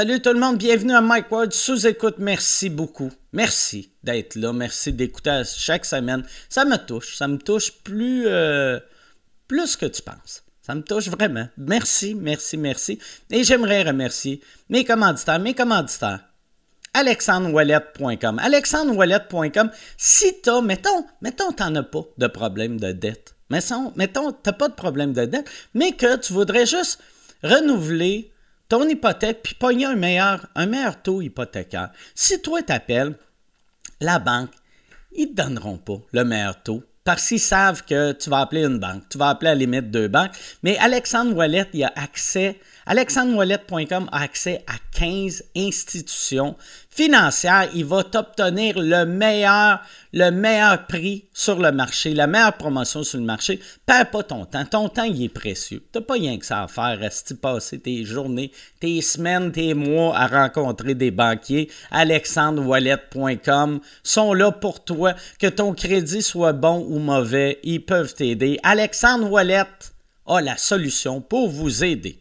Salut tout le monde, bienvenue à Mike Ward sous-écoute. Merci beaucoup. Merci d'être là. Merci d'écouter chaque semaine. Ça me touche. Ça me touche plus, euh, plus que tu penses. Ça me touche vraiment. Merci, merci, merci. Et j'aimerais remercier mes commanditaires, mes commanditaires. AlexandreWallet.com. AlexandreWallet.com, si t'as, mettons, mettons, t'en as pas de problème de dette. Mettons, mettons, t'as pas de problème de dette, mais que tu voudrais juste renouveler ton hypothèque puis pogner un meilleur, un meilleur taux hypothécaire. Si toi t'appelles la banque, ils te donneront pas le meilleur taux parce qu'ils savent que tu vas appeler une banque, tu vas appeler à la limite deux banques. Mais Alexandre Wallet, il a accès AlexandreWallet.com a accès à 15 institutions financières. Il va t'obtenir le meilleur, le meilleur prix sur le marché, la meilleure promotion sur le marché. Perds pas ton temps. Ton temps, il est précieux. Tu n'as pas rien que ça à faire. Rester passer tes journées, tes semaines, tes mois à rencontrer des banquiers. AlexandreWallet.com sont là pour toi. Que ton crédit soit bon ou mauvais, ils peuvent t'aider. Alexandre Wallet a la solution pour vous aider.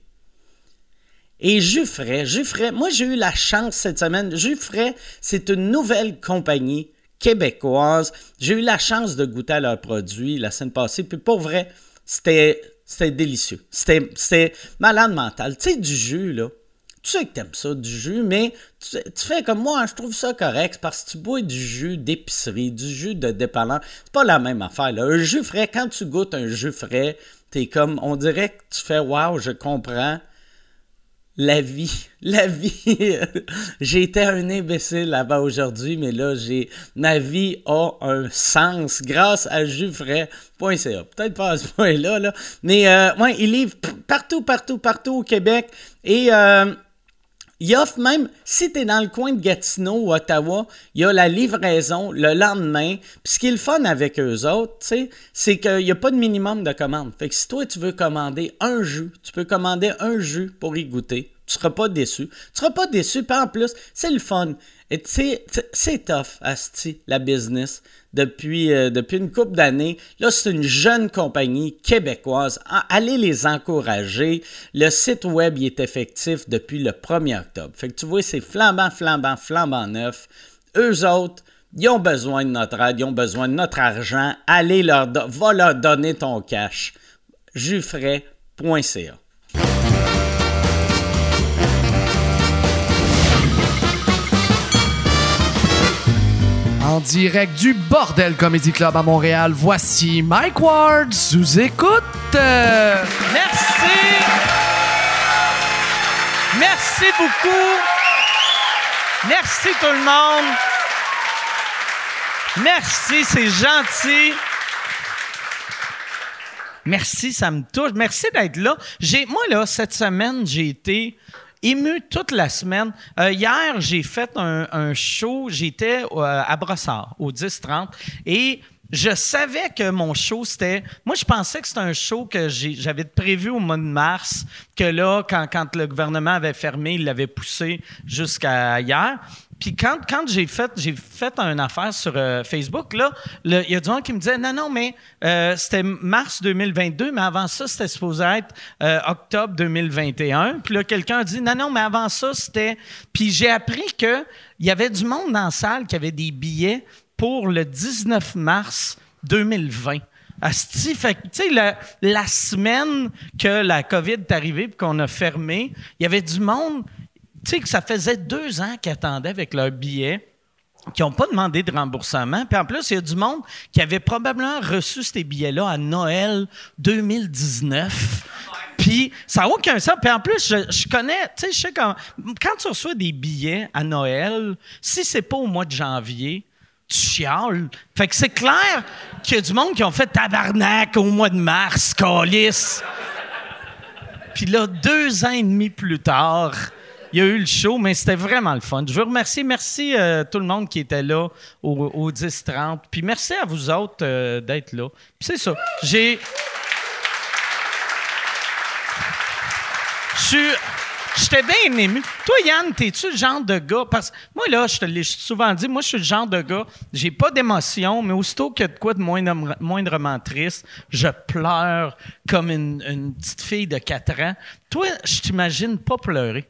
Et Juffray, Juffray, moi j'ai eu la chance cette semaine, Juffray, c'est une nouvelle compagnie québécoise. J'ai eu la chance de goûter à leurs produits la semaine passée, puis pour vrai, c'était, délicieux. C'était, malade mental. Tu sais, du jus, là. Tu sais que t'aimes ça, du jus, mais tu, fais comme moi, je trouve ça correct parce que tu bois du jus d'épicerie, du jus de dépanneur. C'est pas la même affaire, là. Un jus frais, quand tu goûtes un jus frais, t'es comme, on dirait que tu fais, waouh, je comprends la vie, la vie. été un imbécile là-bas aujourd'hui, mais là, j'ai ma vie a un sens grâce à jufray.ca. Peut-être pas à ce point-là, là. mais euh, ouais, il livre partout, partout, partout au Québec. Et euh, il offre même, si tu es dans le coin de Gatineau ou Ottawa, il y a la livraison le lendemain. Puis ce qui est le fun avec eux autres, c'est qu'il n'y a pas de minimum de commande. Fait que si toi, tu veux commander un jus, tu peux commander un jus pour y goûter. Tu seras pas déçu. Tu seras pas déçu, puis en plus, c'est le fun. C'est tough, Asti, la business, depuis, euh, depuis une couple d'années. Là, c'est une jeune compagnie québécoise. Allez les encourager. Le site web il est effectif depuis le 1er octobre. Fait que tu vois, c'est flambant, flambant, flambant neuf. Eux autres, ils ont besoin de notre aide, ils ont besoin de notre argent. Allez leur, va leur donner ton cash. Jufray.ca En direct du Bordel Comedy Club à Montréal, voici Mike Ward sous écoute. Merci. Merci beaucoup. Merci tout le monde. Merci, c'est gentil. Merci, ça me touche. Merci d'être là. J'ai, moi, là, cette semaine, j'ai été ému toute la semaine. Euh, hier, j'ai fait un, show, j'étais euh, à Brossard, au 10-30, et je savais que mon show, c'était... Moi, je pensais que c'était un show que j'avais prévu au mois de mars, que là, quand, quand le gouvernement avait fermé, il l'avait poussé jusqu'à hier. Puis quand, quand j'ai fait j'ai fait une affaire sur euh, Facebook, là, il y a du monde qui me disait non, non, mais euh, c'était mars 2022, mais avant ça, c'était supposé être euh, octobre 2021. Puis là, quelqu'un a dit non, non, mais avant ça, c'était. Puis j'ai appris qu'il y avait du monde dans la salle qui avait des billets pour le 19 mars 2020. Asti, fait tu sais, la, la, semaine que la COVID est arrivée et qu'on a fermé, il y avait du monde tu sais que ça faisait deux ans qu'ils attendaient avec leur billet qui n'ont pas demandé de remboursement. Puis en plus, il y a du monde qui avait probablement reçu ces billets-là à Noël 2019. Puis ça n'a aucun sens. Puis en plus, je, connais, tu sais, je sais quand, quand tu reçois des billets à Noël, si c'est pas au mois de janvier, tu chiales. Fait que c'est clair qu'il y a du monde qui ont fait tabarnak au mois de mars, calice. Puis là, deux ans et demi plus tard, il y a eu le show, mais c'était vraiment le fun. Je veux remercier, merci euh, tout le monde qui était là au, 10-30. Puis merci à vous autres euh, d'être là. Puis c'est ça. J'ai. Je suis. J'étais bien ému. Toi, Yann, t'es-tu le genre de gars? Parce que moi, là, je te l'ai souvent dit, moi, je suis le genre de gars, j'ai pas d'émotion, mais aussitôt qu'il y a de quoi de moindrement triste, je pleure comme une, une petite fille de 4 ans. Toi, je t'imagine pas pleurer.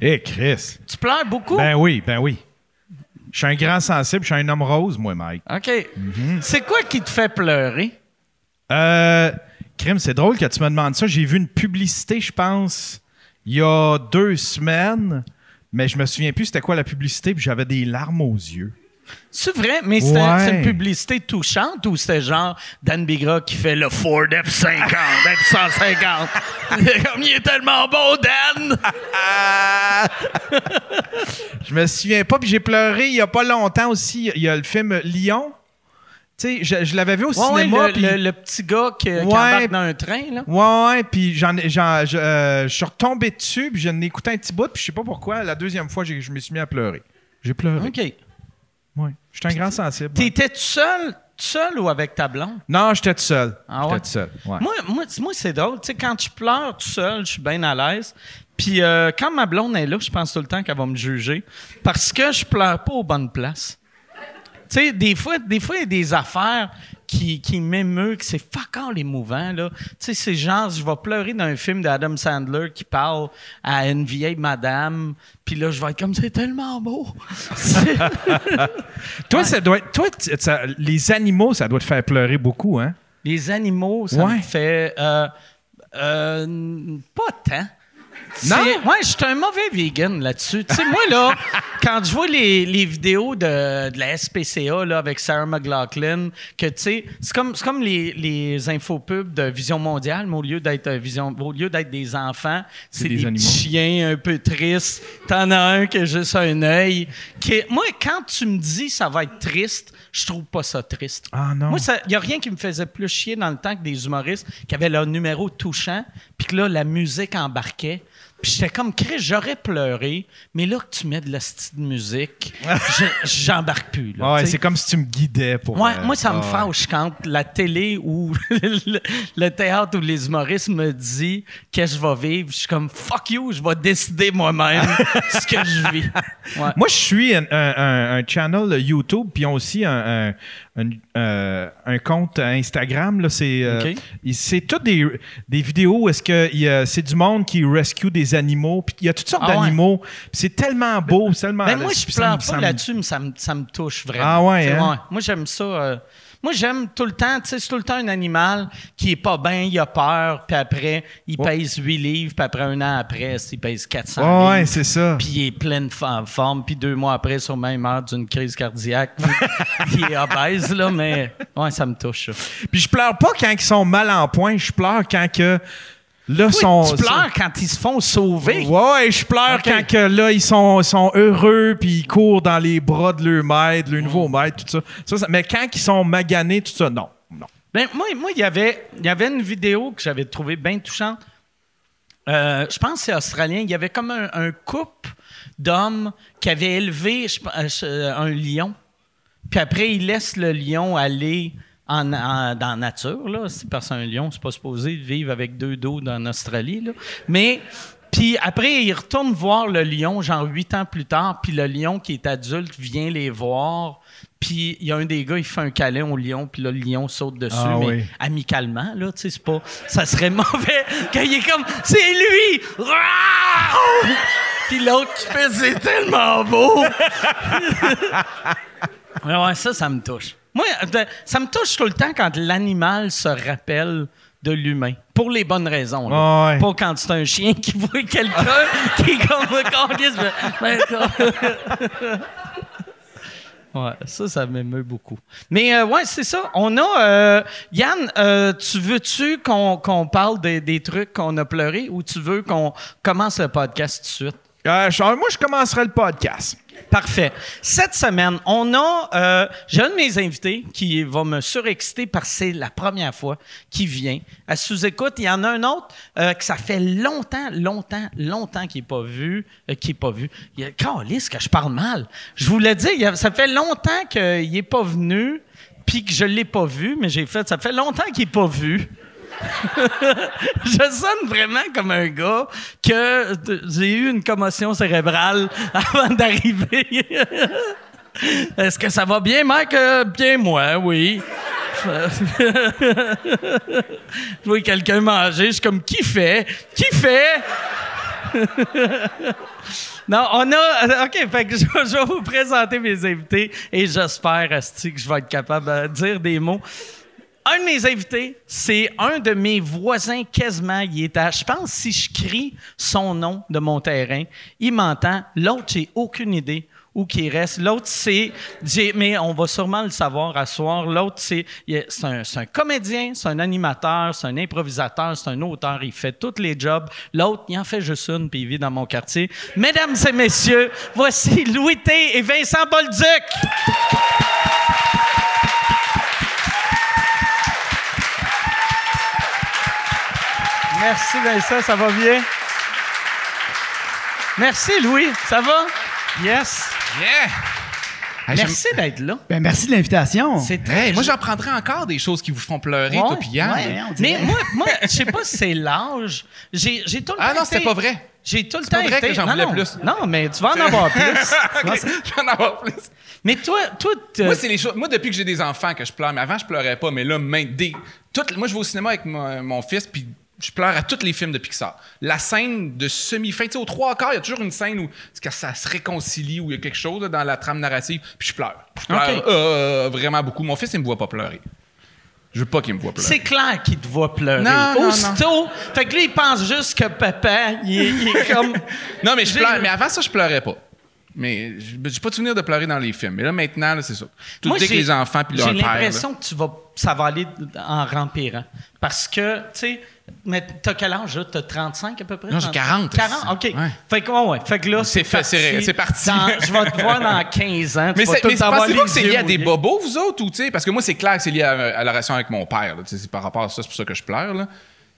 Eh, Chris. Tu pleures beaucoup? Ben oui, ben oui. Je suis un grand sensible, je suis un homme rose, moi, Mike. OK. C'est quoi qui te fait pleurer? Euh, Crime, c'est drôle que tu me demandes ça. J'ai vu une publicité, je pense, il y a deux semaines, mais je me souviens plus c'était quoi la publicité, puis j'avais des larmes aux yeux. C'est vrai, mais Ouais. c'est une publicité touchante ou c'était genre Dan Bigra qui fait le Ford F50, F150? Comme il est tellement beau, Dan! Je me souviens pas, puis j'ai pleuré il y a pas longtemps aussi. Il y a le film Lyon. Tu sais, je, je l'avais vu au Ouais, cinéma. le, puis- le- le petit gars qui, qui Ouais. embarque dans un train, là. Ouais, ouais, puis j'en, je, euh, je suis retombé dessus, puis j'en ai écouté un petit bout, puis je sais pas pourquoi, la deuxième fois, je me suis mis à pleurer. J'ai pleuré. OK. Ouais. Je suis un grand sensible. T'étais tout seul, tout seul ou avec ta blonde? Non, j'étais tout seul. Ah ouais? tout seul. Ouais. Moi, moi, moi c'est drôle. Tu sais, quand je pleure tout seul, je suis bien à l'aise. Puis euh, quand ma blonde est là, je pense tout le temps qu'elle va me juger parce que je pleure pas aux bonnes places. Tu sais, des fois, des fois, il y a des affaires qui, qui m'émeuvent, que c'est fuck all émouvant, là. Tu sais, c'est genre, je vais pleurer dans un film d'Adam Sandler qui parle à une vieille madame, puis là, je vais être comme, c'est tellement beau. Toi, ça doit être, toi, ça- les animaux, ça doit te faire pleurer beaucoup, hein? Les animaux, ça Ouais. me fait. euh, euh, pas tant. Non? Ouais, je suis un mauvais vegan là-dessus. Tu sais, moi, là, quand je vois les, les vidéos de, de la SPCA là, avec Sarah McLaughlin, que tu sais, c'est comme, comme les, les infopubs de Vision Mondiale, mais au lieu d'être euh, Vision, au lieu d'être des enfants, c'est des des, animaux. petits chiens un peu tristes. T'en as un qui a juste un œil. qui Moi, quand tu me dis ça va être triste, je trouve pas ça triste. Ah non. Moi, il n'y a rien qui me faisait plus chier dans le temps que des humoristes qui avaient leur numéro touchant, puis que là, la musique embarquait. Puis j'étais comme, Chris, j'aurais pleuré, mais là que tu mets de la petite musique, je- j'embarque plus. là, ouais, c'est comme si tu me guidais pour. Ouais, euh, moi, ça me ah, ouais. fâche quand la télé ou le, le théâtre ou les humoristes me disent qu'est-ce que je vais vivre. Je suis comme, fuck you, je vais décider moi-même ce que je vis. Ouais. Moi, je suis un, un- un- un channel YouTube, puis ils ont aussi un, un- euh, un compte Instagram. Là, c'est, euh, c'est toutes des, des vidéos où est-ce que c'est du monde qui rescue des animaux. Puis il y a toutes sortes Ah d'animaux. C'est tellement beau, c'est tellement. Ben moi, je ça pleure pas là-dessus, mais ça me, ça me touche vraiment. Ah ouais, hein? Moi, j'aime ça. Moi, j'aime tout le temps, tu sais, c'est tout le temps un animal qui est pas bien, il a peur, puis après, il Ouais. pèse 8 livres, puis après un an après, il pèse 400 Ouais, ouais, livres. c'est ça. Puis il est plein de forme, puis deux mois après, sûrement, il meurt d'une crise cardiaque. puis il est obèse, là, mais ouais, ça me touche. Puis je pleure pas quand ils sont mal en point. Je pleure quand que. Là, Oui, sont, tu pleures quand ils se font sauver. Ouais, je pleure quand que, là, ils sont, sont heureux, puis ils courent dans les bras de leur maître, leur nouveau maître, tout ça. Ça, ça- Mais quand ils sont maganés, tout ça, non. non. Ben, moi, moi, il y avait, y avait une vidéo que j'avais trouvée bien touchante. Euh, je pense que c'est australien. Il y avait comme un, un couple d'hommes qui avaient élevé je euh, un lion. Puis après, ils laissent le lion aller en, en- dans la nature. Là. C'est parce qu'un lion, c'est pas supposé vivre avec deux dos en Australie. Là. Mais puis après, ils retournent voir le lion, genre huit ans plus tard. Puis le lion qui est adulte vient les voir. Puis il y a un des gars, il fait un câlin au lion, puis là, le lion saute dessus, Ah mais oui. amicalement, là, tu sais, c'est pas... Ça serait mauvais quand il est comme, c'est lui! Puis l'autre qui fait, c'est tellement beau! ouais, ça, ça me touche. Moi, ça me touche tout le temps quand l'animal se rappelle de l'humain. Pour les bonnes raisons. là. Ouais. Pas quand c'est un chien qui voit quelqu'un qui est comme Câlisse, ben, Ouais, ça, ça m'émeut beaucoup. Mais euh, ouais, c'est ça. On a. euh, Yann, euh, tu veux-tu qu'on parle des, des trucs qu'on a pleuré ou tu veux qu'on commence le podcast tout de suite? Euh, moi, je commencerai le podcast. Parfait. Cette semaine, on a. euh, J'ai un de mes invités qui va me surexciter parce que c'est la première fois qu'il vient. À sous-écoute, il y en a un autre euh, que ça fait longtemps, longtemps, longtemps qu'il n'est pas vu. euh, qu'il est pas vu. Il Calisse, que je parle mal. Je vous y a- ça fait longtemps qu'il n'est pas venu, puis que je ne l'ai pas vu, mais j'ai fait. Ça fait longtemps qu'il n'est pas vu. je sonne vraiment comme un gars que j'ai eu une commotion cérébrale avant d'arriver. Est-ce que ça va bien, Mike? Euh, bien, moi, oui. je vois quelqu'un manger, je suis comme, qui fait? Qui fait? Non, on a. OK, fait que je, je vais vous présenter mes invités et j'espère, Asti, que je vais être capable de dire des mots. Un de mes invités, c'est un de mes voisins quasiment. Il est à. Je pense si je crie son nom de mon terrain, il m'entend. L'autre, j'ai aucune idée où qu'il reste. L'autre, c'est. Mais on va sûrement le savoir à soir. L'autre, c'est. il est- C'est un, c'est un comédien, c'est un animateur, c'est un improvisateur, c'est un auteur. Il fait tous les jobs. L'autre, il en fait juste une, puis il vit dans mon quartier. Mesdames et messieurs, voici Louis T et Vincent Bolduc. Merci Vincent, ça va bien? Merci Louis, ça va? Yes. Yeah! Hey, Merci d'être là. Ben, merci de l'invitation. C'est très Hey, moi, j'en prendrais encore des choses qui vous feront pleurer, toi, puis Yann. Ouais, on Mais moi, moi je sais pas si c'est l'âge. J'ai j'ai tout le Ah temps non, c'était pas vrai. J'ai tout le C'est temps pas vrai été... que j'en non, voulais non. plus. Non, mais tu vas en avoir plus. Je vais en avoir plus. Mais toi, toi Moi, c'est les choses. Moi, depuis que j'ai des enfants, que je pleure. Mais avant, je pleurais pas. Mais là, main, des... Moi, je vais au cinéma avec mon, mon fils, puis je pleure à tous les films de Pixar. La scène de semi-fin, tu sais, aux trois quarts, il y a toujours une scène où que ça se réconcilie, où il y a quelque chose là, dans la trame narrative, puis je pleure. Je pleure Ok. euh, vraiment beaucoup. Mon fils, il me voit pas pleurer. Je veux pas qu'il me voit pleurer. c'est clair qu'il te voit pleurer. Non, non, Aussitôt, fait que lui, il pense juste que papa, il est, il est comme... Non, mais je pleure. Mais avant ça, je pleurais pas. Mais je j'ai pas de souvenir de pleurer dans les films. Mais là, maintenant, c'est ça. Tout Moi, dès que les enfants puis leur J'ai l'impression que tu vas, ça va aller en rampirant. Parce que, tu sais, mais t'as quel âge, là? T'as 35 à peu près? Non, j'ai 40. 40, OK. Ouais. Fait que, ouais, ouais. Fait que là, C'est parti. Je vais te voir dans 15 ans. Mais, mais pensez-vous que c'est lié à des bobos, vous autres, ou tu sais? Parce que moi, c'est clair que c'est lié à, à la relation avec mon père. là. Tu sais, C'est par rapport à ça, c'est pour ça que je pleure. Là.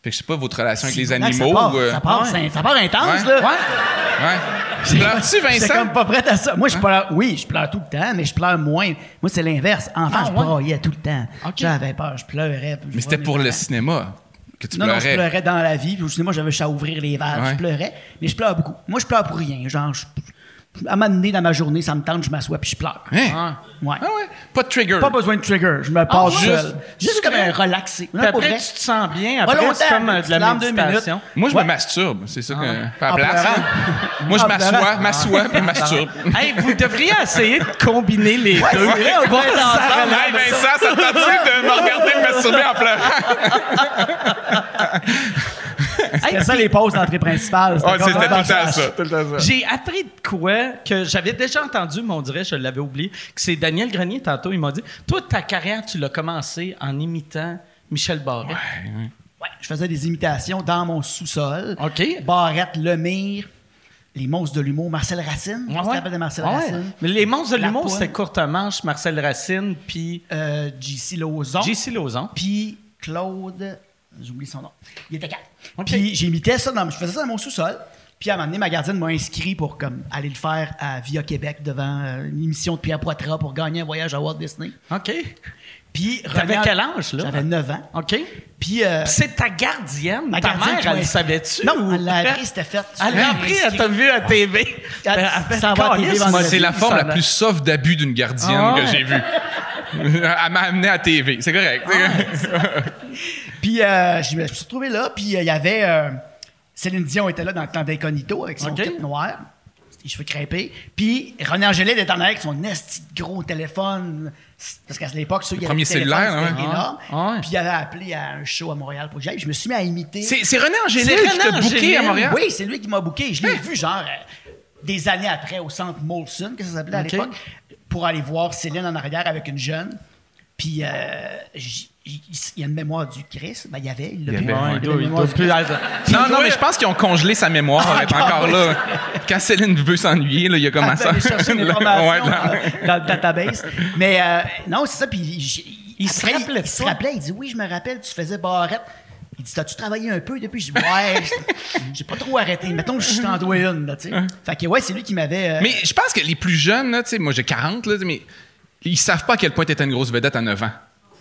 Fait que je sais pas votre relation avec les animaux. Ça part, ou, euh, ça, part, Ouais. ça part intense, Ouais. là. Ouais. Pleures-tu, J'étais Vincent? comme pas prête à ça. Moi, je pleure. Oui, je pleure tout le temps, mais je pleure moins. Moi, c'est l'inverse. Enfant, Ah, je ouais? braillais tout le temps. Ok. J'avais peur, je pleurais. je Mais c'était pour le cinéma que tu Non, non, je pleurais. pleurais dans la vie. Puis au cinéma, j'avais à ouvrir les valves. Ouais. Je pleurais. Mais je pleure beaucoup. Moi, je pleure pour rien. Genre, je- à un moment donné, dans ma journée, ça me tente, je m'assois puis je pleure. Hein? Ouais. Ah ouais? Pas de trigger. Pas besoin de trigger. Je me passe seul. Juste- Juste, comme un relaxé. Non, après, vrai. tu te sens bien. Pas Après, longtemps, c'est comme euh, de la méditation. Moi, je Ouais. me masturbe. C'est ça que. ouais. Pas à place. Moi, je m'assois, m'assois, puis masturbe. Hey, vous devriez essayer de combiner les deux. on ça. Vincent, ça te tente de me regarder me masturber en pleurant? C'était ça les pauses d'entrée principale. Ouais, c'était tout le temps ça. Tout le temps ça. J'ai appris de quoi que j'avais déjà entendu, mais on dirait, je l'avais oublié, que c'est Daniel Grenier tantôt, il m'a dit Toi, ta carrière, tu l'as commencé en imitant Michel Barret. Ouais, je faisais des imitations dans mon sous-sol. OK. Barrette, Lemire, les monstres de l'humour, Marcel Racine. Ouais, ouais. de Marcel Ouais. Racine? Mais les monstres de l'humour, c'était courte manche, Marcel Racine, puis Euh, JC Lauzon. JC Lauzon. Puis Claude, j'oublie son nom. Il était quatre. OK. Puis j'imitais ça, dans, je faisais ça dans mon sous-sol. Puis à un moment donné, ma gardienne m'a inscrit pour comme, aller le faire à Via Québec devant euh, une émission de Pierre Poitras pour gagner un voyage à Walt Disney. OK. Puis T'avais quel âge, là? J'avais 9 ans. OK. Puis euh, C'est ta gardienne. ma ta gardienne mère, elle savait-tu? Non, ou- elle l'a appris, c'était fait. Elle l'a appris, elle t'a vu à TV. Elle Ben, elle moi, C'est la forme la l'a- plus soft d'abus d'une gardienne Ah ouais? que j'ai vue. Elle m'a amené à TV. C'est correct. correct. Puis euh, je me suis retrouvé là, puis euh, il y avait. euh, Céline Dion était là dans le temps d'incognito avec son OK. kit noir, les cheveux crêpés. Puis René Angélil était en avec son esti gros téléphone. Parce qu'à l'époque, ceux qui avaient le cellulaire, c'était ouais. énorme. Ah, ouais. Puis il avait appelé à un show à Montréal pour que j'aille. Je me suis mis à imiter. C'est René Angélil qui t'a booké à Montréal? Oui, c'est lui qui m'a booké. Je l'ai vu, genre, des années après, au centre Molson, que ça s'appelait à l'époque, pour aller voir Céline en arrière avec une jeune. Puis, euh, j- j- il y a une mémoire du Christ. Ben, il y avait. Il, l'a y Ouais, il y. Non, non, mais je pense qu'ils ont congelé sa mémoire. Elle est encore là. Quand Céline veut s'ennuyer, là, il a Elle commencé va à... aller chercher une Ouais, information dans- dans, dans le database. Mais euh, non, c'est ça. Puis j- Il se rappelait il se rappelait. Il dit Oui, je me rappelle, tu faisais barrette. Il dit T'as-tu travaillé un peu depuis? Je dis Ouais, j'ai pas trop arrêté. Mettons, je t'en dois une. Là, tu sais. Fait que, ouais, c'est lui qui m'avait. euh, Mais je pense que les plus jeunes, là, tu sais, moi j'ai 40, là, mais ils savent pas à quel point t'étais une grosse vedette à 9 ans.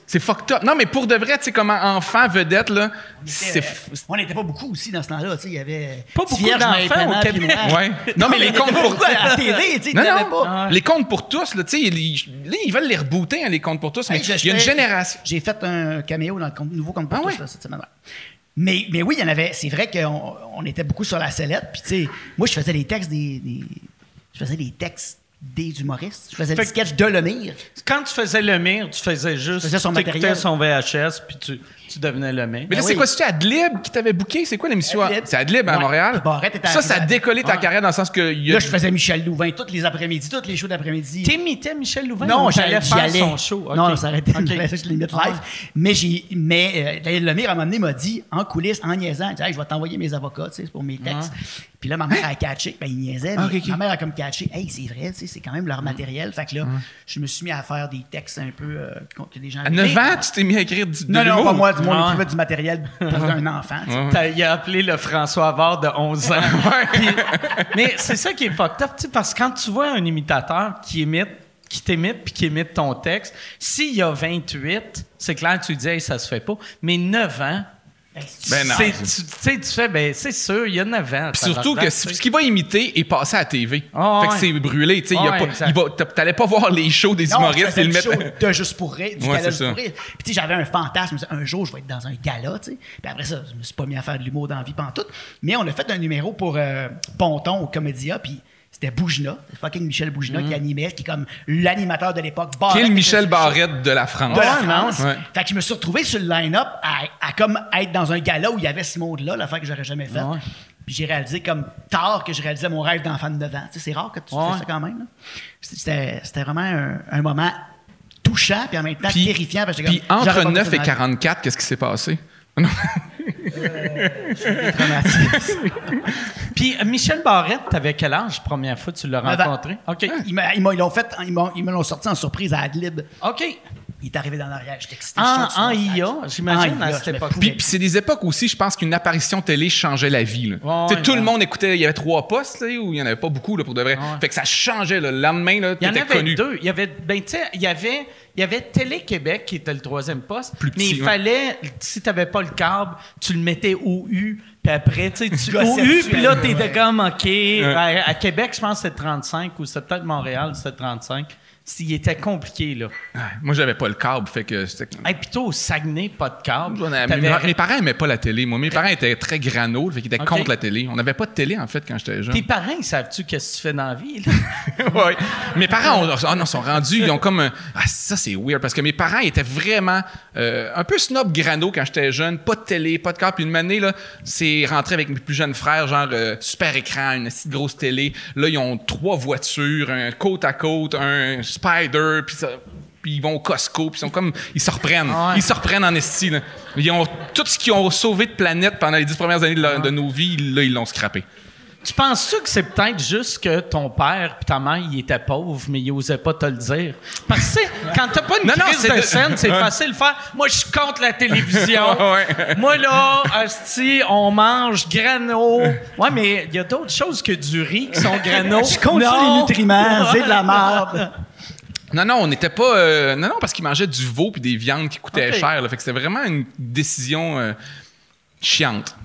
C'est fucked up. Non, mais pour de vrai, tu sais, comme enfant vedette, là, c'est. Euh, f- on n'était pas beaucoup aussi dans ce temps-là. tu sais, Il y avait. Pas beaucoup d'enfants au Québec. Ouais. Non, mais les comptes pour. beaucoup à il Non, pas. Les comptes pour tous, là, tu sais, ils, là, ils veulent les rebooter, hein, les comptes pour tous, mais Hey, il y a une génération. J'ai fait un caméo dans le compte- nouveau compte pour Ah tous, ouais? là, cette semaine. Mais, mais oui, il y en avait. C'est vrai qu'on on était beaucoup sur la sellette. Puis, tu sais, moi, je faisais les textes des, des- Je faisais les textes des humoristes. Je faisais des sketchs de Lemire. Quand tu faisais le mire, tu faisais juste. faisais son matériel. son VHS, puis tu, tu devenais le mire. Mais là, Ben c'est oui. quoi? C'est Adlib qui t'avait booké? C'est quoi l'émission? Adlib. C'est Adlib à Ouais. Montréal? Puis Barrette était ça, ça a décollé ta Ouais. carrière dans le sens que. il y a- Là, je faisais Michel Louvain tous les après-midi, tous les shows d'après-midi. T'imitais Michel Louvain? Non, j'allais faire allais. son show? Non, non, ça arrêtait. Ok. Je l'imite Ah live. Mais, j'ai, mais euh, le Lemire, à un moment donné, m'a dit, en coulisses, en niaisant, il dit, Hey, je vais t'envoyer mes avocats, tu sais, pour mes textes. Puis là, ma mère a catché. Ben, il niaisait. Ah, mais. Ma mère a comme catché. Hey, c'est vrai, tu sais, c'est quand même leur matériel. Fait que là, je me suis mis à faire des textes un peu euh, que les gens. À 9 ans, tu t'es mis à écrire du. Non, non, pas moi. Du monde du matériel pour un enfant. Il a appelé le François Havard de 11 ans. Puis- mais c'est ça qui est fucked up, parce que quand tu vois un imitateur qui imite, qui t'imite puis qui imite ton texte, s'il y a 28, c'est clair que tu dis, hey, ça se fait pas. Mais 9 ans, Ben, c'est- non. tu sais, tu fais, ben, c'est sûr, il y a 9 ans. Puis surtout que ce qu'il va imiter est passé à la TV. Ah, fait que ouais. c'est brûlé, tu sais. il y a Ouais, pas- exact. il va- t'a- T'allais pas voir les shows des Non, humoristes et le mettre. show de Juste pour rire, du Ouais, gala c'est Juste ça. pour rire. Puis tu sais, j'avais un fantasme, un jour, je vais être dans un gala, tu sais. Puis après ça, je me suis pas mis à faire de l'humour dans la vie pantoute. Mais on a fait un numéro pour euh, Ponton au Comédia, puis c'était Bougina, fucking Michel Bougina qui animait, qui est comme l'animateur de l'époque. Qui est le Michel Barrette de la France. de la France. ouais. Fait que je me suis retrouvé sur le line-up à, à comme être dans un gala où il y avait ce monde-là, l'affaire que j'aurais jamais faite. Ouais. Puis j'ai réalisé comme tard que je réalisais mon rêve d'enfant de 9 ans. C'est rare que tu Ouais. fais ça quand même. C'était c'était vraiment un, un moment touchant puis en même temps terrifiant. parce que Puis entre pas 9 fait et ça 44, qu'est-ce qui s'est passé? Traumatisme. Puis euh, Michel Barrette, t'avais quel âge, première fois que tu l'as rencontré? OK. Ils m'a- ils m'ont- ils l'ont fait, ils m'ont- ils me l'ont sorti en surprise à Adlib. OK. Il est arrivé dans l'arrière, j'étais excité. En, je sur en mon IA, j'imagine, En à IA, cette me époque. Puis, puis c'est des époques aussi, je pense qu'une apparition télé changeait la vie. là. Ouais, Tu sais, ouais, tout ouais. le monde écoutait, il y avait trois postes, sais, où il n'y en avait pas beaucoup là, pour de vrai. Fait que ça changeait. là. Le lendemain, là, Il y en t'étais avait connu. deux. Il y avait, ben, tu sais, il y avait, il y avait Télé-Québec qui était le troisième poste. Plus mais petit, il ouais. fallait, si tu n'avais pas le câble, tu le mettais au U. Puis après, tu sais, tu au U, puis là, ouais. t'étais comme, OK. À, à Québec, je pense que c'était 35 ou c'était peut-être Montréal, c'était 35. S'il était compliqué, là. Ouais, Moi, j'avais pas le câble, fait que c'était. Puis toi, au Saguenay, pas de câble. On a- T'avais- mes, mes parents aimaient pas la télé. Moi, mes parents étaient très grano, fait qu'ils étaient contre la télé. On n'avait pas de télé, en fait, quand j'étais jeune. Tes parents, ils savent-tu qu'est-ce que tu fais dans la vie? là? Ouais. Mes parents ont, ah non, sont rendus, ils ont comme un- ah ça c'est weird parce que mes parents étaient vraiment euh, un peu snob grano quand j'étais jeune, pas de télé, pas de câble. Puis une année là, c'est rentré avec mes plus jeunes frères, genre euh, super écran, une petite grosse télé. Là ils ont trois voitures, un côte à côte, un Spider, puis ça. Puis ils vont au Costco, puis ils sont comme. Ils se reprennent. Ouais. Ils se reprennent en esti. là. Ils ont tout ce qu'ils ont sauvé de planète pendant les dix premières années de, leur- de nos vies, là, ils l'ont scrappé. Tu penses-tu que c'est peut-être juste que ton père et ta mère, ils étaient pauvres, mais ils osaient pas te le dire? Parce que, tu sais, quand t'as pas une Non, crise de de- scène, c'est facile de faire. Moi, je suis contre la télévision. Ouais. Moi, là, asti, on mange grano. Ouais, mais il y a d'autres choses que du riz qui sont grano. Je Non. les nutriments, c'est de la merde. Non, non, on n'était pas. euh, non, non, parce qu'ils mangeaient du veau puis des viandes qui coûtaient Ok. cher. là. fait que c'était vraiment une décision euh, chiante.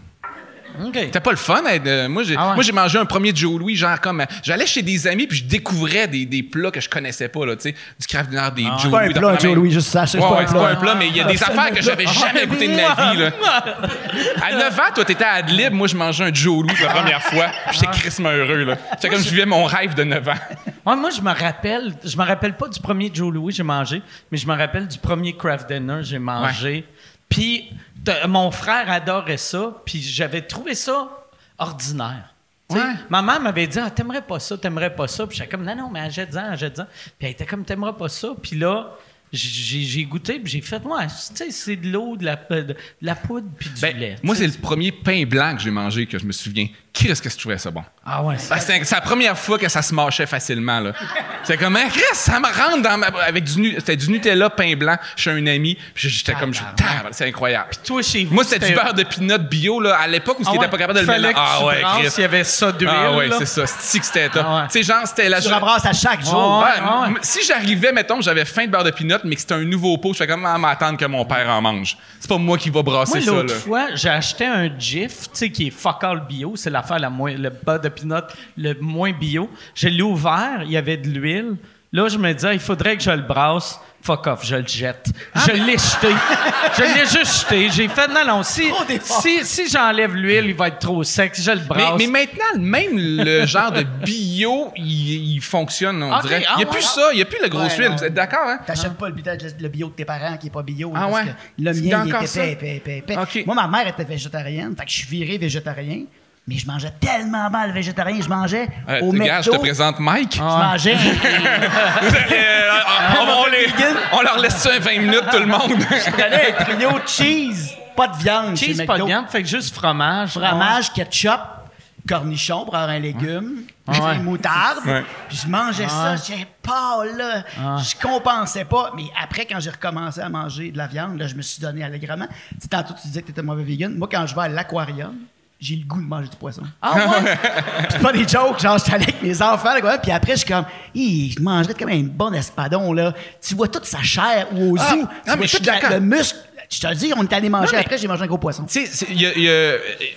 OK. C'était pas le fun. hein, de- moi, j'ai, Ah ouais. moi, j'ai mangé un premier Joe Louis, genre comme. euh, J'allais chez des amis puis je découvrais des, des plats que je connaissais pas, là, tu sais. Du craft dinner, des Joe C'est pas un Louis. plat, Joe. Louis, juste ça. C'est Ouais, pas ouais, un c'est pas un plat. mais il y a des affaires que j'avais jamais goûtées de ma vie, là. À 9 ans, toi, t'étais à Adlib. Moi, je mangeais un Joe Louis pour la première fois. puis J'étais crissement heureux, là. C'était comme je vivais mon rêve de 9 ans. Ouais, moi, je me rappelle, je me rappelle pas du premier Joe Louis que j'ai mangé, mais je me rappelle du premier craft dinner que j'ai mangé. Puis mon frère adorait ça, puis j'avais trouvé ça ordinaire. Ouais. Ma mère m'avait dit ah, T'aimerais pas ça, t'aimerais pas ça. Puis j'étais comme Non, non, mais achète-en, achète-en. Puis elle était comme T'aimerais pas ça. Puis là, j'ai goûté, puis j'ai fait Ouais, tu sais, c'est de l'eau, de la, de la poudre, puis du Ben, lait. moi, c'est le premier pain blanc que j'ai mangé que je me souviens. Qu'est-ce que je trouvais ça bon? Ah ouais, c'est- Ben, c'est c'est la première fois que ça se mâchait facilement. là. C'est comme, Hein, Chris, ça me rentre dans ma... Avec du, c'était du Nutella pain blanc chez un ami. Puis j'étais comme, je- c'est incroyable. Toi, chez vous, Moi, c'était du beurre de pinot bio là, à l'époque où Ah il pas capable de le mélanger. Ah ouais, Chris. Il y avait ça d'huile. Ah ouais, c'est ça. C'est que c'était top. Ah ouais. Tu sais, genre, c'était la Tu rabrasses à chaque jour. Ouais, m- Si j'arrivais, mettons, j'avais faim de beurre de pinot, mais que c'était un nouveau pot, je fais comme, ah, m'attendre que mon père en mange. C'est pas moi qui va brasser Moi, ça, là. fois, j'ai acheté un GIF, tu sais, qui est fuck all bio. C'est l'affaire la moins, le beurre de pinot le moins bio. Je l'ai ouvert, il y avait de l'huile. Là, je me disais, il faudrait que je le brasse. Fuck off, je le jette. je l'ai jeté. je l'ai juste jeté. J'ai fait, non, non, si, si, si j'enlève l'huile, il va être trop sec. Je le brasse. mais maintenant, même le genre de bio, il, il fonctionne, on Ok, dirait. ah Il n'y a ouais. plus ça, il n'y a plus le gros Ouais, huile. non. Vous êtes d'accord, hein? T'achètes pas le, bio- le bio de tes parents qui est pas bio. Ah parce ouais? que le mien, il était épais, épais, épais, épais. Ok. Moi, ma mère était végétarienne, fait que je suis viré végétarien. Mais je mangeais tellement mal végétarien, je mangeais Euh, au regarde, je te présente Mike. Je mangeais. Vous allez, euh, on, on- on les- on leur laisse ça 20 minutes, tout le monde. je prenais un trio de cheese, pas de viande chez Cheese, McDo. pas de viande, fait que juste fromage. Fromage, ketchup, cornichon pour avoir un légume, Ah ouais. moutarde. Ouais. Puis je mangeais ça, j'étais pas là. Je compensais pas. Mais après, quand j'ai recommencé à manger de la viande, là, je me suis donné allègrement. Tu sais, tantôt, tu disais que tu étais mauvais vegan. Moi, quand je vais à l'aquarium, j'ai le goût de manger du poisson. Ah ouais? C'est pas des jokes, genre, je suis allé avec mes enfants, là, quoi, puis après, je suis comme, Hi, je mangerais comme un bon espadon, là. Tu vois toute sa chair ou au Ah, zoo, non, tu vois tout la- le muscle. Je te le dis, on est allé manger Non, après, j'ai mangé un gros poisson. Tu sais,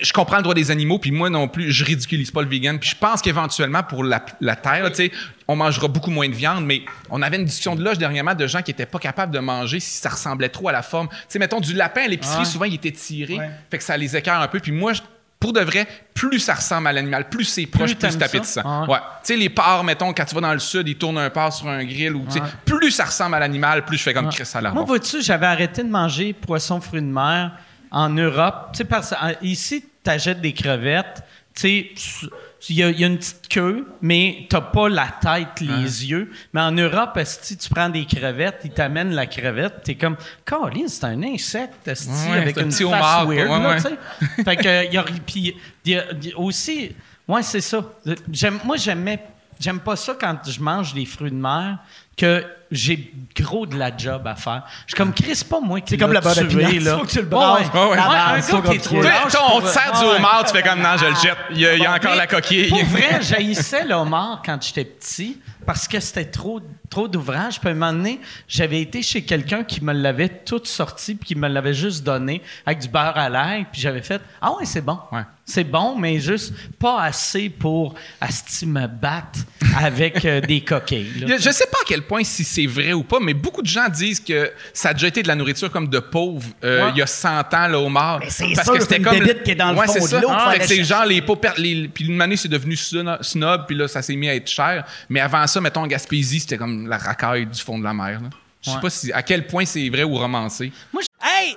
je comprends le droit des animaux, puis moi non plus, je ridiculise pas le vegan. Puis je pense qu'éventuellement, pour la, la terre, tu sais, on mangera beaucoup moins de viande, mais on avait une discussion de loge dernièrement de gens qui étaient pas capables de manger si ça ressemblait trop à la forme. Tu sais, mettons, du lapin à l'épicerie, souvent, il était tiré, Ouais. fait que ça les écœure un peu. Puis moi, je- pour de vrai, plus ça ressemble à l'animal, plus c'est proche, plus, c'est ça? appétissant. Ah. Ouais. Tu sais, les porcs, mettons, quand tu vas dans le sud, ils tournent un porc sur un grill, ou, plus ça ressemble à l'animal, plus je fais comme Chris à la Moi, vois-tu, j'avais arrêté de manger poisson, fruits de mer en Europe. Tu sais, parce ici, tu achètes des crevettes. Tu sais, il y, a- il y a une petite queue, mais t'as pas la tête, les yeux. Mais en Europe, si tu prends des crevettes, ils t'amènent la crevette, t'es comme, Caroline, c'est un insecte, esti, Ouais, avec c'est un une petit face homard, weird, ouais, là, ouais. fait que, il y a, y a- il y a aussi, ouais, c'est ça. Moi, j'aimais, j'aime pas ça quand je mange des fruits de mer, que j'ai gros de la job à faire. Je suis comme, Chris, pas moi qui C'est comme l'a le beurre de là. faut que tu le brasses. ouais. Ouais, ouais. Un gars qui est trop Toi, on te sert du homard, tu fais comme non, je le jette. Il y a, il y a encore Mais la coquille. Pour vrai, j'haïssais le homard quand j'étais petit parce que c'était trop, trop d'ouvrages. Puis à un moment donné, j'avais été chez quelqu'un qui me l'avait tout sorti puis qui me l'avait juste donné avec du beurre à l'ail. Puis j'avais fait Ah ouais, c'est bon. Ouais. C'est bon, mais juste pas assez pour asti me battre avec euh, des coquilles. là. Je sais pas à quel point si c'est vrai ou pas, mais beaucoup de gens disent que ça a déjà été de la nourriture comme de pauvres euh, Ouais. il y a 100 ans, le homard. Mais c'est sûr, c'est une bébite qui est dans le Ouais, fond c'est de l'eau que aller c'est chercher. genre les les- Puis une année, c'est devenu sno- snob, puis là, ça s'est mis à être cher. Mais avant ça, mettons, en Gaspésie, c'était comme la racaille du fond de la mer. là. Je sais Ouais. pas si, à quel point c'est vrai ou romancé. Moi, je- Hey,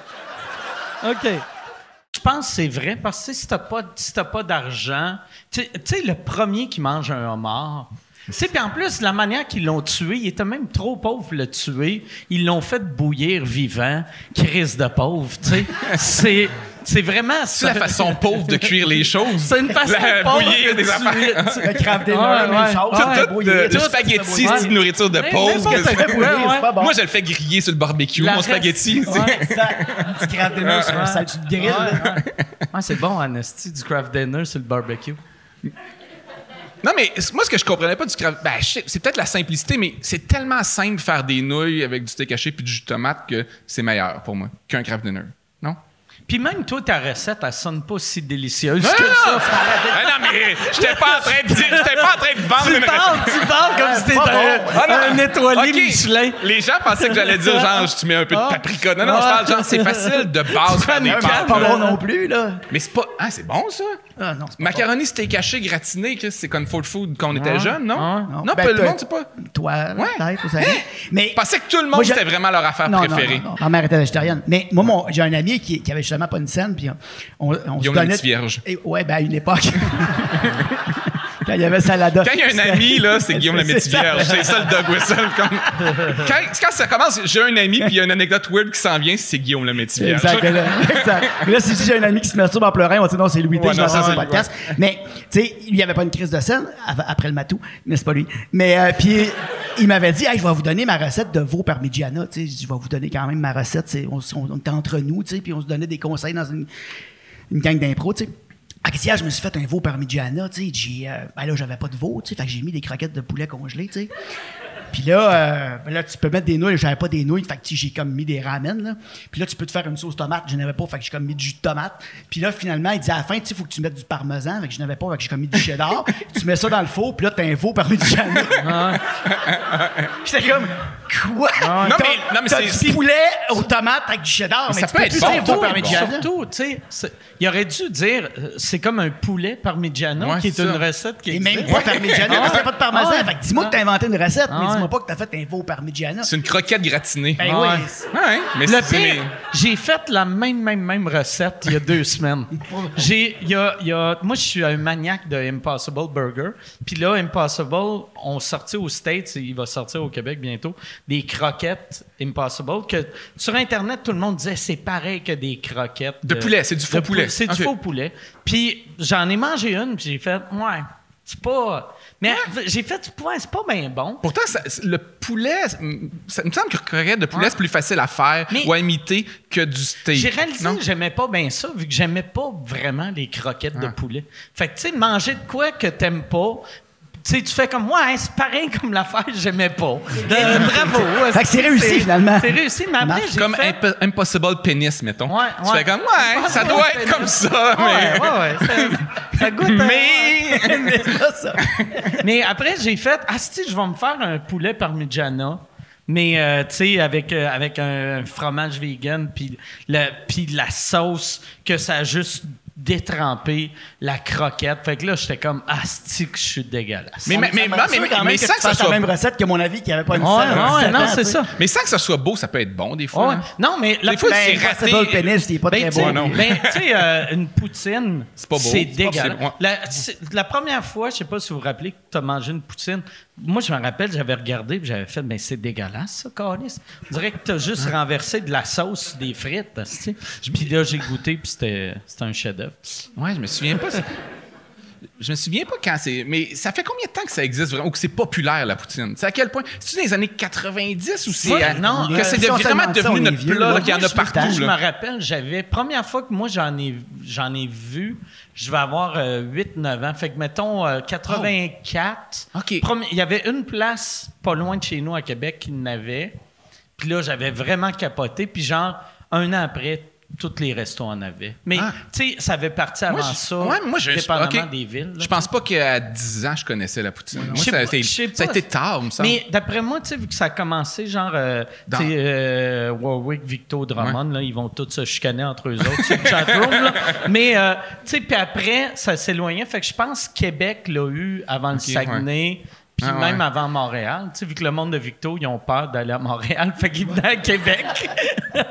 OK. Je pense que c'est vrai parce que si t'as pas, si pas d'argent, tu sais- le premier qui mange un homard, puis en plus, la manière qu'ils l'ont tué, il était même trop pauvre pour le tuer. Ils l'ont fait bouillir vivant. Crise de pauvre, tu sais. C'est, c'est vraiment C'est la façon pauvre de cuire les choses. C'est une façon La- pauvre bouillir de des affaires. Le craft dinner, Ouais, même ouais. chose. Tout- ça fait Tout de, Tout, spaghetti, ça fait bouillir. c'est une nourriture de pauvre. Ça Ouais, bon. Moi, je le fais griller sur le barbecue, La mon reste- spaghetti. Ouais. Exact. Un petit craft dinner sur un side de grill. c'est bon, Anastie, du craft dinner sur le barbecue. Non, mais moi, ce que je comprenais pas du craft... Ben, c'est peut-être la simplicité, mais c'est tellement simple faire des nouilles avec du steak haché puis du jus de tomate que c'est meilleur pour moi qu'un craft dinner. Non? Puis même toi, ta recette, elle sonne pas si délicieuse Ah, que non! ça. Ah, non, mais j'étais pas en train de dire, j'étais pas en train de vendre Tu une parles, tu parles comme si t'étais pas un, bon. Ah, non. un étoilé Ok. Michelin. Les gens pensaient que j'allais dire genre tu mets un peu de paprika. Non, non, je parle genre c'est facile de base faire des pâtes. Pas bon non plus, là. Mais c'est pas ah, c'est bon ça? Ah non, c'est pas Macaroni steak haché gratiné, Chris, c'est comfort food quand on était jeune, non? Ah. bon. Non, Ben, pas le monde, c'est pas. Toi, Ouais. peut-être, vous savez. Mais Je pensais que tout le Moi, monde c'était vraiment leur affaire non, non, préférée. non, non. Ma mère était végétarienne. Mais moi, mon- j'ai un ami qui, qui avait justement pas une scène, puis on, on se Guillaume donnait... le petit vierge. Et- ouais, ben à une époque. Quand il y avait Salada. Quand il y a un ami, là, c'est Guillaume le métier. C'est ça le dog whistle. Comme... Quand, quand ça commence, j'ai un ami, puis il y a une anecdote weird qui s'en vient, c'est Guillaume le métier. Exact. là, exact. Mais là, si je j'ai un ami qui se masturbe en pleurant, on va dire non, c'est Louis T, Ouais, je l'entends ça, sur le podcast. Mais, tu sais, il n'y avait pas une crise de scène après le matou, mais c'est pas lui. Mais, euh, puis, il m'avait dit, hey, je vais vous donner ma recette de veau parmigiana. Tu sais, je je vais vous donner quand même ma recette. on- on était entre nous, tu sais, puis on se donnait des conseils dans une, une gang d'impro, tu sais. Ah, y a? je me suis fait un veau parmigiana, tu sais. J'ai, euh, ben là, j'avais pas de veau, tu sais. Fait que j'ai mis des croquettes de poulet congelées, tu sais. Puis là, euh, ben là, tu peux mettre des nouilles. J'avais pas des nouilles. Fait que j'ai comme mis des ramen. Là. Puis là, tu peux te faire une sauce tomate. Je n'avais pas. Fait que j'ai comme mis du jus de tomate. Puis là, finalement, il dit à la fin, tu sais, faut que tu mettes du parmesan. Fait que je n'avais pas. Fait que j'ai comme mis du cheddar. tu mets ça dans le four. Puis là, t'as un veau parmigiana. J'étais comme, quoi? Non, mais- non, mais t'as c'est- du poulet aux tomates avec du cheddar. Mais Mais, ça tu peut peux être plus bon, surtout- parmigiana. Surtout, tu sais, il aurait dû dire, euh, c'est comme un poulet parmigiano, Ouais, qui est une recette qui Et même pas parmigiana, parce qu'il n'y a pas de parmesan. Ah. Fait que dis-moi que t'as inventé une recette, Ah mais ouais. dis-moi pas que t'as fait un veau parmigiana. C'est une croquette gratinée. Ben Ouais. oui. Ouais, mais Le pire, j'ai fait la même, même, même recette il y a deux semaines. J'ai, il y a, il y a- moi, je suis un maniaque de Impossible Burger. Puis là, Impossible, on sortit aux States, et il va sortir au Québec bientôt, des croquettes Impossible que sur Internet, tout le monde disait c'est pareil que des croquettes. De poulet, c'est du faux poulet. C'est du faux poulet. Puis j'en ai mangé une, puis j'ai fait, ouais, c'est pas. Mais j'ai fait, ouais, c'est pas bien bon. Pourtant, ça- le poulet, ça me semble que le croquette de poulet, Ouais. c'est plus facile à faire Mais- ou à imiter que du steak. J'ai réalisé Non? que j'aimais pas bien ça, vu que j'aimais pas vraiment les croquettes de poulet. Fait que, tu sais, manger de quoi que t'aimes pas, sais, tu fais comme moi, c'est pareil comme l'affaire, que j'aimais pas. Euh, bravo. Fait que c'est réussi, finalement. C'est réussi, mais après, j'ai Comme fait... Imp- Impossible Penis, mettons. Ouais, Tu fais comme, ouais, ça doit être comme ça, mais. Ouais, ouais, ouais. Ça, ça goûte. euh, Mais. C'est pas ça. Mais après, j'ai fait, ah, si, je vais me faire un poulet parmigiana. Mais, euh, tu sais, avec, euh, avec un fromage vegan, puis le- puis la sauce que ça a juste détrempé, la croquette. Fait que là, j'étais comme, ah, que je suis dégueulasse. Mais, mais, mais, Ça mais, quand mais, même que sans tu que ça fasses la soit même recette que mon avis qui avait pas une Ouais, scène. ouais, non, c'est ça. Mais sans que ça soit beau, ça peut être bon des fois. Ouais. hein. Non, mais la fois, poutine- c'est raté. Impossible Penis, il est pas Ben, très tu sais, beau. non. ben, tu sais, euh, une poutine, C'est pas beau. C'est C'est pas- dégueulasse. c'est- c'est- la première fois, je sais pas si vous vous rappelez que tu as mangé une poutine. Moi, je me rappelle, j'avais regardé et j'avais fait, mais c'est dégueulasse, ça, Carlis. On dirait que tu as juste renversé de la sauce sur des frites. Puis là, j'ai goûté puis c'était c'était un chef-d'œuvre. Ouais, je me souviens pas. Je me souviens pas quand c'est. Mais ça fait combien de temps que ça existe vraiment ou que c'est populaire la poutine? C'est à quel point? C'est-tu dans les années 90 ou c'est. À- non, que euh, c'est de- se vraiment ça, devenu notre vieux, plat, qu'il y en a partout. Je me rappelle, j'avais. Première fois que moi, j'en ai, j'en ai vu, je vais avoir 8-9 ans. Fait que, mettons, euh, 84. OK. Premi- Il y avait une place pas loin de chez nous à Québec qui n'avait. Puis là, j'avais vraiment capoté. Puis, genre, un an après, tous les restos en avaient. Mais, Ah. tu sais, ça avait parti avant Moi, je- ça, ouais, moi, je- dépendamment des villes. là. Je pense pas qu'à 10 ans, je connaissais la poutine. Moi, ça, a été, ça a été tard, me semble. Mais d'après moi, tu sais, vu que ça a commencé, genre, euh, tu sais, euh, Warwick, Victo, Drummond, là, ils vont tous se chicaner entre eux autres sur le chatroom, là. Mais, euh, tu sais, puis après, ça s'éloignait. Fait que je pense que Québec l'a eu avant le Saguenay. Puis Ah, même ouais. avant Montréal, tu sais, vu que le monde de Victo, ils ont peur d'aller à Montréal, fait qu'ils venaient à Québec.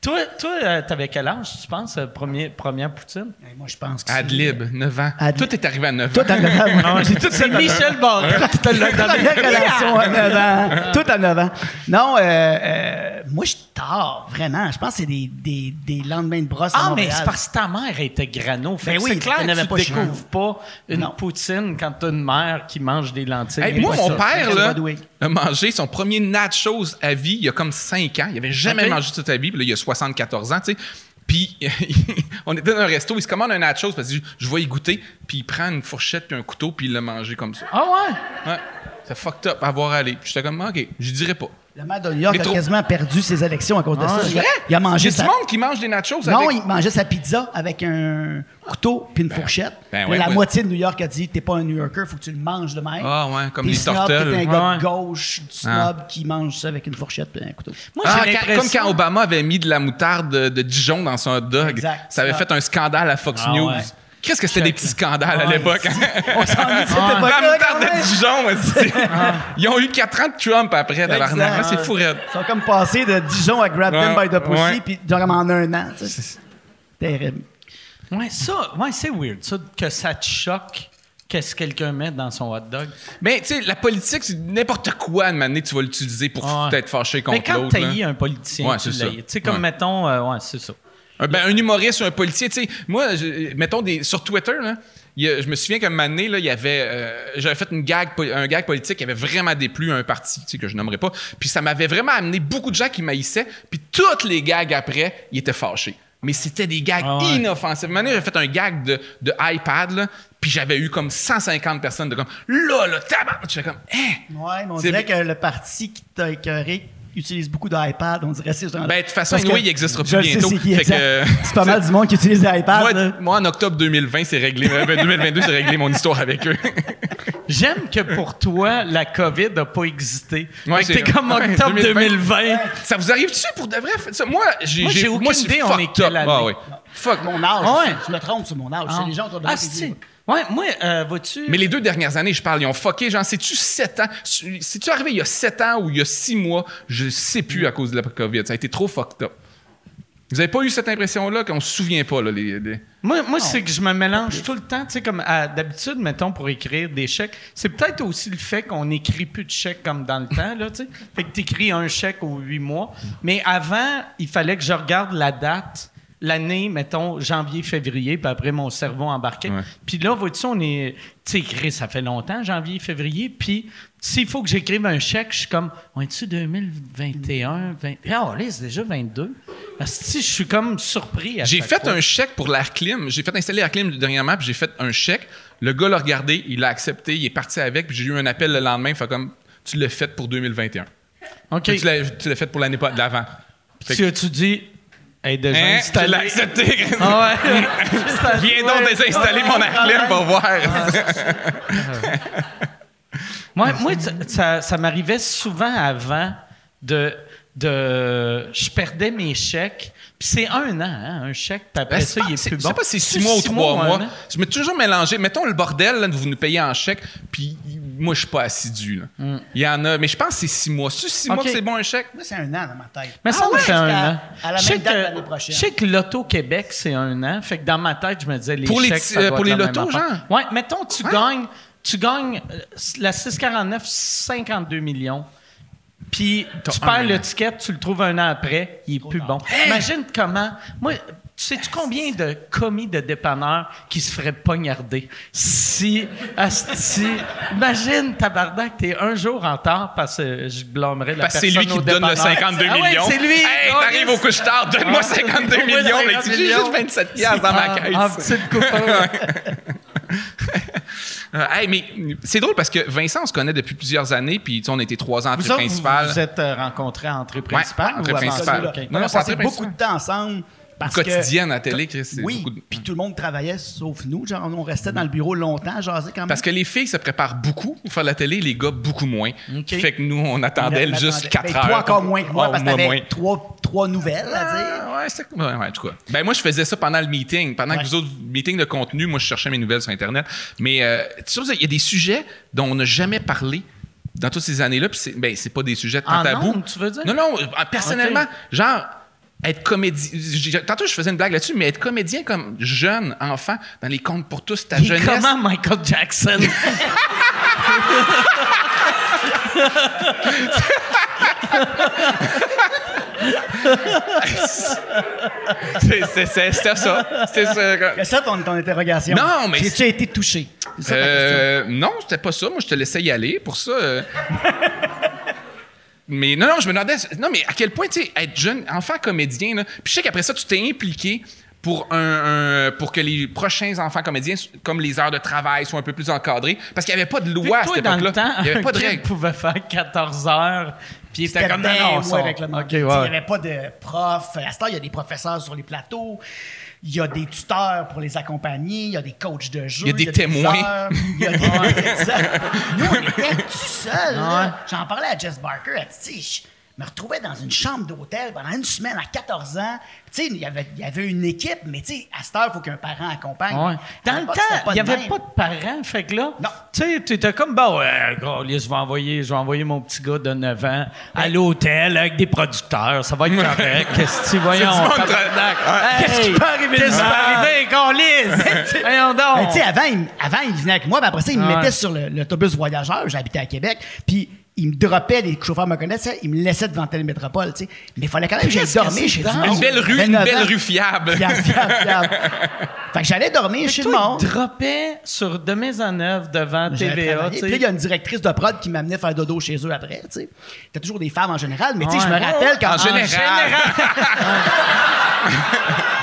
toi, toi euh, t'avais quel âge, tu penses, euh, premier, première poutine? Moi, je pense que c'est- Adlib, 9 ans. Adlib. Tout est arrivé à 9 Tout ans. à 9 ans. C'est Michel Barrette qui te l'a donné. Première relation à 9 ans. Tout à 9 ans. Non, euh, euh, moi, je suis tard, vraiment. Je pense que c'est des, des, des lendemains de brosse à Ah, mais Montréal. c'est parce que ta mère était grano. Fait Ben oui, c'est clair que tu pas découvres pas une Non. poutine quand t'as une mère qui mange des lentilles. Hey, moi, mon ça. père, C'est là. A mangé son premier nachos à vie il y a comme 5 ans. Il avait jamais mangé de toute sa vie. Puis là, il a 74 ans, tu sais. Puis, on était dans un resto, il se commande un nachos parce que je, je vais y goûter. Puis, il prend une fourchette puis un couteau, puis il l'a mangé comme ça. Ah ouais? Ouais. C'est fucked up à voir aller. Puis, j'étais comme, OK, je dirais pas. Le maire de New York a quasiment perdu ses élections à cause de ça. Il a, il a Il y mangé a du sa... monde qui mange des nachos Non, avec... il mangeait sa pizza avec un couteau puis une fourchette. ben ouais, la ouais. moitié de New York a dit T'es pas un New Yorker, faut que tu le manges de même. Ah ouais, comme des snob. T'es un gars Ouais. de gauche, du snob qui mange ça avec une fourchette puis un couteau. Moi, Ah, j'ai quand- l'impression... comme quand Obama avait mis de la moutarde de, de Dijon dans son hot dog. Exact. Ça avait Ah. fait un scandale à Fox Ah News. Qu'est-ce que c'était des petits scandales à l'époque? hein? On s'ennuie de cette Ah. époque-là, La quand moutarde même. de Dijon, aussi. Ils ont eu 4 ans de Trump après, tabarnak. C'est fou, raide. Ils sont comme passés de Dijon à Grab Them by the Pussy, ouais. puis genre en un an. Terrible. Ouais, ça, ouais, c'est weird, ça, que ça te choque qu'est-ce que quelqu'un met dans son hot dog? Ben, tu sais, la politique, c'est n'importe quoi, de manière tu vas l'utiliser pour Ouais. t'être fâché Mais contre quand l'autre. là. t'haïs un politicien, Ouais, tu sais, comme Ouais. mettons, euh, ouais, c'est ça. Un, ben, un humoriste ou un policier, tu sais. Moi, je- mettons, des, sur Twitter, là, a- je me souviens qu'à un moment donné, là, il y avait, euh, j'avais fait une gag, un gag politique qui avait vraiment déplu à un parti, tu sais, que je nommerai pas. Puis ça m'avait vraiment amené beaucoup de gens qui maïssaient. Puis toutes les gags après, ils étaient fâchés. Mais c'était des gags Ah ouais. inoffensifs. À un moment donné, j'avais fait un gag de, de iPad, là, puis j'avais eu comme 150 personnes de comme, là, là, tabac! J'étais comme, hein? Ouais, mais on dirait que le parti qui t'a écœuré utilise beaucoup d'iPad. On dirait ces gens Ben, de toute façon, anyway, il existera plus bientôt. c'est que- C'est pas mal du monde qui utilise l'iPad. Moi, là. moi, en octobre 2020, c'est réglé. Euh, ben, 2022, c'est réglé mon histoire avec eux. J'aime que pour toi, la COVID n'a pas existé. Ouais, T'es comme ouais, octobre 2020. 2020. Ça vous arrive-tu pour de vrai? Ça, Moi, j'ai, Moi, aucune c'est idée, on est quelle année. Ah, ouais. Fuck. Mon âge. Ah ouais? Je me trompe sur mon âge. C'est les gens autour de moi Ah. Ouais, moi, euh, vois-tu. Mais les deux dernières années, je parle, ils ont fucké. Genre, c'est-tu 7 ans? C'est-tu arrivé il y a 7 ans ou il y a 6 mois? Je sais plus à cause de la COVID. Ça a été trop fucked up. Vous avez pas eu cette impression-là qu'on se souvient pas, là, les... les- Moi, moi c'est que je me mélange tout le temps. Tu sais, comme d'habitude, mettons, pour écrire des chèques, c'est peut-être aussi le fait qu'on n'écrit plus de chèques comme dans le temps, là, tu sais. Fait que tu écris un chèque aux huit mois. Mais avant, il fallait que je regarde la date, l'année, mettons, janvier, février, puis après, mon cerveau embarquait. Puis là, vois-tu, on est. Tu sais, ça fait longtemps, janvier, février. Puis s'il faut que j'écrive un chèque, je suis comme, on est-tu 2021, 20... Ah, là, c'est déjà 22. Si je suis comme surpris. J'ai fait fois. un chèque pour l'air clim. J'ai fait installer l'air clim dernièrement, puis j'ai fait un chèque. Le gars l'a regardé, il l'a accepté, il est parti avec, puis j'ai eu un appel le lendemain. Fait comme, tu l'as fait pour 2021. OK. Puis Tu l'as fait pour l'année d'avant. Tu as-tu dit, est déjà Hein? Accepté. Ah ouais. Viens donc désinstaller mon air clim pour voir. Moi, moi ça, m'arrivait souvent avant de, de. Je perdais mes chèques. Puis c'est un an, hein, un chèque. Puis après Ben, ça, il est c'est- plus Je bon. sais pas si c'est six mois ou trois mois. Je m'ai toujours mélangé. Mettons le bordel, là, vous nous payez en chèque, puis moi, je suis pas assidu. là. Il y en a, mais je pense que c'est six mois. C'est six mois que c'est bon un chèque? Moi, c'est un an dans ma tête. Mais ça, Ah ouais, c'est un à- an. À la Je sais même date que- l'année prochaine. Je sais que l'Auto-Québec, c'est un an. Fait que dans ma tête, je me disais, les Pour les chèques, petits- ça euh, doit pour être les lotos, genre? Ouais, mettons, tu gagnes, tu gagnes euh, la 649, 52 millions. Puis tu perds le ticket, tu le trouves un an après, il est plus bon. Imagine comment. Moi, sais-tu combien de commis de dépanneurs qui se feraient poignarder? Si. asti, imagine, tabarnak, t'es un jour en retard parce que je blâmerais la Parce que c'est personne lui qui te donne le dépanneur. 52 Ah ouais, millions. c'est lui! Hey, Oh, t'arrives au couche-tard, donne-moi Ah. 52 Donne-moi millions. Là, 50 tu dis millions. juste 27 piastres dans ma caisse. En petite coupure. Euh, hey, mais c'est drôle parce que Vincent, on se connaît depuis plusieurs années, puis tu sais, on a été trois ans entrée autres, vous principale. vous êtes euh, rencontrés à entrée principale entrée ou avant principale. ça? Ok. OK. On a Non, c'est passé beaucoup de temps ensemble. Parce Quotidienne que, à télé, Chris, Oui, de- puis tout le monde travaillait sauf nous. Genre, on restait dans le bureau longtemps, jaser quand même. Parce que les filles se préparent beaucoup pour faire la télé, les gars beaucoup moins. OK. Fait que nous, on On attendait attendait. juste 4 Ben, heures. Toi encore moins que moi, Oh, parce que t'avais trois, trois nouvelles à dire. Ah, ouais, c'était ouais, ouais, en tout cas. Ben moi, je faisais ça pendant le meeting. Pendant Ouais. que vous autres, meeting de contenu, moi, je cherchais mes nouvelles sur Internet. Mais euh, tu sais, il y a des sujets dont on n'a jamais parlé dans toutes ces années-là. Puis c'est ben, c'est pas des sujets de En tabou. ondes, tu veux dire? Non, non. euh, Personnellement, genre. Être comédien. Tantôt, je faisais une blague là-dessus, mais être comédien comme jeune, enfant, dans les contes pour tous, ta jeunesse. comment Michael Jackson? C'était ça. C'était ça. C'est ça ton, ton interrogation. Non, mais Tu as été touché? Euh, non, c'était pas ça. Moi, je te laissais y aller pour ça. Mais non, non, je me demandais. Non, mais à quel point, tu sais, être jeune, enfant comédien, là. Puis je sais qu'après ça, tu t'es impliqué pour un, un- pour que les prochains enfants comédiens, comme les heures de travail, soient un peu plus encadrés. Parce qu'il n'y avait pas de loi à cette le époque-là. Il n'y avait pas de règles. pouvait faire 14 heures, puis C'était comme non, non, sais, ouais. Il n'y avait pas de prof. À ce temps, il y a des professeurs sur les plateaux. Il y a des tuteurs pour les accompagner. Il y a des coachs de jeu. Il y a des témoins. heures, Il y a des... Nous, on était tout. Ouais. J'en parlais à Jess Barker. Elle dit, me retrouvais dans une chambre d'hôtel pendant une semaine à 14 ans. Tu sais, il y avait, il y avait une équipe, mais tu sais, à cette heure, il faut qu'un parent accompagne. Ouais. Dans le temps, il n'y avait même. pas de parents. Fait que là, tu sais, tu étais comme, bah ouais, gros, je vais envoyer, je vais envoyer mon petit gars de 9 ans à l'hôtel avec des producteurs. Ça va être correct. Qu'est-ce que tu voyons? Qu'est-ce qui peut arriver Qu'est-ce qui peut arriver? Voyons donc. Mais tu sais, avant, il, avant, il venait avec moi, puis après ça, il me mettait sur l'autobus voyageur. J'habitais à Québec. Puis il me droppait, les chauffeurs me connaissaient, il me laissait devant Télémétropole, tu sais. Mais il fallait quand même que j'aille dormir chez du monde. Une belle rue, une 9 belle rue fiable. Fiable, fiable, fiable. Fait que j'allais dormir chez le monde. il droppait sur de Maisonneuve devant TVA, tu Puis là, il sais. y a une directrice de prod qui m'amenait faire dodo chez eux après, tu sais. C'était toujours des femmes en général, mais tu sais, je me rappelle quand... En général.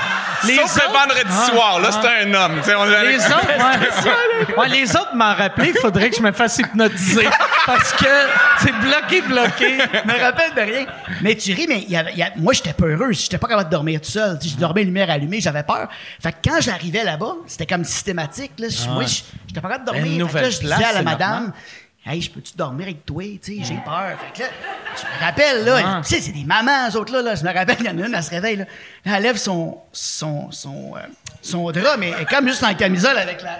Les Sauf le autres- vendredi soir, là, c'était un homme. on Les autres, ouais. Ouais, les autres m'en rappelaient, il faudrait que je me fasse hypnotiser. Parce que c'est bloqué, bloqué. Je me rappelle de rien. Mais tu ris, mais y avait- y moi, j'étais peureux. J'étais pas capable de dormir tout seul. Je dormais lumière allumée, j'avais peur. Fait que quand j'arrivais là-bas, c'était comme systématique. Là. Je- Moi, j'étais pas capable de dormir. Une Fait que là, je disais à la madame, normal. Hey, je peux-tu dormir avec toi? Tu sais, j'ai peur. Fait que là, je me rappelle, là, tu sais, c'est des mamans, eux autres, là, là. Je me rappelle, il y en a une, elle se réveille, là. Elle lève son, son, son, euh, son drap, mais elle est comme juste en camisole avec la.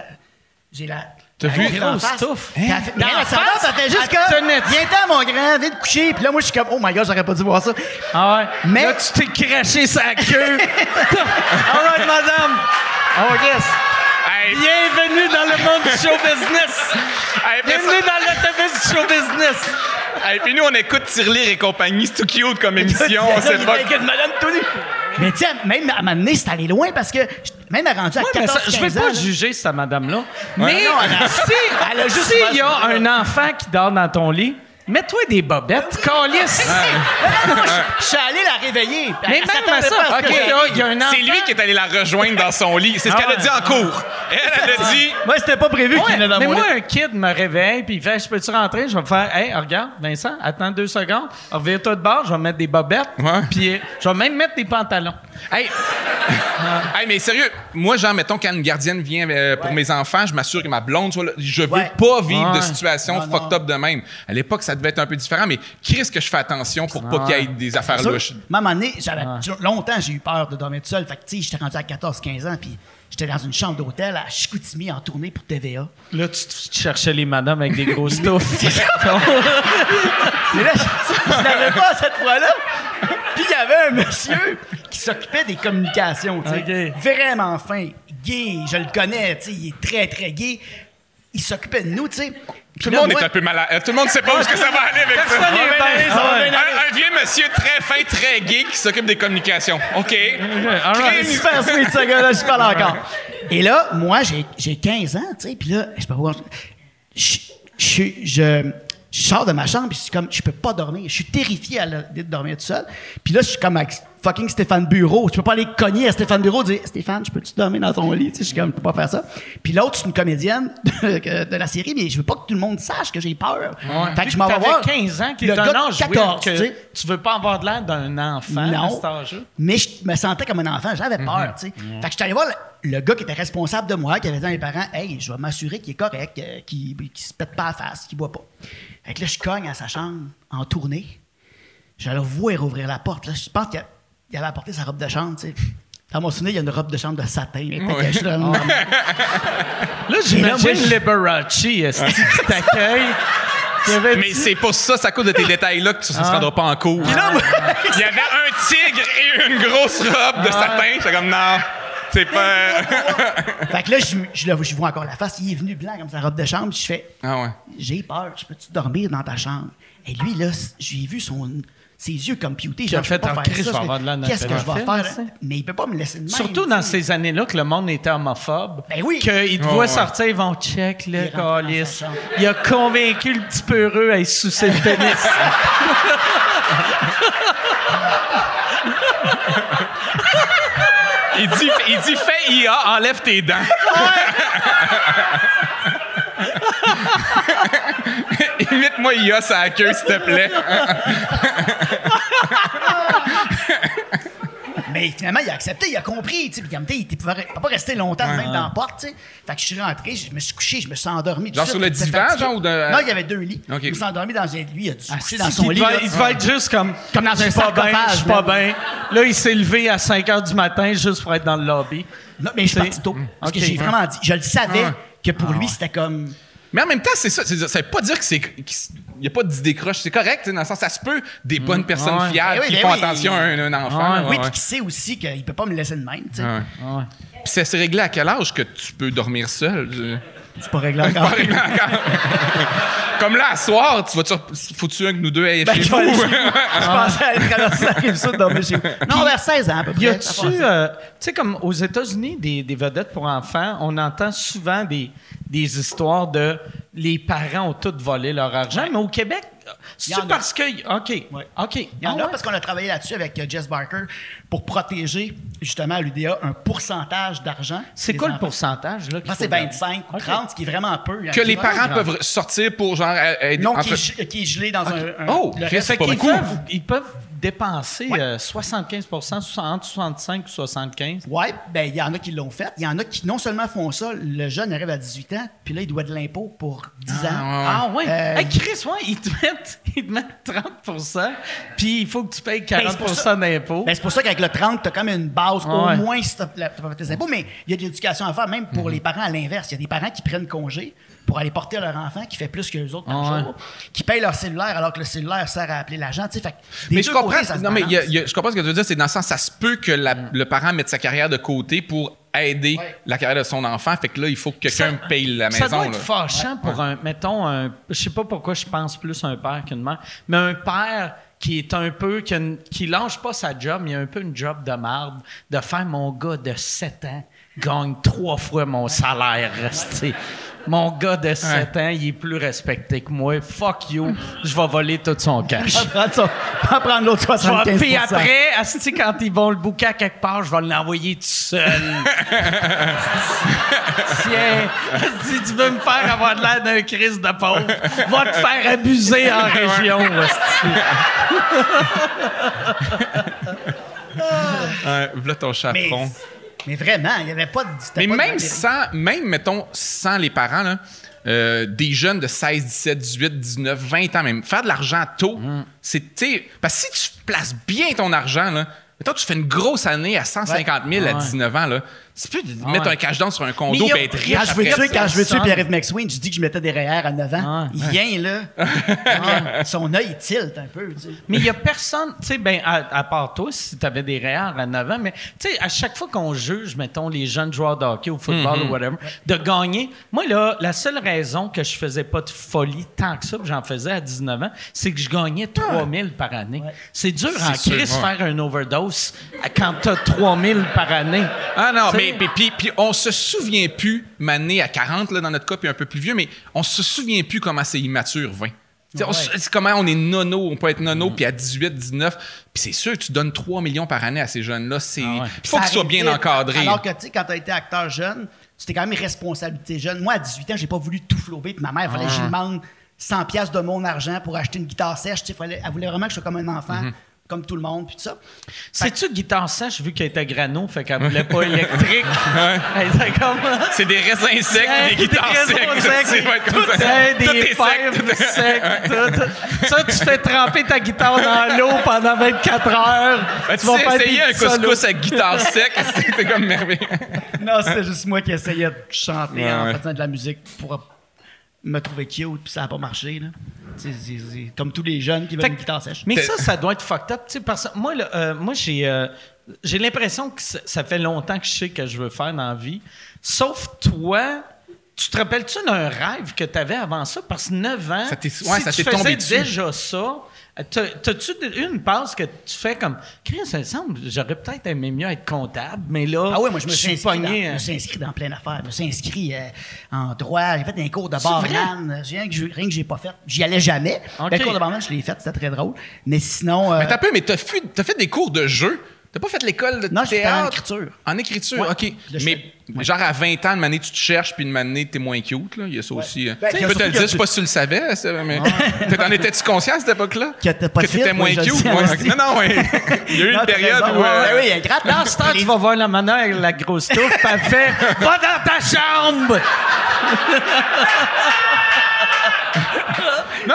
J'ai la. T'as vu? Grosse face. touffe. Puis elle fait- mais elle, face, juste tenait- Viens-t'en, mon grand, viens te coucher. Puis là, moi, je suis comme, oh my god, j'aurais pas dû voir ça. Ah ouais? Mais- Là, tu t'es craché sa queue. All right, madame. Oh, yes. Hey, Bienvenue dans le monde du show business. hey, après ça- Bienvenue dans l'autobus du show business. hey, puis nous, on écoute Tirelire et compagnie. C'est tout cute comme émission. On sait pas. Mais tu sais, même à m'amener, c'est allé loin parce que je- même elle rendu à Ouais, mais 14 ça- je vais 15 ans, pas là. juger cette madame-là. Mais non, elle a- si elle a juste s'il y a un enfant qui dort dans ton lit, mets-toi des bobettes, calice. Non, non, je je suis allé la réveiller. Mais Elle même à s'attendait ça, pas à ce OK, là, il y a un enfant. C'est lui qui est allé la rejoindre dans son lit. C'est ce Ah qu'elle a dit en cours. Elle, elle a dit. Moi, c'était pas prévu Ouais, qu'il venait dans mais mon moi, lit. un kid me réveille, puis il fait Je peux-tu rentrer? Je vais me faire Hey, regarde, Vincent, attends deux secondes, reviens-toi de bord, je vais mettre des bobettes, Ouais. puis euh, je vais même mettre des pantalons. Hey. hey, mais sérieux, moi, genre, mettons, quand une gardienne vient euh, pour mes enfants, je m'assure que ma blonde soit là. Je veux Ouais. pas vivre de Ouais. Non, fucked up de même. À l'époque, ça devait être un peu différent, mais qui risque que je fais attention pour pas qu'il y ait des affaires louches? Moi, à un moment donné, j'avais- longtemps, j'ai eu peur de dormir tout seul. Fait que, tu sais, j'étais rendu à 14-15 ans, puis j'étais dans une chambre d'hôtel à Chicoutimi en tournée pour TVA. Là, tu, tu cherchais les madames avec des grosses touffes. Mais là, je je l'avais pas cette fois-là. Puis il y avait un monsieur qui s'occupait des communications, tu sais. Vraiment fin, gay, je le connais, tu sais, il est très, très gay. Il s'occupait de nous, tu sais. Tout le monde est un peu malade. Tout le monde sait pas où est-ce que ça va aller avec ça. Ah aller. Un, vieux monsieur très fin, très gay qui s'occupe des communications. OK. Super sweet, ce gars-là, je parle encore. Et là, moi, j'ai, j'ai 15 ans, tu sais, puis là, je sais pas voir. Je, je, je, je sors de ma chambre, puis je suis comme, je peux pas dormir. Je suis terrifié à l'idée de dormir tout seul. Puis là, je suis comme fucking Stéphane Bureau. Je peux pas aller cogner à Stéphane Bureau et dire, Stéphane, je peux-tu dormir dans ton lit? Tu sais, je suis comme, je peux pas faire ça. Puis l'autre, c'est une comédienne de, de la série, mais je veux pas que tout le monde sache que j'ai peur. Fait que je m'en vais T'avais voir. 15 ans, qui est un âge 14, weird que tu sais. tu veux pas avoir de l'air d'un enfant à Non. cet âge-là. Mais je me sentais comme un enfant, j'avais Mhm. peur, tu sais. Fait que je suis allé voir le, le gars qui était responsable de moi, qui avait dit à mes parents Hey, je vais m'assurer qu'il est correct, euh, qu'il se pète pas la face, qu'il boit pas. Fait que là, je cogne à sa chambre en tournée. Je le vois rouvrir la porte. Là. Je pense qu'il a- il avait apporté sa robe de chambre, tu sais. Dans mon souvenir, il y a une robe de chambre de satin. Caché là. Là, j'imagine Liberace, qui t'accueille. Mais c'est pour ça, c'est à cause de tes détails-là que tu ne se rendras pas en cours. Il y avait un tigre et une grosse robe de satin. J'étais comme, non, c'est pas... fait que là, je, je, vois encore la face. Il est venu blanc comme sa robe de chambre. Je fais ah ouais. j'ai peur, je peux-tu dormir dans ta chambre? Et lui, là, j'ai vu son, ses yeux computés. Qui a genre, je peux fait la fais, Qu'est-ce que je vais faire? sais. Mais il peut pas me laisser de même. Surtout dans sais. ces années-là que le monde était homophobe. Ben oui. Qu'ils te Ouais, voient ouais. sortir, ils vont check, le calice. Il a convaincu le petit peureux à y sucer le pénis. Il dit, il dit fais IA, enlève tes dents. Imite-moi IA sur la queue, s'il te plaît. Mais finalement, il a accepté, il a compris. tu sais, Puis il ne pouvait pas rester longtemps de même dans la porte. tu sais. Fait que je suis rentré, je me suis couché, je me suis endormi. Genre sur le divan, genre, ou de- Non, il y avait deux lits. Ok. Je me suis endormi dans un lit. Lui, il a dû se coucher dans Ah, son il lit. devait, il devait être juste comme. Comme dans un je suis pas bien, sarcophage, je suis pas man. bien. Là, il s'est levé à 5 h du matin juste pour être dans le lobby. Non, mais je suis parti tôt. Parce que j'ai vraiment dit, je le savais Ouais. Que pour lui, c'était comme. Mais en même temps, c'est ça. c'est- Ça veut pas dire que c'est. qu'il n'y a pas d'idée croche. C'est correct, tu sais, dans le sens, ça se peut des bonnes personnes Ouais. fiables oui, qui ben font oui. attention à un, un enfant. Ouais, Oui, puis qui sait aussi qu'il peut pas me laisser de même. Puis ça s'est réglé à quel âge que tu peux dormir seul? C'est pas réglé Pas encore. réglé encore. Comme là, à soir, tu vas-tu, faut-tu un que nous deux aillent Ben, chez vous? Je pensais aller traverser la rive sud, dormir chez vous. Non, vers 16 ans, à peu près. Y a-tu, euh, tu sais, comme aux États-Unis, des, des vedettes pour enfants, on entend souvent des, des histoires de les parents ont tous volé leur argent, mais au Québec, c'est parce que. OK. Ouais. OK. Il y en Ah a ouais? parce qu'on a travaillé là-dessus avec euh, Jess Barker pour protéger justement à l'UDA un pourcentage d'argent. C'est quoi le pourcentage? Là, c'est 25 ou 30, ce qui est vraiment peu. que les parents peuvent sortir pour genre euh, aider. Non, qui est, fait- ge- qui est gelé dans un, un- Oh, le reste- c'est pas Ils peuvent, ils peuvent dépenser Ouais. euh, 75% entre 65 et 75 Ouais, ben il y en a qui l'ont fait. Il y en a qui non seulement font ça, le jeune arrive à 18 ans, puis là, il doit de l'impôt pour 10 ans. Ah ouais? Euh, Hey, Chris, ouais, ils te mettent, ils te mettent 30% puis il faut que tu payes Ben, 40 c'est pour ça- d'impôts. Ben, c'est pour ça qu'avec le 30, tu as comme une base, Ah ouais. au moins si tu as tes impôts. Mais il y a de l'éducation à faire, même pour les parents à l'inverse. Il y a des parents qui prennent congé pour aller porter leur enfant qui fait plus que les autres par Ah ouais. jour, qui payent leur cellulaire alors que le cellulaire sert à appeler l'agent. tu sais. Mais je comprends. côtés, ça non, mais il y a- balance. il y a- je comprends ce que tu veux dire. C'est dans le sens, ça se peut que la- le parent mette sa carrière de côté pour aider Ouais. la carrière de son enfant. Fait que là, il faut que quelqu'un Ça- paye la Ça maison. doit être là. fâchant pour un, mettons, un, je sais pas pourquoi je pense plus un père qu'une mère, mais un père qui est un peu, qui, une- qui lâche pas sa job, mais il a un peu une job de marde, de faire mon gars de 7 ans gagne trois fois mon salaire resté. Mon gars de 7 ans, il est plus respecté que moi. Fuck you, je vais voler tout son cash. On va prendre ça. On va prendre l'autre Je vais- 75 Puis après, asti, quand ils vont le bouquer à quelque part, je vais l'envoyer tout seul. Tiens, si tu veux me faire avoir de l'air d'un crise de pauvre, va te faire abuser en région. asti. Ouais, voilà ton chaperon. mais vraiment, il n'y avait pas de. Mais pas de- même sans, même, mettons, sans les parents, là, euh, des jeunes de 16, 17, 18, 19, 20 ans même, faire de l'argent tôt, Mm. c'est, parce que si tu places bien ton argent, là, mettons, tu fais une grosse année à 150 000 à Ouais. 19 ans, là, tu peux Ah mettre ouais. un cash down sur un Mais condo y et être riche Quand je veux tuer, quand je veux tuer. Pierre-Yves McSween, je dis que je mettais des REER à 9 ans. Ouais. Il vient, là. Son œil, il tilte un peu. Mais il n'y a personne, tu sais, ben, à, à part toi, si tu avais des réels à 9 ans, mais tu sais, à chaque fois qu'on juge, mettons, les jeunes joueurs de hockey ou football ou whatever, de gagner, moi, là, la seule raison que je faisais pas de folie tant que ça, puis j'en faisais à 19 ans, c'est que je gagnais 3000 par année. C'est dur en crise ouais. faire un overdose quand tu as 3000 par année. Ah non, Tu sais, mais puis, on se souvient plus, mané à 40, là, dans notre cas, puis un peu plus vieux, mais on se souvient plus comment c'est immature, 20. Tu sais, on se- c'est comment on est nono, on peut être nono, puis à 18, 19. Puis c'est sûr, tu donnes 3 millions par année à ces jeunes-là. C'est, Ah ouais. Faut qu'ils soient bien encadrés. Alors que, tu sais, quand tu as été acteur jeune, tu t'es quand même responsabilité jeune. Moi, à 18 ans, j'ai pas voulu tout flouber. Puis ma mère, il fallait que je lui demande 100 pièces de mon argent pour acheter une guitare sèche. Fallait- elle voulait vraiment que je sois comme un enfant, Mm-hmm. Comme tout le monde, puis tout ça. C'est-tu guitare sèche vu qu'elle était grano, fait qu'elle voulait pas électrique? C'est des raisins secs, Hey, des guitares secs. C'est des fèves secs. tout, tout. Ça, tu fais tremper ta guitare dans l'eau pendant 24 heures. Ben, tu vas faire essayer des un couscous avec guitare sec, c'était comme merveilleux. Non, c'était juste moi qui essayais de chanter Ouais, en ouais. faisant de la musique pour me trouver cute, puis ça n'a pas marché. Là. Comme tous les jeunes qui veulent Fait une guitare sèche. Mais ça, ça doit être fucked up. tu sais, Parce que moi, là, euh, moi j'ai, euh, j'ai l'impression que ça, fait longtemps que je sais que je veux faire dans la vie. Sauf toi, tu te rappelles-tu d'un rêve que tu avais avant ça? Parce que 9 ans, Ça t'est- si ouais, ça tu faisais tombé dessus. déjà ça, t'as-tu une passe que tu fais comme « Chris, ça me semble, j'aurais peut-être aimé mieux être comptable, mais là, Ah oui, moi je me suis, inscrit dans, pogné, je me suis inscrit dans plein d'affaires. Je me suis inscrit euh, en droit, j'ai fait un cours de barman. J'ai Rien que, je- rien que j'ai pas fait. J'y allais jamais. Ok. Le cours de barman, je l'ai fait, c'était très drôle. Mais sinon. euh, Mais t'as peu, mais t'as fait, t'as fait des cours de jeu. T'as pas fait l'école de Non, théâtre? en écriture. En écriture, Ouais. OK. Mais genre à 20 ans, une année, tu te cherches, puis une année, t'es moins cute. Là. Il y a ça aussi. hein. Ben, a peux te le dire, je sais pas si tu le savais, ça, mais t'en étais-tu conscient à cette époque-là? Que de t'étais moins oui, cute? Non, non, ouais. Il y a eu non, une période raison. où... Ouais, euh, oui, il y a gratte. Dans ce temps, tu vas voir la manière avec la grosse touffe, puis elle fait « Va dans ta chambre!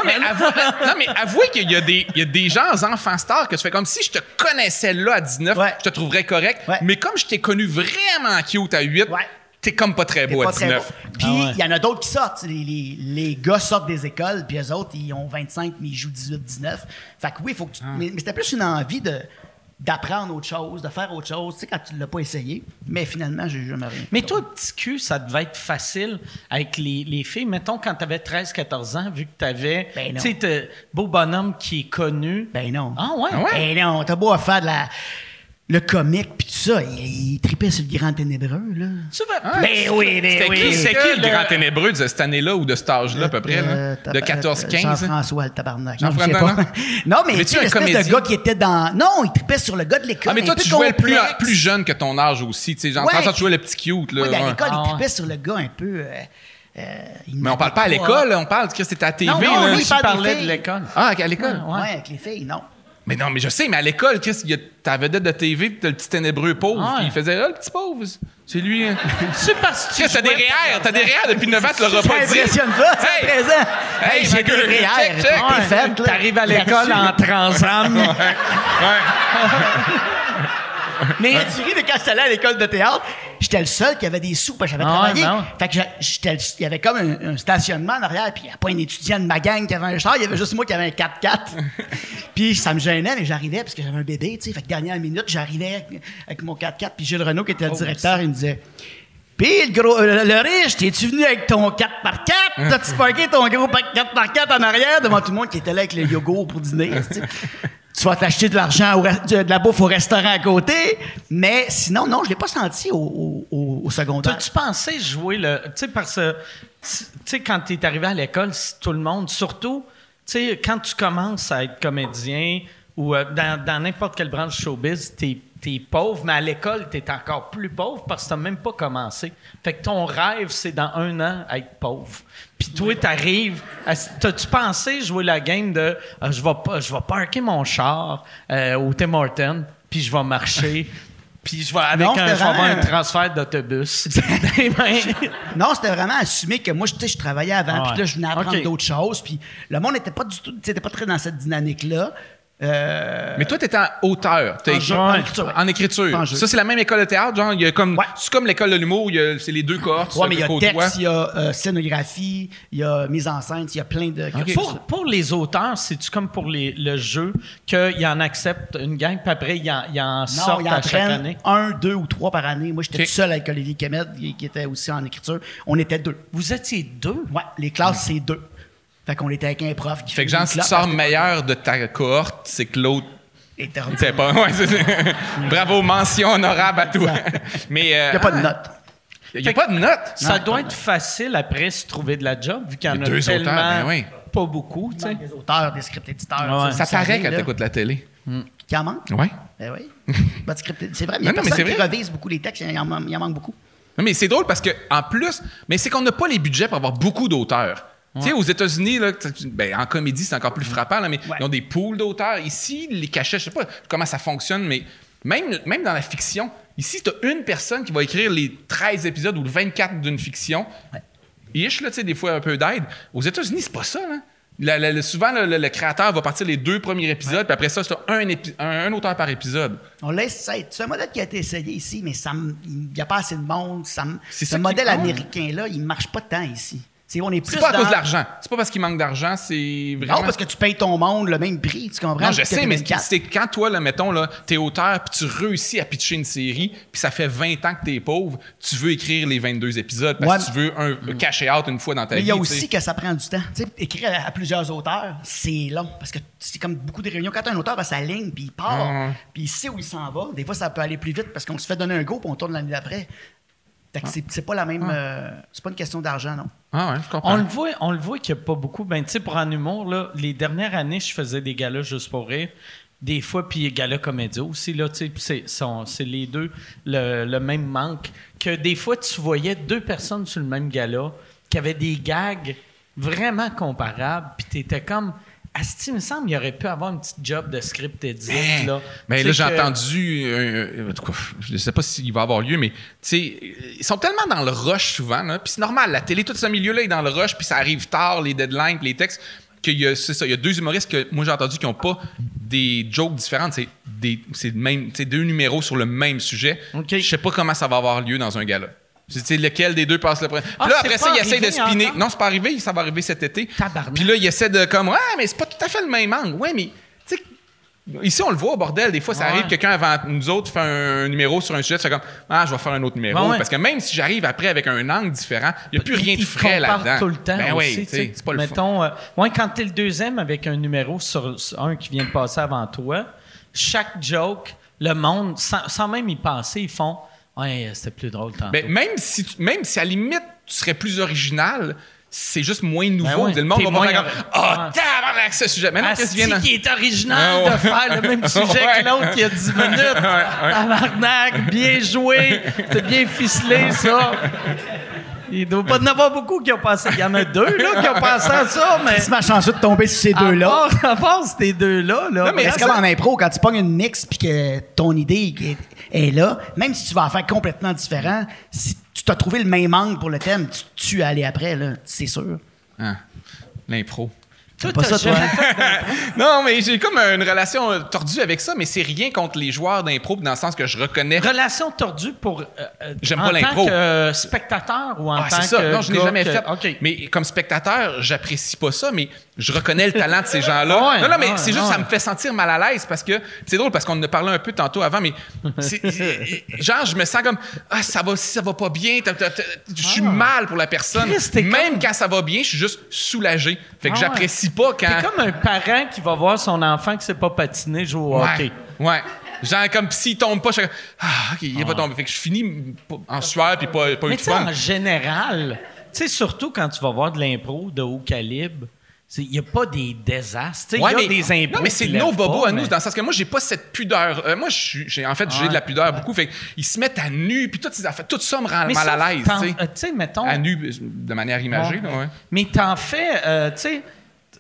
Non, mais, avouez, non, mais avouez qu'il y a des, il y a des gens enfants stars que tu fais comme si je te connaissais là à 19, Ouais. je te trouverais correct. Ouais. Mais comme je t'ai connu vraiment cute à 8, Ouais. t'es comme pas très beau pas à très 19. beau. Puis il y en a d'autres qui sortent. Les, les, les gars sortent des écoles, puis eux autres, ils ont 25, mais ils jouent 18, 19. Fait que oui, il faut que tu. Mais, mais c'était plus une envie de. D'apprendre autre chose, de faire autre chose, tu sais, quand tu l'as pas essayé. Mais finalement, j'ai jamais rien. Mais toi, petit cul, ça devait être facile avec les, les filles. Mettons, quand tu avais 13-14 ans, vu que tu avais. Ben non. tu sais, beau bonhomme qui est connu. Ben non. Ah ouais? Ah ouais? Ben non, t'as beau à faire de la, le comique puis tout ça, il, il tripait sur le grand ténébreux, là. Tu vas- Ben oui, ben oui. qui, c'était qui le grand ténébreux de cette année-là ou de cet âge-là, à peu près? Euh, là? De euh, 14-15? Jean-François, le tabarnak. Non, je Jean-François, sais pas. Non, mais Mais tu sais, un l'espèce de comédien? gars qui était dans... Non, il tripait sur le gars de l'école. Ah, mais toi, tu jouais plus, plus jeune que ton âge aussi. Tu sais, Jean-François, Ouais. tu jouais le petit cute. Là, Oui, à l'école, Ah, il ouais. tripait sur le gars un peu... euh, euh, Mais on parle pas à l'école, on parle que c'était à TV. Non, non, là. lui, il parlais de l'école. Ah, à l'école? Ouais. Ouais, avec les filles, non. Mais non, mais je sais, mais à l'école, qu'est-ce qu'il y a ta vedette de TV, t'as le petit ténébreux pauvre, Ouais. puis il faisait, ah, le petit pauvre, c'est lui. hein. C'est parce que tu Qu'est-ce que t'as des réels, t'as des réels depuis 9 ans, tu l'auras Ça pas dit. impressionne pas, c'est Hey! présent. Hey, Hey, j'ai des check. T'es Ouais. T'arrives à l'école en transam. Ouais. Mais tu ris de quand allé à l'école de théâtre, j'étais le seul qui avait des sous parce que j'avais Ah travaillé. ben. Fait que j'étais il y avait comme un, un stationnement en arrière, puis il n'y a pas un étudiant de ma gang qui avait un char, il y avait juste moi qui avait un 4x4. puis ça me gênait, mais j'arrivais parce que j'avais un bébé, tu sais. Fait que dernière minute, j'arrivais avec, avec mon 4x4, puis Gilles Renault, qui était le directeur, il me disait. Pis le gros, euh, le riche, t'es-tu venu avec ton 4x4? T'as-tu parké ton gros 4x4 en arrière devant tout le monde qui était là avec le yogourt pour dîner? Tu tu vas t'acheter de l'argent, de, la bouffe au restaurant à côté. Mais sinon, non, je l'ai pas senti au, secondaire. T'as-tu pensé jouer le. Tu sais, parce que. Tu sais, quand t'es arrivé à l'école, tout le monde, surtout, tu sais, quand tu commences à être comédien ou euh, dans n'importe quelle branche showbiz, t'es es pauvre, mais à l'école, t'es encore plus pauvre parce que t'as même pas commencé. Fait que ton rêve, c'est dans un an être pauvre. Puis toi, t'arrives. T'as-tu pensé jouer la game de ah, je vais je vais parker mon char euh, au Tim Hortons, puis je vais marcher. Puis je vais avec Non, un, je vais avoir un transfert d'autobus. Non, c'était vraiment assumer que moi, je- tu sais, je travaillais avant, Ah puis ouais. là, je venais apprendre d'autres choses, puis le monde n'était pas du tout, pas très dans cette dynamique-là. Euh, Mais toi, t'étais en auteur. T'as En écrit- jeu, en écriture. En écriture. En. Ça, c'est la même école de théâtre, genre, il y a comme, Ouais. c'est comme l'école de l'humour, c'est les deux cohortes. ouais, mais il y a côtoient. texte, il y a euh, scénographie, il y a mise en scène, il y a plein de cursus. pour, pour les auteurs, c'est-tu comme pour les, le jeu qu'ils en acceptent une gang, puis après, ils en, ils en Non, sortent il y à en chaque prennent année? un, deux ou trois par année. Moi, j'étais Ok. tout seul avec Olivier Kemet, qui qui était aussi en écriture. On était deux. Vous étiez deux? Ouais, les classes, c'est deux. Fait qu'on était avec un prof qui Fait que genre, si tu sors meilleur de ta cohorte, c'est que l'autre était- C'est pas. Ouais, Bravo, mention honorable à toi. Mais. euh, Il n'y a pas de notes. Il n'y a pas de note. Ça Non, doit être facile après se trouver de la job, vu qu'il y en y a, deux tellement auteurs, ben oui. pas beaucoup. tu sais. Des auteurs, des script éditeurs. Ouais. tu Ça paraît quand t'écoutes la télé. Qui en manque? Ouais. Ben oui. Pas de script- C'est vrai, mais il y a Non, non, mais personne c'est qui vrai. revise beaucoup les textes. Il en, il en manque beaucoup. Non, mais c'est drôle parce que en plus, mais c'est qu'on n'a pas les budgets pour avoir beaucoup d'auteurs. Tu sais, aux États-Unis, ben, en comédie, c'est encore plus frappant, là, mais Ouais. ils ont des pools d'auteurs. Ici, les cachets, je sais pas comment ça fonctionne, mais même, même dans la fiction, ici, tu as une personne qui va écrire les 13 épisodes ou le 24 d'une fiction. Ish, là, tu sais, des fois un peu d'aide. Aux États-Unis, c'est pas ça, là. La- la- le- souvent, le, créateur va partir les deux premiers épisodes, puis après ça, c'est un, un, un auteur par épisode. On laisse. C'est un modèle qui a été essayé ici, mais il n'y a pas assez de monde. Ça ce modèle américain-là, il ne marche pas tant ici. C'est, on est plus C'est pas à dans- cause de l'argent. C'est pas parce qu'il manque d'argent, c'est vraiment. Non, parce que tu payes ton monde le même prix, tu comprends? Non, je sais, mais TV4. c'est quand toi, là, mettons, là, t'es auteur, puis tu réussis à pitcher une série, puis ça fait 20 ans que t'es pauvre, tu veux écrire les 22 épisodes parce que tu veux un cash out une fois dans ta Mais vie. il y a aussi que ça prend du temps. Tu sais, écrire à, à plusieurs auteurs, c'est long. Parce que c'est comme beaucoup de réunions. Quand un auteur à sa ligne, puis il part, Ouais. puis il sait où il s'en va, des fois, ça peut aller plus vite parce qu'on se fait donner un go, puis on tourne l'année d'après. Fait que c'est, c'est pas la même. euh, c'est pas une question d'argent, non. Ah. On le voit, on le voit qu'il n'y a pas beaucoup. Ben, tu sais, pour un humour, les dernières années, je faisais des galas juste pour rire. Des fois, puis galas comédia aussi, là, tu sais, c'est, les deux le, même manque. Que des fois, tu voyais deux personnes sur le même gala qui avaient des gags vraiment comparables, puis tu comme. Asti, il me semble qu'il aurait pu avoir une petite job de script edit, là. Mais là, j'ai que- entendu. euh, euh, en tout cas, je ne sais pas s'il va avoir lieu, mais tu sais, ils sont tellement dans le rush souvent. Puis c'est normal, la télé, tout ce milieu-là est dans le rush, puis ça arrive tard, les deadlines, puis les textes. Qu'il y a, c'est ça, il y a deux humoristes que moi j'ai entendu qui n'ont pas des jokes différentes. C'est des, c'est même, c'est deux numéros sur le même sujet. OK. Je sais pas comment ça va avoir lieu dans un gala. C'est lequel des deux passe le premier? Ah, Puis là, après ça, il essaie de spinner. encore? Non, c'est pas arrivé, ça va arriver cet été. Tabarnak. Puis là, il essaie de comme, ouais, mais c'est pas tout à fait le même angle. Ouais, mais, tu sais, Ici, on le voit au bordel. Des fois, ça Ouais. arrive, quelqu'un avant nous autres fait un, numéro sur un sujet, tu fais comme Ah, je vais faire un autre numéro. Ouais, ouais. Parce que même si j'arrive après avec un angle différent, il n'y a plus rien de frais là-dedans. tout le temps Ben oui, tu c'est pas le. Mettons, euh, quand t'es le deuxième avec un numéro sur, sur un qui vient de passer avant toi, chaque joke, le monde, sans, sans même y penser, ils font « Ouais, c'était plus drôle tantôt. Ben, même, si tu- même si à la limite, tu serais plus original, c'est juste moins nouveau. ouais, Le monde t'es va moins faire comme Ah, Ouais. tabarnak, ce sujet. Maintenant, qu'est-ce qui Asti vient de- qui est original Ah ouais. de faire le même sujet Ouais. que l'autre il y a 10 minutes. Tabarnak, bien joué. C'était bien ficelé, ça. Il ne doit pas y en avoir beaucoup qui ont pensé. Il y en a deux là, qui ont pensé à ça, mais. C'est ma chanceux de tomber sur ces deux-là. À part, ces deux-là, là. Non, mais c'est comme en impro, quand tu pognes une mix puis que ton idée est, est là, même si tu vas en faire complètement différent, si tu t'as trouvé le même angle pour le thème, tu tu aller après, là, c'est sûr. Ah, L'impro. Pas ça, toi, Non, mais j'ai comme une relation euh, tordue avec ça, mais c'est rien contre les joueurs d'impro, dans le sens que je reconnais. Relation tordue pour. euh, euh, J'aime en pas l'impro. tant que euh, spectateur ou en Ah, tant c'est ça. que. Non, je l'ai gars jamais que- fait. OK. Mais comme spectateur, j'apprécie pas ça, mais je reconnais le talent de ces gens-là. Ouais, non, non, mais ouais, c'est juste, ouais. ça me fait sentir mal à l'aise parce que c'est drôle parce qu'on en a parlé un peu tantôt avant, mais genre, je me sens comme, ah, ça va, si ça va pas bien, je suis mal pour la personne. Ah. Chris, t'es Même comme- quand ça va bien, je suis juste soulagé. Fait que Ah ouais. Pas quand. T'es comme un parent qui va voir son enfant qui sait pas patiner jouer au Ouais. hockey. Ouais. Genre, comme s'il tombe pas, je suis ah, OK, il est pas tombé. Fait que je finis en sueur puis pas, pas eu Mais de fun. en général, tu sais, surtout quand tu vas voir de l'impro de haut calibre, il n'y a pas des désastres. Il Ouais, y a mais, des impros. non, mais c'est nos bobos pas, à nous, mais- dans le sens que moi, j'ai pas cette pudeur. Euh, moi, j'ai- en fait, j'ai de la pudeur beaucoup. Fait ils se mettent à nu, puis affaires, tout ça me rend Mais mal ça, à l'aise. t'en- tu sais. euh, Tu sais, mettons. À nu, euh, de manière imagée. Ouais. là, ouais. Mais t'en fais, euh, tu sais,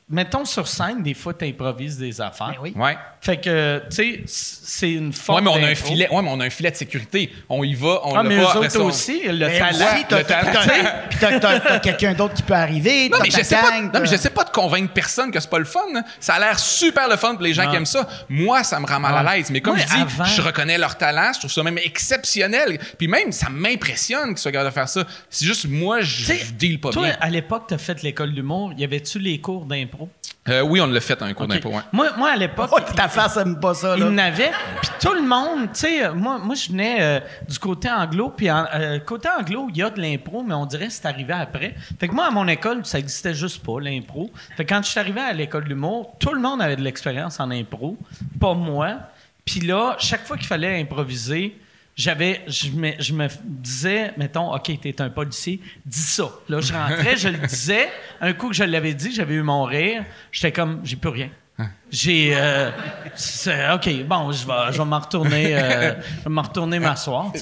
mettons sur scène, des fois, t'improvises des affaires. Ben oui. Ouais. Fait que, tu sais, c'est une Ouais, forme mais on a un filet. Ouais, mais on a un filet de sécurité. On y va, on Ah, l'a mais pas. eux autres on- aussi, le Mais talent. aussi, t'as- le talent. t'as- t'as- Puis t'as- t'as t'as quelqu'un d'autre qui peut arriver. Non, mais ta je sais pas, non, mais t'as- je sais pas de convaincre personne que c'est pas le fun. hein. Ça a l'air super le fun pour les gens Non. qui aiment ça. Moi, ça me rend mal à Ouais. l'aise. Mais comme je dis, avant- je reconnais leur talent. Je trouve ça même exceptionnel. Puis même, ça m'impressionne qu'ils soient capables de faire ça. C'est juste, moi, Tu je deal pas toi, bien. à l'époque, t'as fait l'école d'humour. Y avait-tu les cours d'impro? Euh, oui, on l'a fait un cours Ok. d'impôt, ouais. Moi, moi, à l'époque, Oh, ta face aime pas ça, il n'avait. Puis tout le monde, tu sais, euh, moi, moi, je venais euh, du côté anglo. Puis euh, côté anglo, il y a de l'impro, mais on dirait que c'est arrivé après. Fait que moi, à mon école, ça existait juste pas, l'impro. Fait que quand je suis arrivé à l'école d'humour, tout le monde avait de l'expérience en impro, pas moi. Puis là, chaque fois qu'il fallait improviser, j'avais, je me, disais, mettons, OK, t'es un policier, dis ça. Là, je rentrais, je le disais. Un coup que je l'avais dit, j'avais eu mon rire. J'étais comme, j'ai plus rien. J'ai. euh, OK, bon, je vais, je vais m'en retourner, euh, je vais m'en retourner m'asseoir.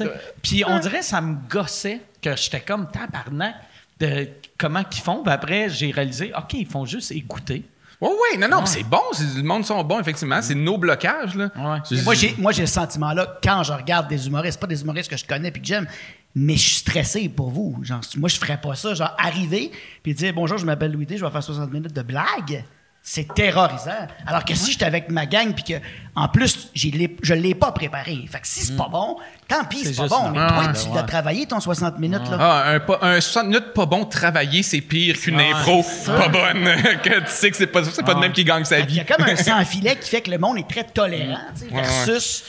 Puis on dirait ça me gossait que j'étais comme tabarnak de comment qu'ils font. Puis après, j'ai réalisé, OK, ils font juste écouter. Oui, oui, non, non, c'est bon. Le monde sont bons, effectivement. C'est nos blocages, là. Ouais. Moi, j'ai, moi, j'ai le sentiment-là, quand je regarde des humoristes, pas des humoristes que je connais puis que j'aime, mais je suis stressé pour vous. Genre, moi, je ferais pas ça. Genre, arriver puis dire bonjour, je m'appelle Louis D, je vais faire 60 minutes de blague. C'est terrorisant. Alors que si j'étais avec ma gang puis que, en plus, je l'ai pas préparé. Fait que si c'est pas bon, tant pis, c'est, pas bon. Mais toi, ouais. tu l'as travaillé ton 60 minutes, là. Ah, un, pas- un 60 minutes pas bon travaillé, c'est pire qu'une Ouais, impro pas bonne. que tu sais que c'est pas, c'est pas de même qui gagne sa Il y vie. a comme un sans-filet qui fait que le monde est très tolérant, Ouais, versus.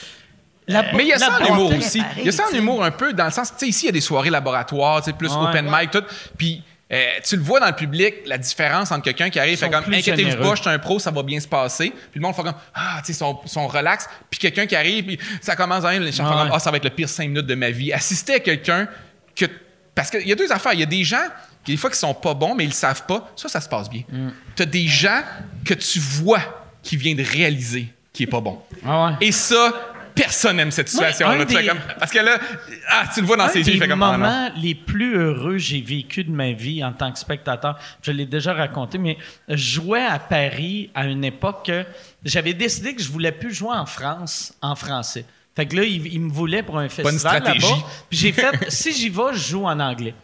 La- Mais il y a ça en humour aussi. Il y a ça en humour un peu, dans le sens, tu sais, ici, il y a des soirées laboratoires, tu sais, plus Ouais. open mic, tout. Puis, euh, tu le vois dans le public, la différence entre quelqu'un qui arrive, fait comme, inquiétez-vous pas, je suis un pro, ça va bien se passer. Puis le monde fait comme, ah, tu sais, sont relax. Puis quelqu'un qui arrive, puis ça commence à rien, les gens font Ouais. comme, ah, ça va être le pire cinq minutes de ma vie. Assister à quelqu'un que. Parce qu'il y a deux affaires. Il y a des gens qui, des fois, qui sont pas bons, mais ils le savent pas. Ça, ça se passe bien. Mm. Tu as des gens que tu vois qui viennent de réaliser qui est pas bon. Ah ouais. Et ça, personne n'aime cette situation-là. un des- Parce que là, ah, tu le vois dans Un ses yeux, il des ah, moments les plus heureux que j'ai vécu de ma vie en tant que spectateur, je l'ai déjà raconté, mais je jouais à Paris à une époque que j'avais décidé que je voulais plus jouer en France en français. Fait que là, ils il me voulaient pour un festival stratégie. là-bas. Puis j'ai fait, si j'y vais, je joue en anglais.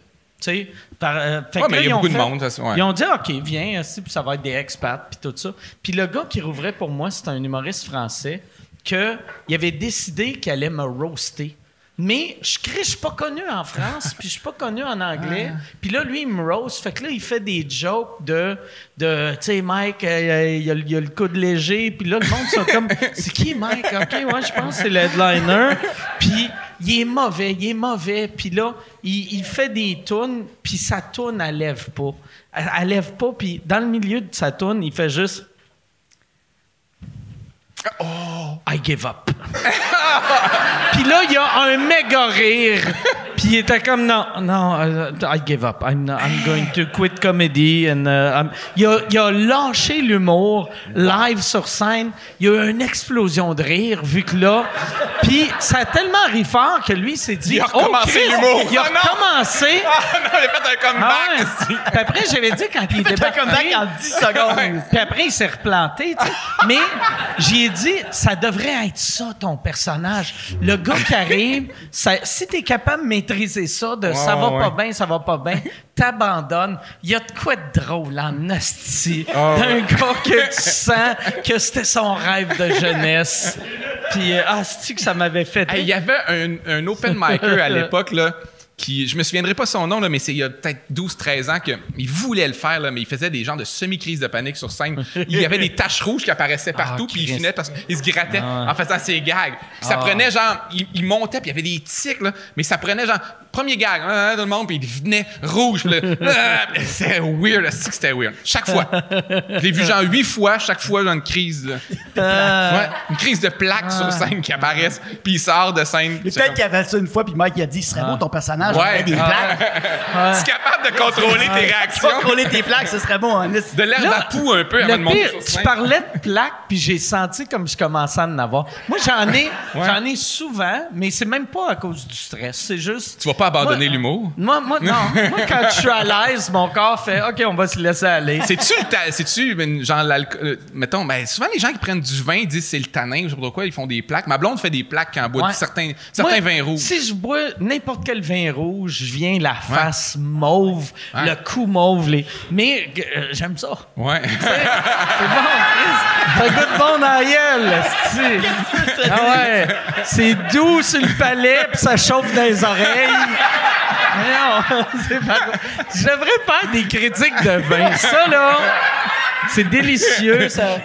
Tu sais, par, euh, fait Ouais, que là, il y a beaucoup de monde, ça, ouais. Ils ont dit, OK, viens, ça va être des expats, puis tout ça. Puis le gars qui rouvrait pour moi, c'était un humoriste français que il avait décidé qu'il allait me roaster Mais je crie, je suis pas connu en France, puis je suis pas connu en anglais. Puis là, lui, il me roast. Fait que là, il fait des jokes de, de tu sais, Mike, euh, il, a, il a le coude léger. Puis là, le monde sont comme, c'est qui Mike? OK, ouais, je pense que c'est le headliner. Puis il est mauvais, il est mauvais. Puis là, il, il fait des tunes, puis sa tune, elle lève pas. Elle, elle lève pas, puis dans le milieu de sa tune, il fait juste... Oh, I give up. Puis là, il y a un méga rire. Puis il était comme non, non, euh, I give up. I'm, not- I'm going to quit comedy. And, uh, I'm- il, a, il a lâché l'humour live sur scène. Il y a eu une explosion de rire vu que là. Puis ça a tellement ri fort que lui s'est dit. Il a recommencé oh, Christ, l'humour. Il a Ah recommencé. Ah non, il a fait un comeback. Ah ouais. Puis après, j'avais dit quand il était Fait un comeback en 10 secondes. puis après, il s'est replanté, tu sais. Mais j'ai dit, ça devrait être ça, ton personnage. Le gars qui arrive, ça- si t'es capable de maîtriser ça, de ça va pas bien, ça va pas bien, t'abandonnes. Il y a de quoi de drôle en hostie Ah, d'un gars que tu sens que c'était son rêve de jeunesse. Puis, euh, ah, c'est que ça m'avait fait. Il y avait un, un open micer à l'époque, là, qui, je me souviendrai pas son nom, là, mais c'est il y a peut-être 12-13 ans qu'il voulait le faire, là, mais il faisait des genres de semi-crise de panique sur scène. Il y avait des taches rouges qui apparaissaient partout, Ah, puis il finait parce qu'il se grattait Ah. en faisant ses gags. Puis ça Ah. prenait genre, il, il montait, puis il y avait des tics, là, mais ça prenait genre, premier gag, hein, tout le monde, puis il venait rouge. ah, C'était weird, c'était weird. Chaque fois. Je l'ai vu genre huit fois, chaque fois, dans une crise. Ah. Ouais, une crise de plaques sur scène qui apparaissent, puis il sort de scène. Peut-être qu'il y avait ça une fois, puis Mike il a dit ce serait beau ton personnage, Ouais. on ferait des Ah. plaques. Tu es capable de contrôler tes réactions? Contrôler tes plaques, ce serait bon esti. De l'herbe à poux un peu avant de Le monter pire, sur tu parlais de plaques, puis j'ai senti comme je commençais à en avoir. Moi, j'en ai, j'en ai souvent, mais c'est même pas à cause du stress. C'est juste. Tu vas pas abandonner l'humour? Moi, moi, non. moi, quand je suis à l'aise, mon corps fait OK, on va se laisser aller. C'est-tu c'est-tu ben, genre l'alcool euh, mettons ben souvent les gens qui prennent du vin disent c'est le tanin, je sais pas pourquoi ils font des plaques. Ma blonde fait des plaques quand elle boit Ouais. certains certains Moi, vins rouges. Si je bois n'importe quel vin rouge, je viens la face mauve, Ouais. le cou mauve. Les... Mais euh, j'aime ça. Ouais. C'est bon, Chris. Ça goûte bon dans la gueule, esti. Ah ouais. C'est doux sur le palais, puis ça chauffe dans les oreilles. Mais non, c'est pas... Je devrais faire des critiques de vin. Ça, là, c'est délicieux. Ça...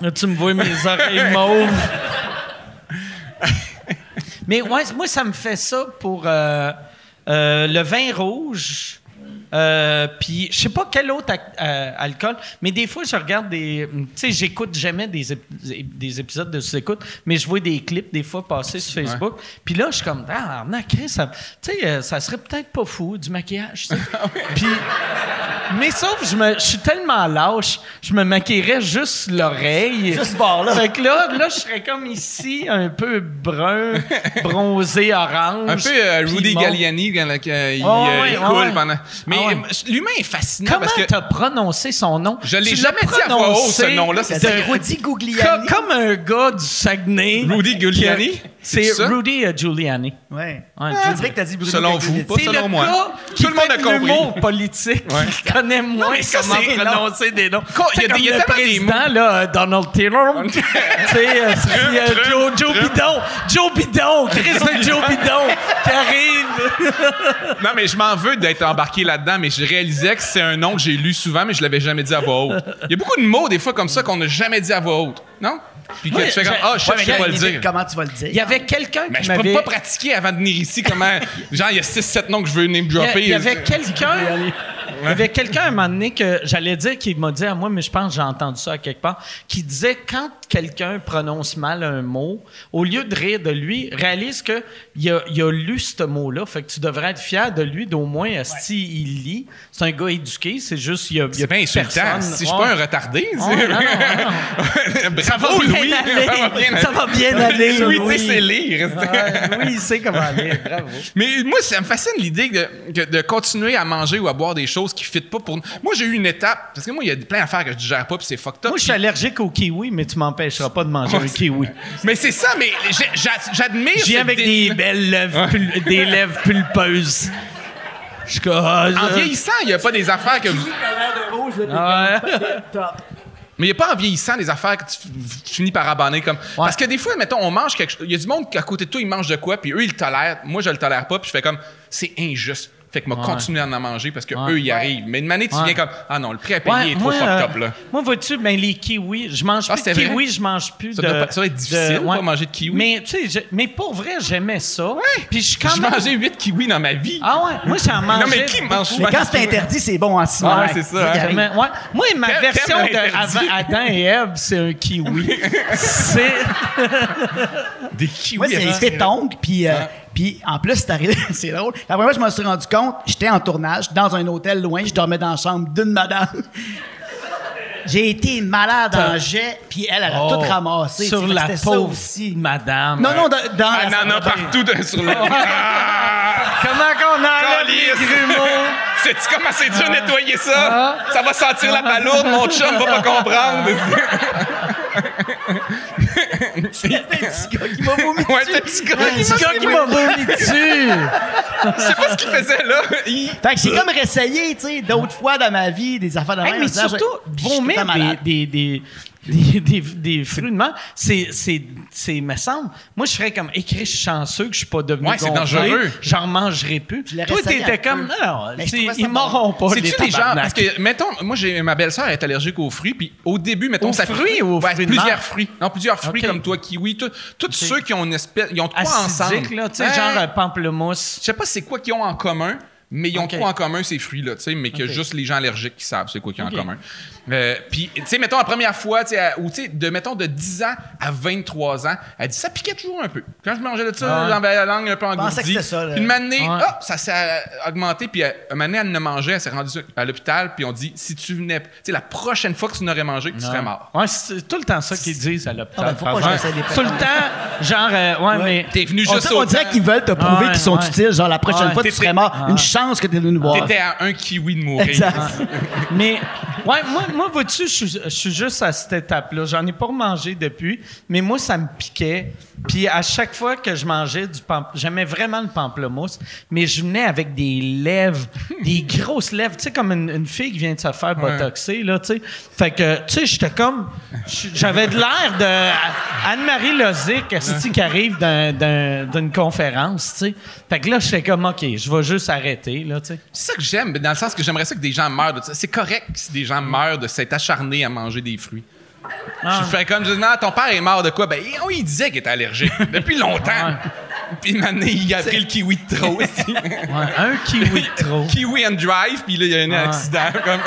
Là, tu me vois mes oreilles mauves. Mais ouais, moi, ça me fait ça pour euh, euh, le vin rouge. Euh, Puis, je sais pas quel autre euh, alcool, mais des fois, je regarde des. Tu sais, j'écoute jamais des, ép- des épisodes de sous-écoute, mais je vois des clips des fois passer sur Facebook. Puis là, je suis comme, ah, non, Chris, ça, tu sais, euh, ça serait peut-être pas fou, du maquillage, sais. Puis, mais sauf, je, me, je suis tellement lâche, je me maquillerais juste l'oreille. Juste ce bord-là. Fait que là, là, je serais comme ici, un peu brun, bronzé, orange. Un peu euh, Rudy. Galliani quand là, il, Ah ouais, ah coule ouais. pendant. Mais Ah ouais. l'humain est fascinant Comment parce que t'as prononcé son nom? Je l'ai jamais dit à voix haute, ce prononcé nom-là, C'est Rudy Co- Guglielmi. comme un gars du Saguenay. Rudy Giuliani? C'est? Rudy Giuliani. Ouais. Ouais, On Giuliani. dirait que t'as dit Bruno Selon vous, pas C'est selon le moi. gars qui Tout le monde a compris. l'humour politique qui connaît moins comment prononcer des noms. Il y a y a le président, là, Donald Taylor. tu sais, euh, c'est, euh, Trump, Joe, Joe Trump. Bidon. Joe Bidon. Chris de Joe Bidon qui arrive. Non, mais je m'en veux d'être embarqué là-dedans, mais je réalisais que c'est un nom que j'ai lu souvent, mais je l'avais jamais dit à voix haute. Il y a beaucoup de mots, des fois, comme ça, qu'on n'a jamais dit à voix haute. Non? Puis que Oui, tu fais comme, ah, je sais mais pas le dire. Comment tu vas le dire? Il y avait quelqu'un Mais qui je peux pas pratiquer avant de venir ici comment. Genre, il y a 6-7 noms que je veux name dropper. il y avait quelqu'un. Il y avait quelqu'un à un moment donné que j'allais dire qui m'a dit à moi, mais je pense que j'ai entendu ça à quelque part, qui disait quand quelqu'un prononce mal un mot, au lieu de rire de lui, réalise que il a, il a lu ce mot-là. Fait que tu devrais être fier de lui, d'au moins, si il lit. C'est un gars éduqué, c'est juste, il y a, il y C'est a bien insultant. personne- Si je suis Ouais. pas un retardé, Ouais, non, non, non. Ça va Bravo, bien Louis. aller. Ça va bien aller, Louis, Louis. sais lire. Ouais, oui, il sait comment aller. Bravo. Mais moi, ça me fascine l'idée de, de continuer à manger ou à boire des choses qui ne fitent pas pour. Moi, j'ai eu une étape. Parce que moi, il y a plein d'affaires que je digère pas, puis c'est fucked up. Moi, je suis allergique au kiwi, mais tu m'empêcheras pas de manger un kiwi. Mais c'est ça, mais j'ai- j'a- j'admire. Je viens cette avec des belles lèvres, pul- des lèvres pulpeuses. Je suis comme, ah, En vieillissant, il n'y a pas des affaires que vous. Mais il n'y a pas en vieillissant des affaires que tu finis par abandonner comme. Parce que des fois, mettons, on mange quelque chose. Il y a du monde qui, à côté de toi, ils mangent de quoi, puis eux, ils le tolèrent. Moi, je le tolère pas, puis je fais comme, c'est injuste. Fait que moi, continuer à en manger parce que Ouais. eux, ils arrivent. Mais une manée, tu viens comme, ah non, le prix à payer Ouais, est trop fucked euh, up, là. Moi, vois-tu, ben, les kiwis, je mange Ah, plus de vrai? kiwis, je mange plus Ça de. doit ça doit être difficile, de- pas manger de kiwi. Mais, tu sais, je- mais pour vrai, j'aimais ça. Puis je suis quand J'ai même. mangé 8 kiwis dans ma vie. Ah ouais, moi, j'en mangeais. non, mais qui mange Mais quand c'est interdit, c'est bon en ciment. Ah, ouais, c'est ça, hein. Moi, ma version de Adam et Ève, c'est un kiwi. c'est. Des kiwis. Moi, c'est pétongue, puis, euh, puis en plus, c'est arrivé, c'est drôle. La première fois que je me suis rendu compte, j'étais en tournage, dans un hôtel loin, je dormais dans la chambre d'une madame. J'ai été malade en jet, puis elle, elle a Oh, tout ramassé. Sur la pauvre aussi. madame. Non, non, dans, dans Ah, la non, non, partout de- sur le. Ah! Comment qu'on Calisse. grumeaux? Sais-tu comment c'est dur nettoyer ça? Ah. Ça va sentir la palourde, mon chum va pas comprendre. petit gars qui m'a vomi Ouais, dessus. le petit gars Ouais, qui gars c'est m'a vomi dessus. Je sais pas ce qu'il faisait là. Il- Fait que j'ai comme réessayé, tu sais, d'autres fois dans ma vie, des affaires de Hey, même. mais surtout, vomir des, des, des, des, des, des fruits de mer, c'est, c'est, c'est, me semble, moi, je serais comme écrit, je suis chanceux que je suis pas devenu Ouais, c'est gonflé. dangereux. J'en mangerai plus. Je Toi, t'étais comme, peu. non, ça ils bon. m'auront pas, les C'est-tu des gens. Parce que, mettons, moi, j'ai ma belle-sœur est allergique aux fruits, puis au début, mettons, Aux ça. fruits ou aux Ouais, fruits de Plusieurs fruits. Non, plusieurs fruits comme toi, kiwi, tout- tous ceux qui ont une espèce. Ils ont quoi ensemble. Là, tu sais, genre euh, pamplemousse. Je sais pas c'est quoi qu'ils ont en commun, mais ils ont Ok. de quoi en commun, ces fruits-là, tu sais, mais que juste les gens allergiques qui savent c'est quoi qu'ils ont en commun. Euh, Puis, tu sais, mettons, la première fois, tu sais, ou tu sais, de, mettons, de 10 ans à 23 ans, elle dit, ça piquait toujours un peu. Quand je mangeais de ça, ouais. j'avais la langue un peu engourdie. pensais que c'était ça, là. Puis une année, Ouais. hop, ça s'est euh, augmenté, puis euh, une année, elle ne mangeait, elle s'est rendue à l'hôpital, puis on dit, si tu venais, tu sais, la prochaine fois que tu n'aurais mangé, tu serais mort. Ouais, c'est tout le temps ça qu'ils disent à l'hôpital. Ah, ben, Tout le temps, genre, euh, ouais, mais. T'es venu On, juste on au dirait temps. qu'ils veulent te prouver Ouais, qu'ils sont ouais. utiles. Genre, la prochaine Ouais. fois, tu serais mort. Ouais. Une chance que tu es venu nous voir. T'étais à un kiwi de mourir. Exact. Mais, ouais, moi, moi vois-tu, je, suis- je suis juste à cette étape-là. J'en ai pas remangé depuis, mais moi, ça me piquait. Puis à chaque fois que je mangeais du pamplemousse, j'aimais vraiment le pamplemousse, mais je venais avec des lèvres, des grosses lèvres, tu sais, comme une, une fille qui vient de se faire botoxer, là, tu sais. Fait que, tu sais, j'étais comme... J'avais de l'air de Anne-Marie Lozic, qui arrive d'un- d'un- d'une conférence, tu sais. Fait que là, j'étais comme, OK, je vais juste arrêter, là, tu sais. C'est ça que j'aime, dans le sens que j'aimerais ça que des gens meurent de ça. C'est correct si des gens meurent de s'être acharnés à manger des fruits. Ah. Je fais comme, je dis, non, ton père est mort de quoi? Ben, il, oh, il disait qu'il était allergique depuis longtemps. Puis maintenant, il a pris le kiwi de trop. aussi. Ouais, un kiwi de trop. kiwi and drive, puis là, il y a un Ah. accident. Comme...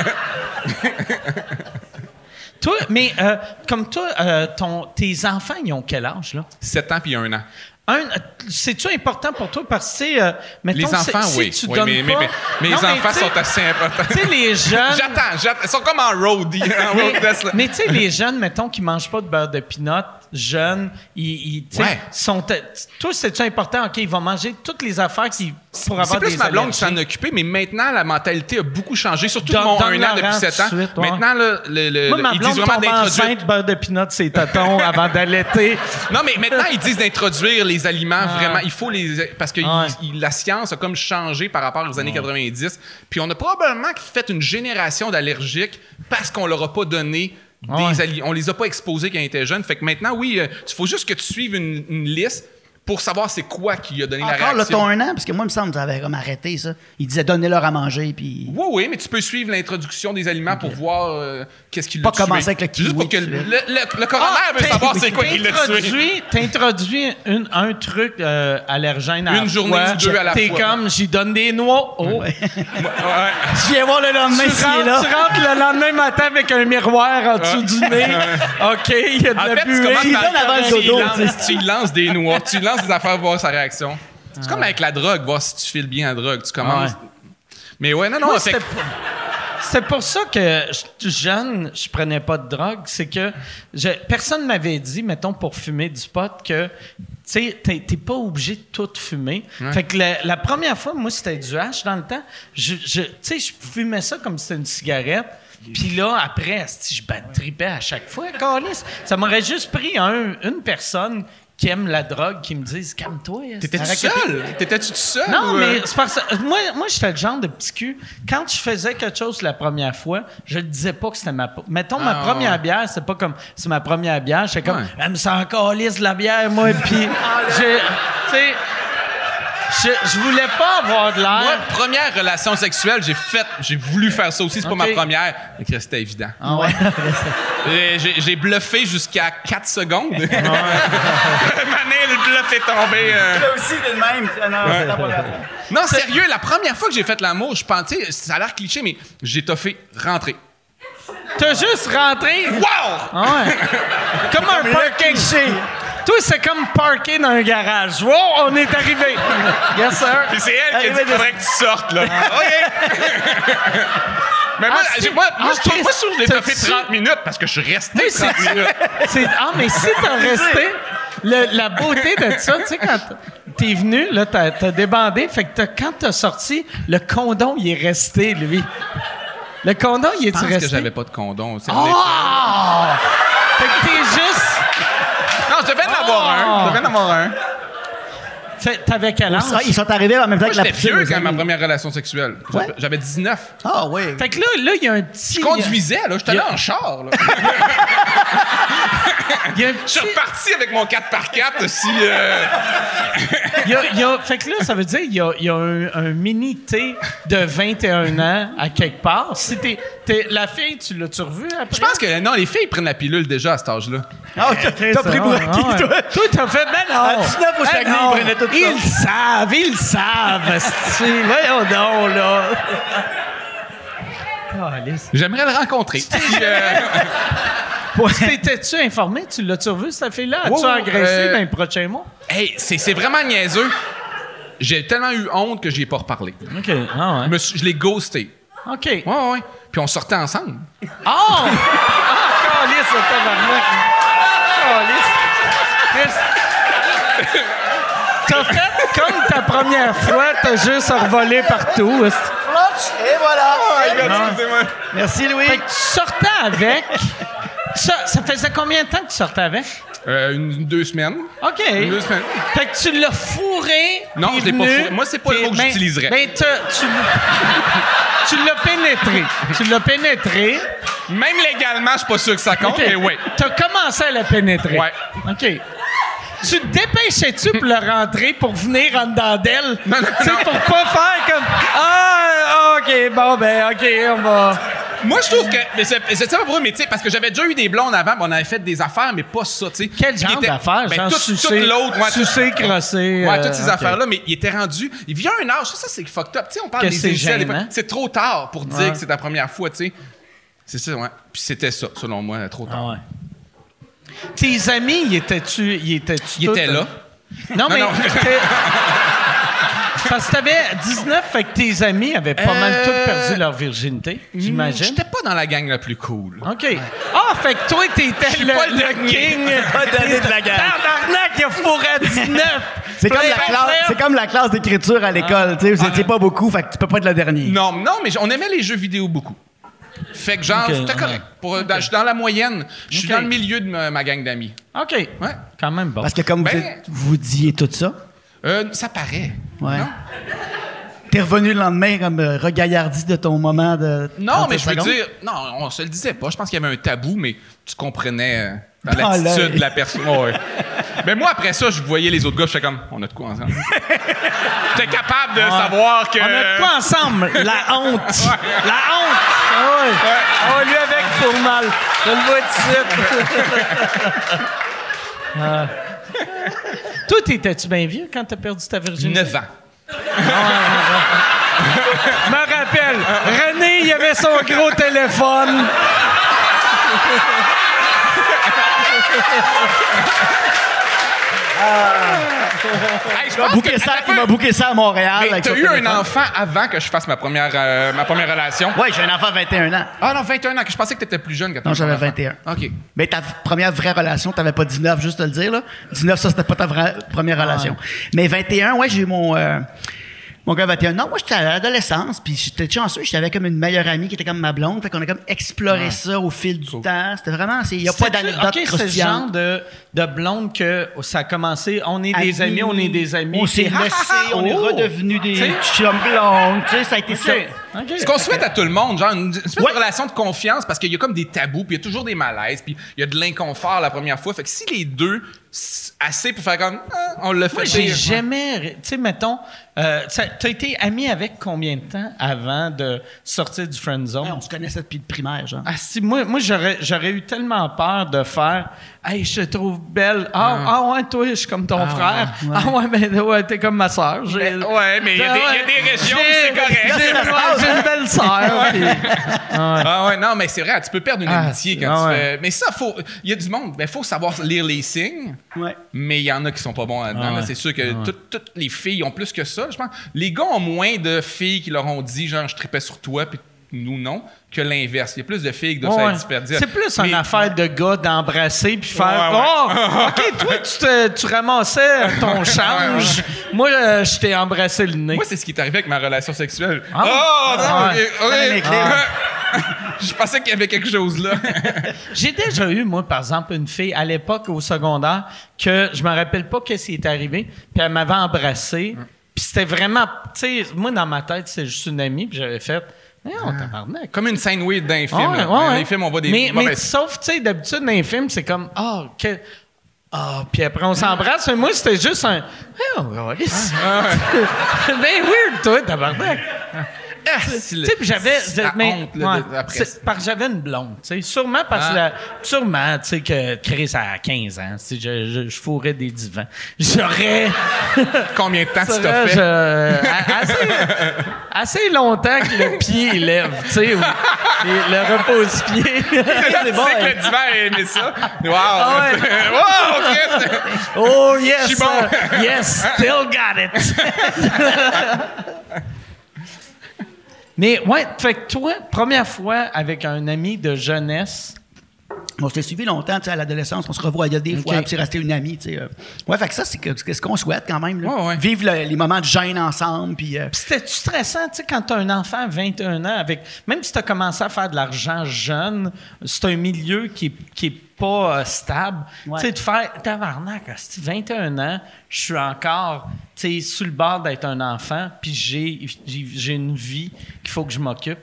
Toi, mais euh, comme toi, euh, ton, tes enfants, ils ont quel âge, là? 7 ans puis un an. Un, c'est-tu important pour toi? Parce que, euh, mettons, Les enfants, si- oui. tu Oui, donnes mais, pas- mais- Non, mais enfants tu sais- sont assez importants. Tu sais, les jeunes... J'attends, j'attends. Ils sont comme en roadie, en road là. mais tu sais, les jeunes, mettons, qui mangent pas de beurre de pinot, jeunes, ils, ils, tu sais, Ouais. sont... Toi, c'est-tu important? OK, ils vont manger toutes les affaires qui, pour avoir C'est plus des ma blonde qui s'en occupée, mais maintenant, la mentalité a beaucoup changé, surtout de mon 1 an depuis 7 ans. suite, ouais. Maintenant, là, le, le- Moi, ma ils disent vraiment d'introduire... beurre de pinot, c'est tatons avant d'allaiter. Non, mais maintenant, ils disent d'introduire les aliments vraiment. Il faut les. Parce que Ouais. il- il- la science a comme changé par rapport aux années 90. Puis on a probablement fait une génération d'allergiques parce qu'on leur a pas donné. Des on les a pas exposés quand ils étaient jeunes. Fait que maintenant, oui, euh, il faut juste que tu suives une, une liste pour savoir c'est quoi qui a donné la Encore, là, réaction. ton un an, parce que moi, il me semble que ça avait comme arrêté, ça. Il disait donnez-leur à manger, puis. Oui, oui, mais tu peux suivre l'introduction des aliments pour voir euh, qu'est-ce qui l'a Pas tué. commencer avec le kiwi Juste pour que le, de le, le- le coroner Ah, veut savoir c'est quoi qui l'a tué. t'introduis- un truc euh, allergène à Une la journée fois. ou deux à la T'es fois. comme, j'y donne des noix. Oh. Ouais. Tu viens voir le lendemain Tu rentres, là. tu rentres le lendemain matin avec un miroir en dessous du nez. OK, il y a de En la fait, tu buée. commences Il par donne avant le tu dodo, lances- tu. Tu lances des noix, tu y des affaires voir sa réaction. C'est comme avec la drogue, voir si tu files bien la drogue. Tu commences. Ouais. Mais ouais, non, non, fait C'est pour ça que je- jeune, je prenais pas de drogue. C'est que je- personne m'avait dit, mettons, pour fumer du pot, que tu sais, t'es pas obligé de tout fumer. Fait que la, la première fois, moi, c'était du hash dans le temps. Je, je- tu sais, je fumais ça comme si c'était une cigarette. Puis là, après, je bat- tripais à chaque fois. Ça m'aurait juste pris un- une personne qui aiment la drogue qui me disent calme-toi. Que seul? T'étais-tu tout seul? non, ou, euh, mais c'est parce que moi, moi j'étais le genre de petit cul. Quand je faisais quelque chose la première fois, je ne disais pas que c'était ma. Mettons, ma Ah, première ouais. bière, c'est pas comme c'est ma première bière. J'étais comme, Ouais. elle me sent encore lisse la bière, moi. Puis, je, tu sais, je, je voulais pas avoir de Moi, l'air. première relation sexuelle, j'ai fait, j'ai voulu faire ça aussi. C'est pas ma première. Mais c'était évident. Ah ouais. J'ai j'ai bluffé jusqu'à 4 secondes. Mané, le bluff est tombé. euh. Là aussi, c'est le même. Ah Non, c'est la première fois. Non, sérieux, la première fois que j'ai fait l'amour, je pensais, ça a l'air cliché, mais j'ai toffé rentrer. T'as juste rentré? Wow! Ah ouais. comme un parking. Toi, c'est comme parker dans un garage. Wow, on est arrivé. Yes, sir. Puis c'est elle qui a dit qu'il faudrait que tu sortes, là. OK! mais moi, Ah, moi, moi, ah, je trouve, moi, je trouve que je l'ai su- 30 minutes parce que je suis resté Oui, 30 c'est- minutes. C'est- ah, mais si t'as resté, le- la beauté de ça, tu sais, quand t'es venu, là, t'as, t'as débandé, fait que t'as- quand t'as sorti, le condom, il est resté, lui. Le condom, il Je est-tu pense que resté? j'avais pas de condom. c'est Ah! Fait que t'es juste... Non, je devais en avoir un. Je devais en avoir un. Fait, t'avais quel âge? Ils sont arrivés en même temps Moi, que la j'étais vieux quand ma première relation sexuelle. Ouais. J'avais 19. Ah oui. Fait que là, là, il y a un petit... Je conduisais, là. J'étais là en char, là. Je petit... suis reparti avec mon 4x4 si... euh, Il y a- il y a- fait que là, ça veut dire qu'il y a, il y a un, un mini T de 21 ans à quelque part. Si t'es, t'es- la fille, tu l'as-tu revue après? Je pense que, non, les filles prennent la pilule déjà à cet âge-là. Ah, t'as t'as pris pour Ah, acquis, ouais. toi? Toi, t'as fait, ben non. À 19 au Ben Saguenay, ils prenaient tout. Ils le savent, ils le savent, esti. Voyons donc, là. J'aimerais le rencontrer. Si, euh, T'étais-tu informé? Tu l'as-tu revu, cette fille-là? As-tu engraissé euh, dans les prochains mois? hey, c'est c'est vraiment niaiseux. J'ai tellement eu honte que j'y ai pas reparlé. OK. Ah, Je, me suis- je l'ai ghosté. OK. Ouais, ouais. Puis on sortait ensemble. Oh! Ah, calisse, le tabarnak. Chris. T'as fait comme ta première fois, t'as juste revolé partout. et voilà. Oh excusez-moi. Merci, Louis. Fait que tu sortais avec. Ça, ça faisait combien de temps que tu sortais avec? Euh, une, deux semaines. OK. Deux semaines. Fait que tu l'as fourré. Non, t'es je l'ai pas venu, fourré. Moi, c'est pas le t'es- mot que ben- j'utiliserais. Ben, t'as- tu l'as- tu l'as pénétré. Tu l'as pénétré. Même légalement, je suis pas sûr que ça compte, OK. mais oui. T'as commencé à la pénétrer. Ouais. OK. Tu te dépêchais-tu pour le rentrer pour venir en dedans d'elle? Non, non, Tu sais, non. pour pas faire comme Ah, OK, bon, ben, OK, on va. Moi, je trouve que. Mais c'est pas pourquoi, mais tu sais, parce que j'avais déjà eu des blondes avant, puis on avait fait des affaires, mais pas ça, tu sais. Quel genre d'affaires? Ben, tout, toute l'autre. Ouais, tout- sucer, crosser. Ouais, euh, toutes ces OK. affaires-là, mais il était rendu. Il vient un âge, ça, ça, c'est fucked up. Tu sais, on parle Que des fois. C'est trop tard pour dire Ouais. que c'est ta première fois, tu sais. C'est ça, ouais. Puis c'était ça, selon moi, trop tard. Ah ouais. Tes amis, y étaient-tu. Y étaient-tu était là. Non, mais. non. t'es- Parce que t'avais 19, fait que tes amis avaient pas mal Euh, tous perdu leur virginité, j'imagine. J'étais pas dans la gang la plus cool. OK. Ah, fait que toi, t'étais le, pas le king. Pas donné de la gang. Tabarnak, il a fourré à 19. C'est comme, la classe, c'est comme la classe d'écriture à l'école. tu sais, Vous étiez pas beaucoup, fait que tu peux pas être le dernier. Non, non, mais on aimait les jeux vidéo beaucoup. Fait que genre, Ok, c'était ouais. correct. Pour- dans- je suis dans la moyenne. Je suis dans le milieu de ma, ma gang d'amis. OK. Ouais. Quand même bon. Parce que comme Ben- vous, êtes- vous disiez tout ça, Euh, ça paraît. Ouais. Non? t'es revenu le lendemain comme euh, regaillardi de ton moment de. Non, 30 mais je veux dire, non, on se le disait pas. Je pense qu'il y avait un tabou, mais tu comprenais euh, dans Dans l'œil. l'attitude de la personne. Ouais. mais moi, après ça, je voyais les autres gars, je fais comme, on a de quoi ensemble? J'étais capable de savoir que. On a de quoi ensemble? La honte. La honte. Ah ouais. Ah, lui avec pour mal. Je le vois tout de suite. Ah. Toi, t'étais-tu bien vieux quand t'as perdu ta virginité? 9 ans. Je me rappelle, René, il avait son gros téléphone. Hey, je Il m'a pense booké que- ça, attends il un m'a peu. booké ça à Montréal. Mais avec t'as son eu un enfant avant que je fasse ma première, euh, ma première relation? Ouais, j'ai un enfant de 21 ans. Ah non, 21 ans, que je pensais que t'étais plus jeune t'as Non, j'avais enfant. 21. OK. Mais ta première vraie relation, t'avais pas 19, juste te le dire, là. 19, ça, c'était pas ta vraie première relation. Mais 21, ouais, j'ai eu mon. euh, Mon gars 21 ans. Moi, j'étais à l'adolescence, puis j'étais chanceux. J'étais avec comme une meilleure amie qui était comme ma blonde. Fait qu'on a comme exploré ça au fil du temps. C'était vraiment... Il n'y a pas d'anecdote OK, c'est le genre de, de blonde que ça a commencé. On est des amis, on est des amis. On s'est laissés, on est Oh! sais? des chums blondes. Tu sais, ça a été ça. Ce qu'on souhaite à tout le monde, genre une espèce Ouais. de relation de confiance, parce qu'il y a comme des tabous, puis il y a toujours des malaises, puis il y a de l'inconfort la première fois. Fait que si les deux, assez pour faire comme, Ah, on l'a fait. Moi, j'ai jamais. Tu sais, mettons, euh, t'as été ami avec combien de temps avant de sortir du friend zone? Ouais, on se connaissait depuis le primaire, genre. Ah, si, moi, moi j'aurais, j'aurais eu tellement peur de faire Hey, je te trouve belle. Ah, ah ouais, toi, je suis comme ton frère. Ah ouais, mais ouais, t'es comme ma soeur. Mais- ouais, mais il y a des- il y a des régions où c'est correct. J'ai, une belle sœur. puis- Ah ouais, non, mais c'est vrai, tu peux perdre une Ah, amitié quand ah tu ouais. fais. Mais ça, faut. Il y a du monde, ben, faut savoir lire les signes. Ouais. Mais il y en a qui sont pas bons là-dedans. Ah là. ouais. C'est sûr que tout- toutes les filles ont plus que ça, je pense. Les gars ont moins de filles qui leur ont dit, genre, je tripais sur toi, puis nous, non, que l'inverse. Il y a plus de filles qui doivent Ouais. se. C'est plus Mais- une affaire de gars d'embrasser puis faire Ouais, ouais. Oh, OK, toi, tu, te- tu ramassais ton change. Moi, euh, je t'ai embrassé le nez. Moi, c'est ce qui est arrivé avec ma relation sexuelle. Ah. Oh, non, Ah. Je pensais qu'il y avait quelque chose là. J'ai déjà eu, moi, par exemple, une fille à l'époque au secondaire que je me rappelle pas qu'est-ce qui est arrivé, puis elle m'avait embrassé. Puis c'était vraiment, tu sais, moi, dans ma tête, c'est juste une amie, puis j'avais fait, tabarnak. Comme une scène weird d'un film. Ah ouais, là. ouais, Dans les films, on voit des Mais, mais sauf, tu sais, d'habitude, dans les films, c'est comme, ah, que. Ah, puis après, on s'embrasse. Mais moi, c'était juste un. Oh, ben weird, toi, tabarnak. Ah, j'avais. j'avais une blonde, tu sais. Sûrement parce que. Ah. sûrement, tu sais, que Chris a 15 ans. Si je, je, je fourrais des divans. J'aurais. Combien de temps tu t'as fait? je- a- assez, assez longtemps que le pied lève, tu sais, le repose-pied. c'est bon, que hein? le divan a aimé ça? Wow! Ah ouais. wow, Chris! Oh yes, Je suis bon. yes, still got it. Mais ouais, fait que toi, première fois avec un ami de jeunesse, On s'est suivi longtemps, tu sais, à l'adolescence, on se revoyait des fois, puis c'est resté une amie, tu sais. euh. Ouais, fait que ça, c'est ce qu'on souhaite quand même. là. Ouais, ouais. Vivre le- les moments de gêne ensemble, puis... euh, Puis c'était-tu stressant, tu sais, quand t'as un enfant à 21 ans, avec, même si t'as commencé à faire de l'argent jeune, c'est un milieu qui qui est pas euh, stable. Ouais. Tu sais, de faire, tabarnak, asti, 21 ans, je suis encore, tu sais, sur le bord d'être un enfant, puis j'ai, j'ai, j'ai une vie qu'il faut que je m'occupe.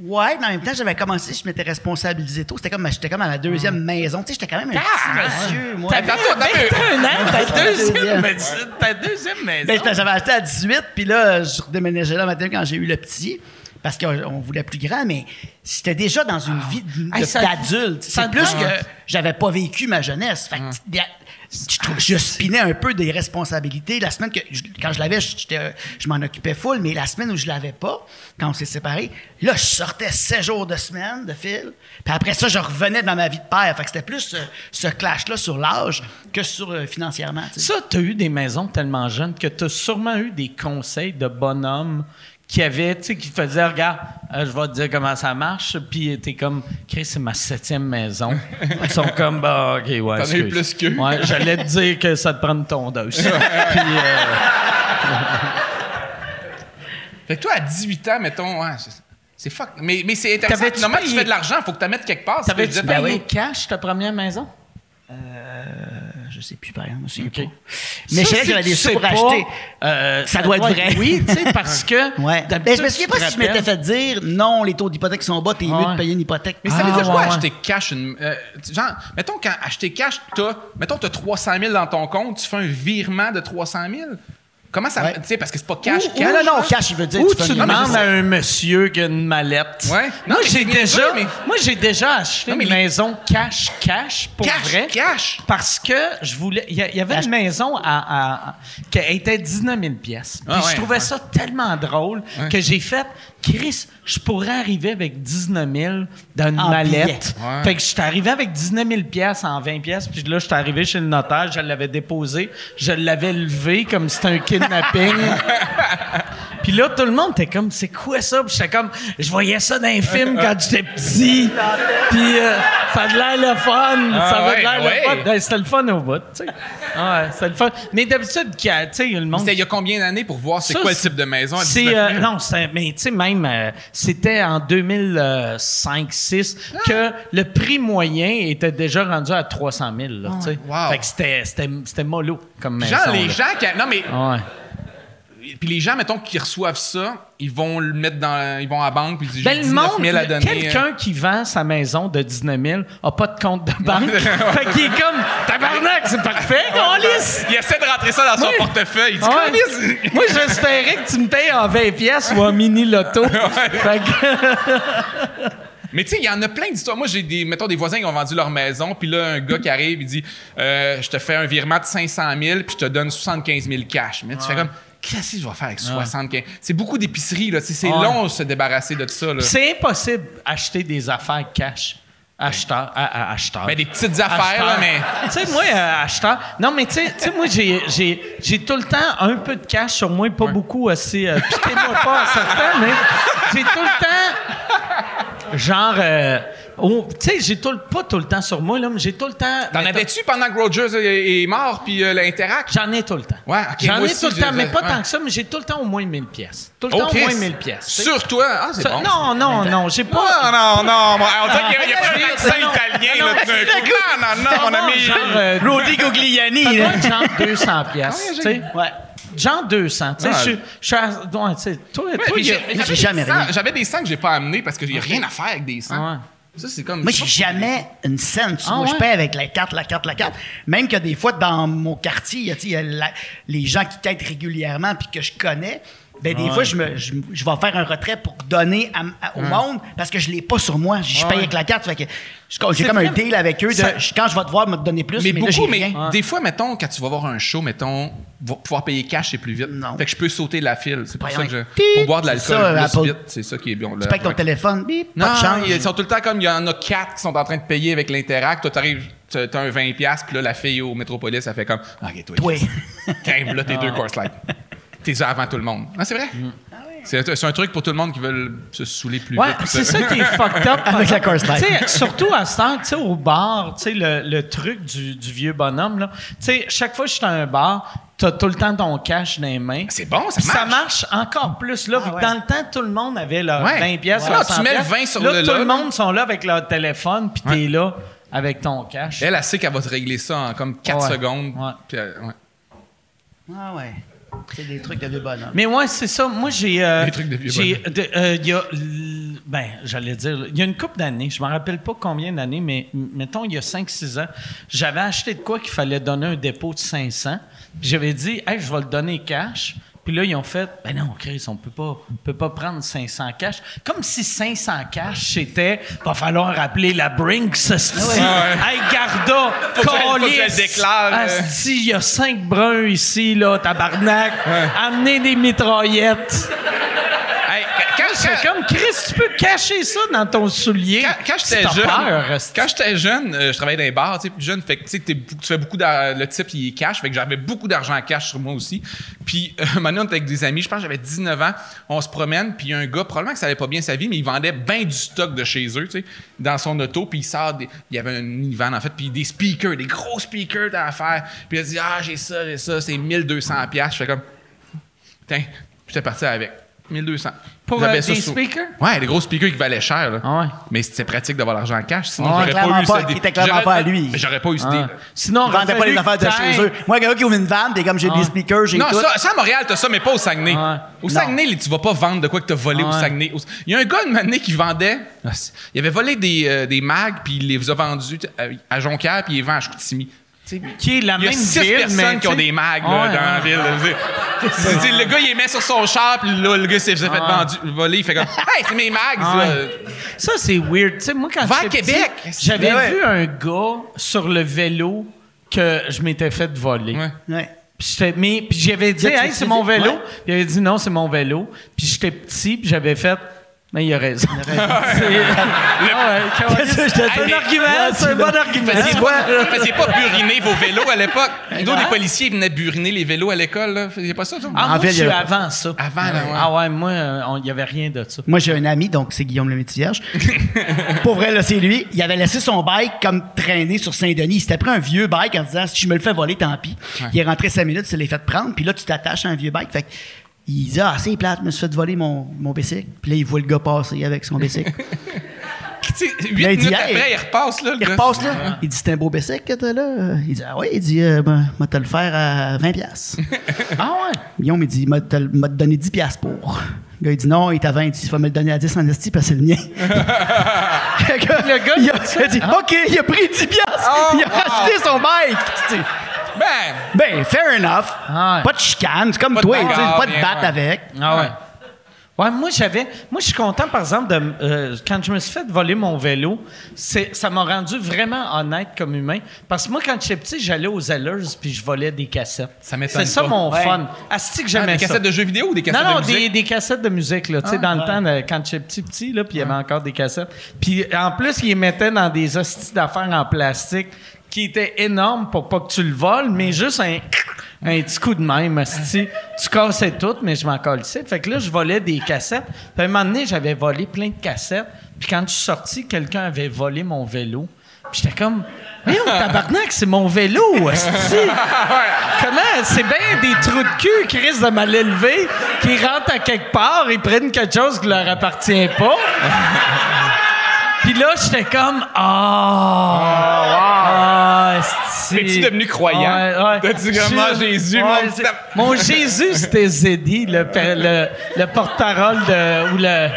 Ouais, mais en même temps, j'avais commencé, je m'étais responsabilisé tôt. C'était comme, j'étais comme à ma deuxième maison. Tu sais, j'étais quand même un Ah, petit monsieur, moi. Attends, 21 ans, ta deuxième deuxième. maison. Ta deuxième maison. Ben, j'avais acheté à 18, puis là, je redéménageais là matin quand j'ai eu le petit. Parce qu'on voulait plus grand, mais j'étais déjà dans une vie d'adulte. C'est plus que j'avais pas vécu ma jeunesse. Fait que y a- je, trouve- je spinais un peu des responsabilités. La semaine que je- quand je l'avais, je m'en occupais full, mais la semaine où je l'avais pas, quand on s'est séparés, là, je sortais 7 jours de semaine de fil. Puis après ça, je revenais dans ma vie de père. Fait que c'était plus ce, ce clash-là sur l'âge que sur euh, financièrement. Ça, tu as eu des maisons tellement jeunes que tu as sûrement eu des conseils de bonhommes qui avaient, tu sais, qui faisaient, regarde, euh, je vais te dire comment ça marche, puis t'es comme, Chris, c'est ma septième maison. Ils sont comme, bah, ok, ouais. T'en eu plus qu'eux. Ouais, j'allais te dire que ça te prend une tondeuse. puis, euh, Fait que toi, à 18 ans, mettons, ouais, c'est- fuck. Mais, mais c'est intéressant. Normalement, tu fais de l'argent, faut que tu la mettes quelque part. que T'avais-tu payé tantôt. cash ta première maison? Je sais plus, par exemple. je me souviens OK. pas. Mais je savais que j'avais des sous pour acheter. euh, Ça doit être vrai. Oui, tu sais, parce que. Ouais. Mais je me souviens pas si je m'étais fait dire non, les taux d'hypothèque sont bas, t'es Ah mieux ouais. de payer une hypothèque. Mais ça Ah, veut dire quoi, ouais, ouais. acheter cash? Une, euh, genre, mettons, quand acheter cash, t'as, mettons, t'as 300 000 dans ton compte, tu fais un virement de 300 000? Comment ça... Ouais. Tu sais, parce que c'est pas cash, cash? non, non, non, cash, il veut dire. Ou tu un- demandes à un monsieur qui a une mallette. Ouais. Non, Moi, j'ai déjà, mais- moi, j'ai déjà acheté Non, mais une les- maison cash, cash, pour Cash, vrai. cash. Parce que je voulais. Il y, avait une maison à, à- à- qui était 19 000 pièces. Puis Ah je ouais, trouvais ouais. ça tellement drôle que j'ai fait. Chris, je pourrais arriver avec 19 000 dans une En mallette. Ouais. Fait que je suis arrivé avec 19 000 pièces en 20 pièces. Puis là, je suis arrivé chez le notaire, je l'avais déposé, je l'avais levé comme si c'était un kidnapping. puis là, tout le monde était comme, c'est quoi ça? Puis j'étais comme, je voyais ça dans un film quand j'étais petit. Puis euh, ça a de l'air le fun. Ah ça avait l'air ouais. le fun. Ben, C'était le fun au bout, tu sais. Ah Ouais, c'était le fun. Mais d'habitude, tu sais, le monde. C'était il y a combien d'années pour voir c'est quoi le type de maison à C'est 19 euh, 000? non, mais tu sais même euh, c'était en 2005 6 Ah. que le prix moyen était déjà rendu à 300 000 là, tu sais. Wow. Fait que c'était mollo comme maison. Genre, les là. gens qui. Non, mais. Ouais. Puis les gens, mettons, qui reçoivent ça, ils vont le mettre dans. Ils vont à la banque, puis ils disent Ben, j'ai le 19 monde, 000 à donner. euh. quelqu'un qui vend sa maison de 19 000 a pas de compte de banque. fait qu'il est comme, tabarnak, c'est parfait, Alice! Il essaie de rentrer ça dans son Oui. portefeuille. Il dit, Ouais. Moi, j'espérais que tu me payes en 20 pièces ou en mini loto. Fait que- Mais tu sais, il y en a plein d'histoires. Moi, j'ai des, mettons, des voisins qui ont vendu leur maison, puis là, un gars qui arrive, il dit euh, Je te fais un virement de 500 000, puis je te donne 75 000 cash. Mais tu fais comme Qu'est-ce que je vais faire avec 75 C'est beaucoup d'épicerie, là. C'est Ouais. long de se débarrasser de ça, là. C'est impossible d'acheter des affaires cash. Acheteur, à, à- acheteur. Ben, des petites affaires, là, mais. Tu sais, moi, euh, acheteur. Non, mais tu sais- moi, j'ai, tout le temps un peu de cash sur moi, pas beaucoup assez. Euh, piquez-moi pas, certain, mais j'ai tout le temps. Genre. euh, oh, tu sais, j'ai tout, le- pas tout le temps sur moi, là, mais j'ai tout le temps. T'en avais-tu pendant que Rogers est, est mort, puis euh, l'Interact? J'en ai tout le temps. Ouais, ok, J'en ai aussi, tout le temps, mais pas ouais. tant que ça, mais j'ai tout le temps au moins 1000 pièces. Tout le temps Ok. au moins 1000 pièces. Sur toi? Ah, c'est bon. Non, non, non, j'ai pas. Non, non, moi, on dirait qu'il y a- il y a pas un accent Non, non, italien, non, là. Non, non, non, mon ami. Genre, euh, Rudy être genre 200 pièces, tu sais. Ouais. Genre 200, tu sais. Je suis- tu sais, toi, toi. J'avais des sangs que j'ai pas amenés parce qu'il n'y a rien à faire avec des sangs. Ouais. Ça, c'est comme. Moi, j'ai jamais une scène. sur Ah moi, je ouais? paie avec la carte, la carte, la carte. Même que des fois, dans mon quartier, il y a, tu sais, il y a la- les gens qui quittent régulièrement puis que je connais. Ben, des fois, je, me, je, je vais faire un retrait pour donner à- à- au monde parce que je l'ai pas sur moi. Je paye avec la carte. Fait que j'ai C'est comme un deal avec eux. De, Ça- je- quand je vais te voir, me donner plus. Mais Mais, là, j'ai beaucoup, mais des fois, mettons, quand tu vas voir un show, mettons, pouvoir payer cash, c'est plus vite. Non. Fait que je peux sauter la file. C'est pour ça que je. Pour boire de l'alcool plus Apple. vite, c'est ça qui est bien. Tu payes ton téléphone. Bip, Non, pas de change. ils sont tout le temps comme il y en a quatre qui sont en train de payer avec l'Interact. Toi, t'arrives, t'as un 20$, puis là, la fille au Métropolis, elle fait comme Ok, toi, Oui. crème, là, tes deux course lights. T'es avant tout le monde. Non, c'est vrai? C'est c'est un truc pour tout le monde qui veut se saouler plus Ouais, vite. c'est ça qui est fucked up. Avec la sais, surtout à ce temps, tu sais, au bar, tu sais, le, le truc du, du vieux bonhomme, là. Tu sais, chaque fois que je suis dans un bar, t'as tout le temps ton cash dans les mains. C'est bon, ça Puis ça marche. marche encore plus. Là, ouais. Dans le temps, tout le monde avait leur Ouais. 20 pièces. Ouais. tu 100 mets le piastres. 20 sur là, le tout là, le monde sont là avec leur téléphone, puis t'es là avec ton cash. Elle, elle sait qu'elle va te régler ça en comme 4 Ouais. secondes. Ouais. Ah ouais. C'est des trucs de vieux bonhomme. Mais ouais, c'est ça. Moi, j'ai. euh, Des trucs de vieux j'ai- de- euh, Il y a. Ben, j'allais dire. Il y a une couple d'années, je me rappelle pas combien d'années, mais mettons, il y a 5-6 ans, j'avais acheté de quoi qu'il fallait donner un dépôt de 500. Puis j'avais dit, hey, je vais le donner cash. Puis là, ils ont fait, ben non, Chris, on peut pas, on peut pas prendre 500 cash. Comme si 500 cash, c'était, va falloir rappeler la Brinks. Hey, Garda, déclare, euh. Il y a cinq bruns ici, là, tabarnak. Amenez des mitraillettes. Hey, quand, quand- C'est comme, Chris, tu peux cacher ça dans ton soulier. quand, quand j'étais jeune, peur, quand j'étais jeune, euh, je travaillais dans les bars, tu sais, puis jeune, fait que tu sais, t'es- tu fais beaucoup d'ar- le type il est cash, fait que j'avais beaucoup d'argent en cash sur moi aussi. Puis euh, donné, on était avec des amis, je pense que j'avais 19 ans, on se promène, puis il y a un gars probablement que ça allait pas bien sa vie, mais il vendait bien du stock de chez eux, tu sais, dans son auto, puis il sort des, il y avait un minivan en fait, puis des speakers, des gros speakers à faire. Puis il a dit "Ah, j'ai ça, j'ai ça, c'est 1200 pièces." Je fais comme Tiens, j'étais parti avec 1200. Pour, euh, des sous- speakers? Ouais, des gros speakers qui valaient cher. Là. Ah ouais. Mais c'était pratique d'avoir l'argent en cash. Sinon, Ouais, j'aurais pas eu pas, cette idée. clairement J'aurais- pas à lui. Mais j'aurais pas eu cette Ah. idée. Sinon, Ils vendaient pas les affaires de chez eux. Moi, quelqu'un qui ouvre une vanne, t'es comme j'ai des speakers, j'ai Non, tout. ça, ça, à Montréal, t'as ça, mais pas au Saguenay. Ouais. Au Saguenay, là, tu vas pas vendre de quoi que t'as volé au. Saguenay. Il y a un gars, une année, qui vendait... Ah, Il avait volé des, euh, des mags, puis il les a vendus à Jonquière, puis il les vend à Chicoutimi. Qui est la il y a même six ville, personnes mais, qui ont des mags là, Ouais, dans la ouais. ville. le gars, il les met sur son char, puis là, le gars s'est fait Ouais. vendu, voler. Il fait comme Hey, c'est mes mags! Ah ça. ouais. Ça, c'est weird. Tu sais, moi, quand Va à j'étais Québec. petit, J'avais Ouais, vu un gars sur le vélo que je m'étais fait voler. Ouais. Ouais. Puis j'avais dit hey c'est mon vélo ouais. puis il avait dit non c'est mon vélo puis j'étais petit puis j'avais fait Mais il a raison. C'est Ah un argument, Ouais, c'est un bon argument. Faisiez pas, faisiez pas buriner vos vélos à l'époque. Nous, Ouais. les policiers venaient buriner les vélos à l'école. là. Faisiez pas ça, toi? Ah, En moi, fait, je suis il y a- avant ça. Avant, là, ouais. Ah ouais, moi, euh, il n'y avait rien de ça. Moi, j'ai un ami, donc c'est Guillaume le Métivierge. Pour vrai, là, c'est lui. Il avait laissé son bike comme traîner sur Saint-Denis. Il s'était pris un vieux bike en disant si je me le fais voler, tant pis. Il est rentré cinq minutes, il se l'est fait prendre. Puis là, tu t'attaches à un vieux bike. Fait que, il dit Ah, c'est plate, je me suis fait voler mon, mon bicycle. Puis là, il voit le gars passer avec son bicycle. Huit il dit, minutes Hey. après, il repasse. Là, le il gars. repasse là. Il dit C'est un beau bicycle que t'as là. Il dit Ah oui, il dit euh, ben, moi, te le faire à 20$. piastres. Ah ouais? Guillaume, il dit m'a te donné 10$ piastres pour. Le gars, il dit non, il est à 20. Il dit, il va me le donner à 10 en esti parce que c'est le mien. le gars, Le gars, il a, il a dit, OK, il a pris 10 piastres. Oh, il a wow. racheté son bike. Ben, Ben, fair enough. Ah ouais. Pas de chicane. C'est comme Pas de toi, bagarre, pas de ouais. avec. Ah ouais. Ouais, moi j'avais, moi je suis content par exemple de, euh, quand je me suis fait voler mon vélo, c'est, ça m'a rendu vraiment honnête comme humain. Parce que moi quand j'étais petit, j'allais aux Zellers puis je volais des cassettes. Ça m'étonne C'est ça pas. mon Ouais. fun. Asti que ah, j'aimais des ça. cassettes de jeux vidéo ou des cassettes non, non, de des, musique? des cassettes de musique, là. Tu sais, Ah, dans le temps, de- quand j'étais petit, petit, là, puis il y avait encore des cassettes. Puis en plus, ils les mettaient dans des hosties d'affaires en plastique qui étaient énormes pour pas que tu le voles, mais juste un, un petit coup de même. Tu cassais tout, mais je m'en calissais. Fait que là, je volais des cassettes. Puis à un moment donné, j'avais volé plein de cassettes. Puis quand je suis sorti, quelqu'un avait volé mon vélo. Puis j'étais comme... Mais tabarnak, c'est mon vélo, hostie! Comment? C'est bien des trous de cul qui risquent de mal élever, qui rentrent à quelque part, ils prennent quelque chose qui leur appartient pas. Puis là, j'étais comme Ah! Ah, esti. T'es-tu devenu croyant? Ouais, ouais. T'as-tu comme, Ah, Jésus, mon petit- Mon Jésus, c'était Zeddy, le, le, le porte-parole de. ou le.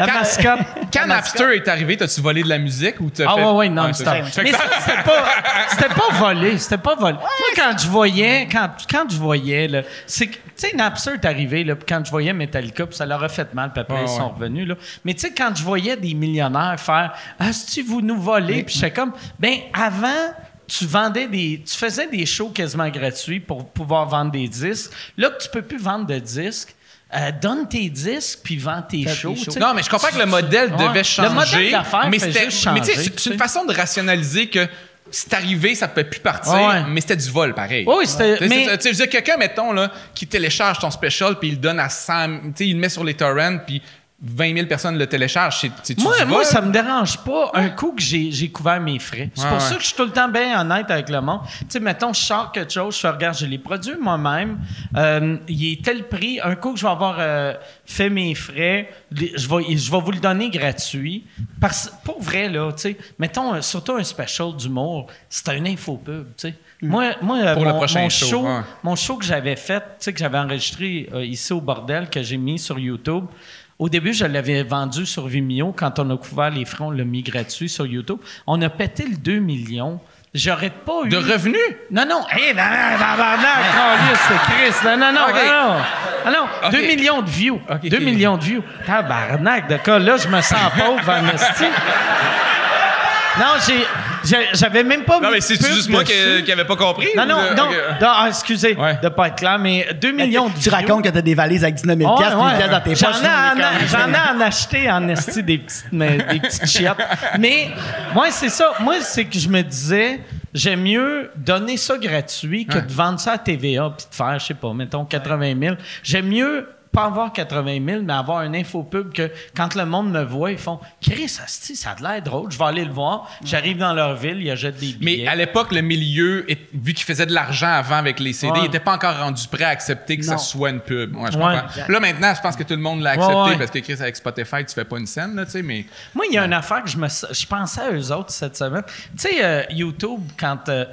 La Quand- mascotte. Napster est arrivé, t'as-tu volé de la musique ou t'as Ah fait... ouais, ouais, non, ça. Fait Mais ça, c'était pas, c'était pas volé, c'était pas volé. Moi, quand je voyais, quand, quand je voyais, là, c'est que, tu sais, Napster est arrivé, là, quand je voyais Metallica, puis ça leur a fait mal, puis après, Ouais, ils sont ouais. revenus, là. Mais tu sais, quand je voyais des millionnaires faire « Ah, si vous nous volez? » Puis j'étais comme, ben avant... Tu vendais des, tu faisais des shows quasiment gratuits pour pouvoir vendre des disques. Là que tu peux plus vendre de disques, euh, donne tes disques puis vends tes shows. Non, mais je comprends que le modèle Ouais. devait Le changer. modèle d'affaires mais c'était, juste mais tu sais, changer, c'est- c'est une façon de rationaliser que c'est arrivé, ça peut plus partir, Ouais. mais c'était du vol pareil. Oui, c'était- Tu sais, mais- sais, quelqu'un, mettons, là, qui télécharge ton special puis il le donne à 100, tu sais, il le met sur les torrents puis 20 000 personnes le téléchargent, c'est, Moi, du moi, ça me dérange pas un coup que j'ai, j'ai couvert mes frais. C'est pour ouais. ça que je suis tout le temps bien honnête avec le monde. Tu sais, mettons, je sors quelque chose, je regarde, je l'ai produit moi-même, euh, il est tel prix, un coup que je vais avoir euh, fait mes frais, les- je vais, je vais vous le donner gratuit. Parce, pour vrai, là, tu sais, mettons, euh, surtout un special d'humour, c'est un infopub, tu sais. Moi, moi euh, Pour le mon, prochain mon show, mon show que j'avais fait, tu sais, que j'avais enregistré euh, ici au bordel, que j'ai mis sur YouTube. Au début, je l'avais vendu sur Vimeo. Quand on a couvert les fronts, on l'a mis gratuit sur YouTube. On a pété le 2 millions. J'aurais pas eu. De revenus? Non, non. Hé, non, non. Non, non, non. Ok. non, non. Ah non, Ok. 2 millions de views. Ok, 2 ok. millions de views. Tabarnak, de cas, là, je me sens pauvre en. Non, j'ai- j'avais même pas Non, mais c'est juste moi qui n'avais pas compris? Non, non, non. ah, excusez Ouais. de pas être clair, mais 2 millions de Tu racontes que t'as des valises avec 19 000 Ouais, piastres, ouais. dans tes J'en poches. j'en ai en acheté en esti des petites, des petites chiottes. Mais moi, c'est ça. Moi, c'est que je me disais, j'aime mieux donner ça gratuit que de vendre ça à TVA puis de faire, je sais pas, mettons 80 000. J'aime mieux pas avoir 80 000, mais avoir un infopub que quand le monde me voit, ils font Chris, ça a l'air drôle, je vais aller le voir. J'arrive dans leur ville, ils achètent des billets. Mais à l'époque, le milieu, vu qu'il faisait de l'argent avant avec les CD, Ouais. il n'était pas encore rendu prêt à accepter que ça soit une pub. Ouais, je Ouais. comprends. Là, maintenant, je pense que tout le monde l'a accepté Ouais, ouais. parce que Chris, avec Spotify, tu fais pas une scène, là, tu sais, mais. Moi, il y a une affaire que je me je pensais à eux autres cette semaine. Tu sais, euh, YouTube, quand. euh,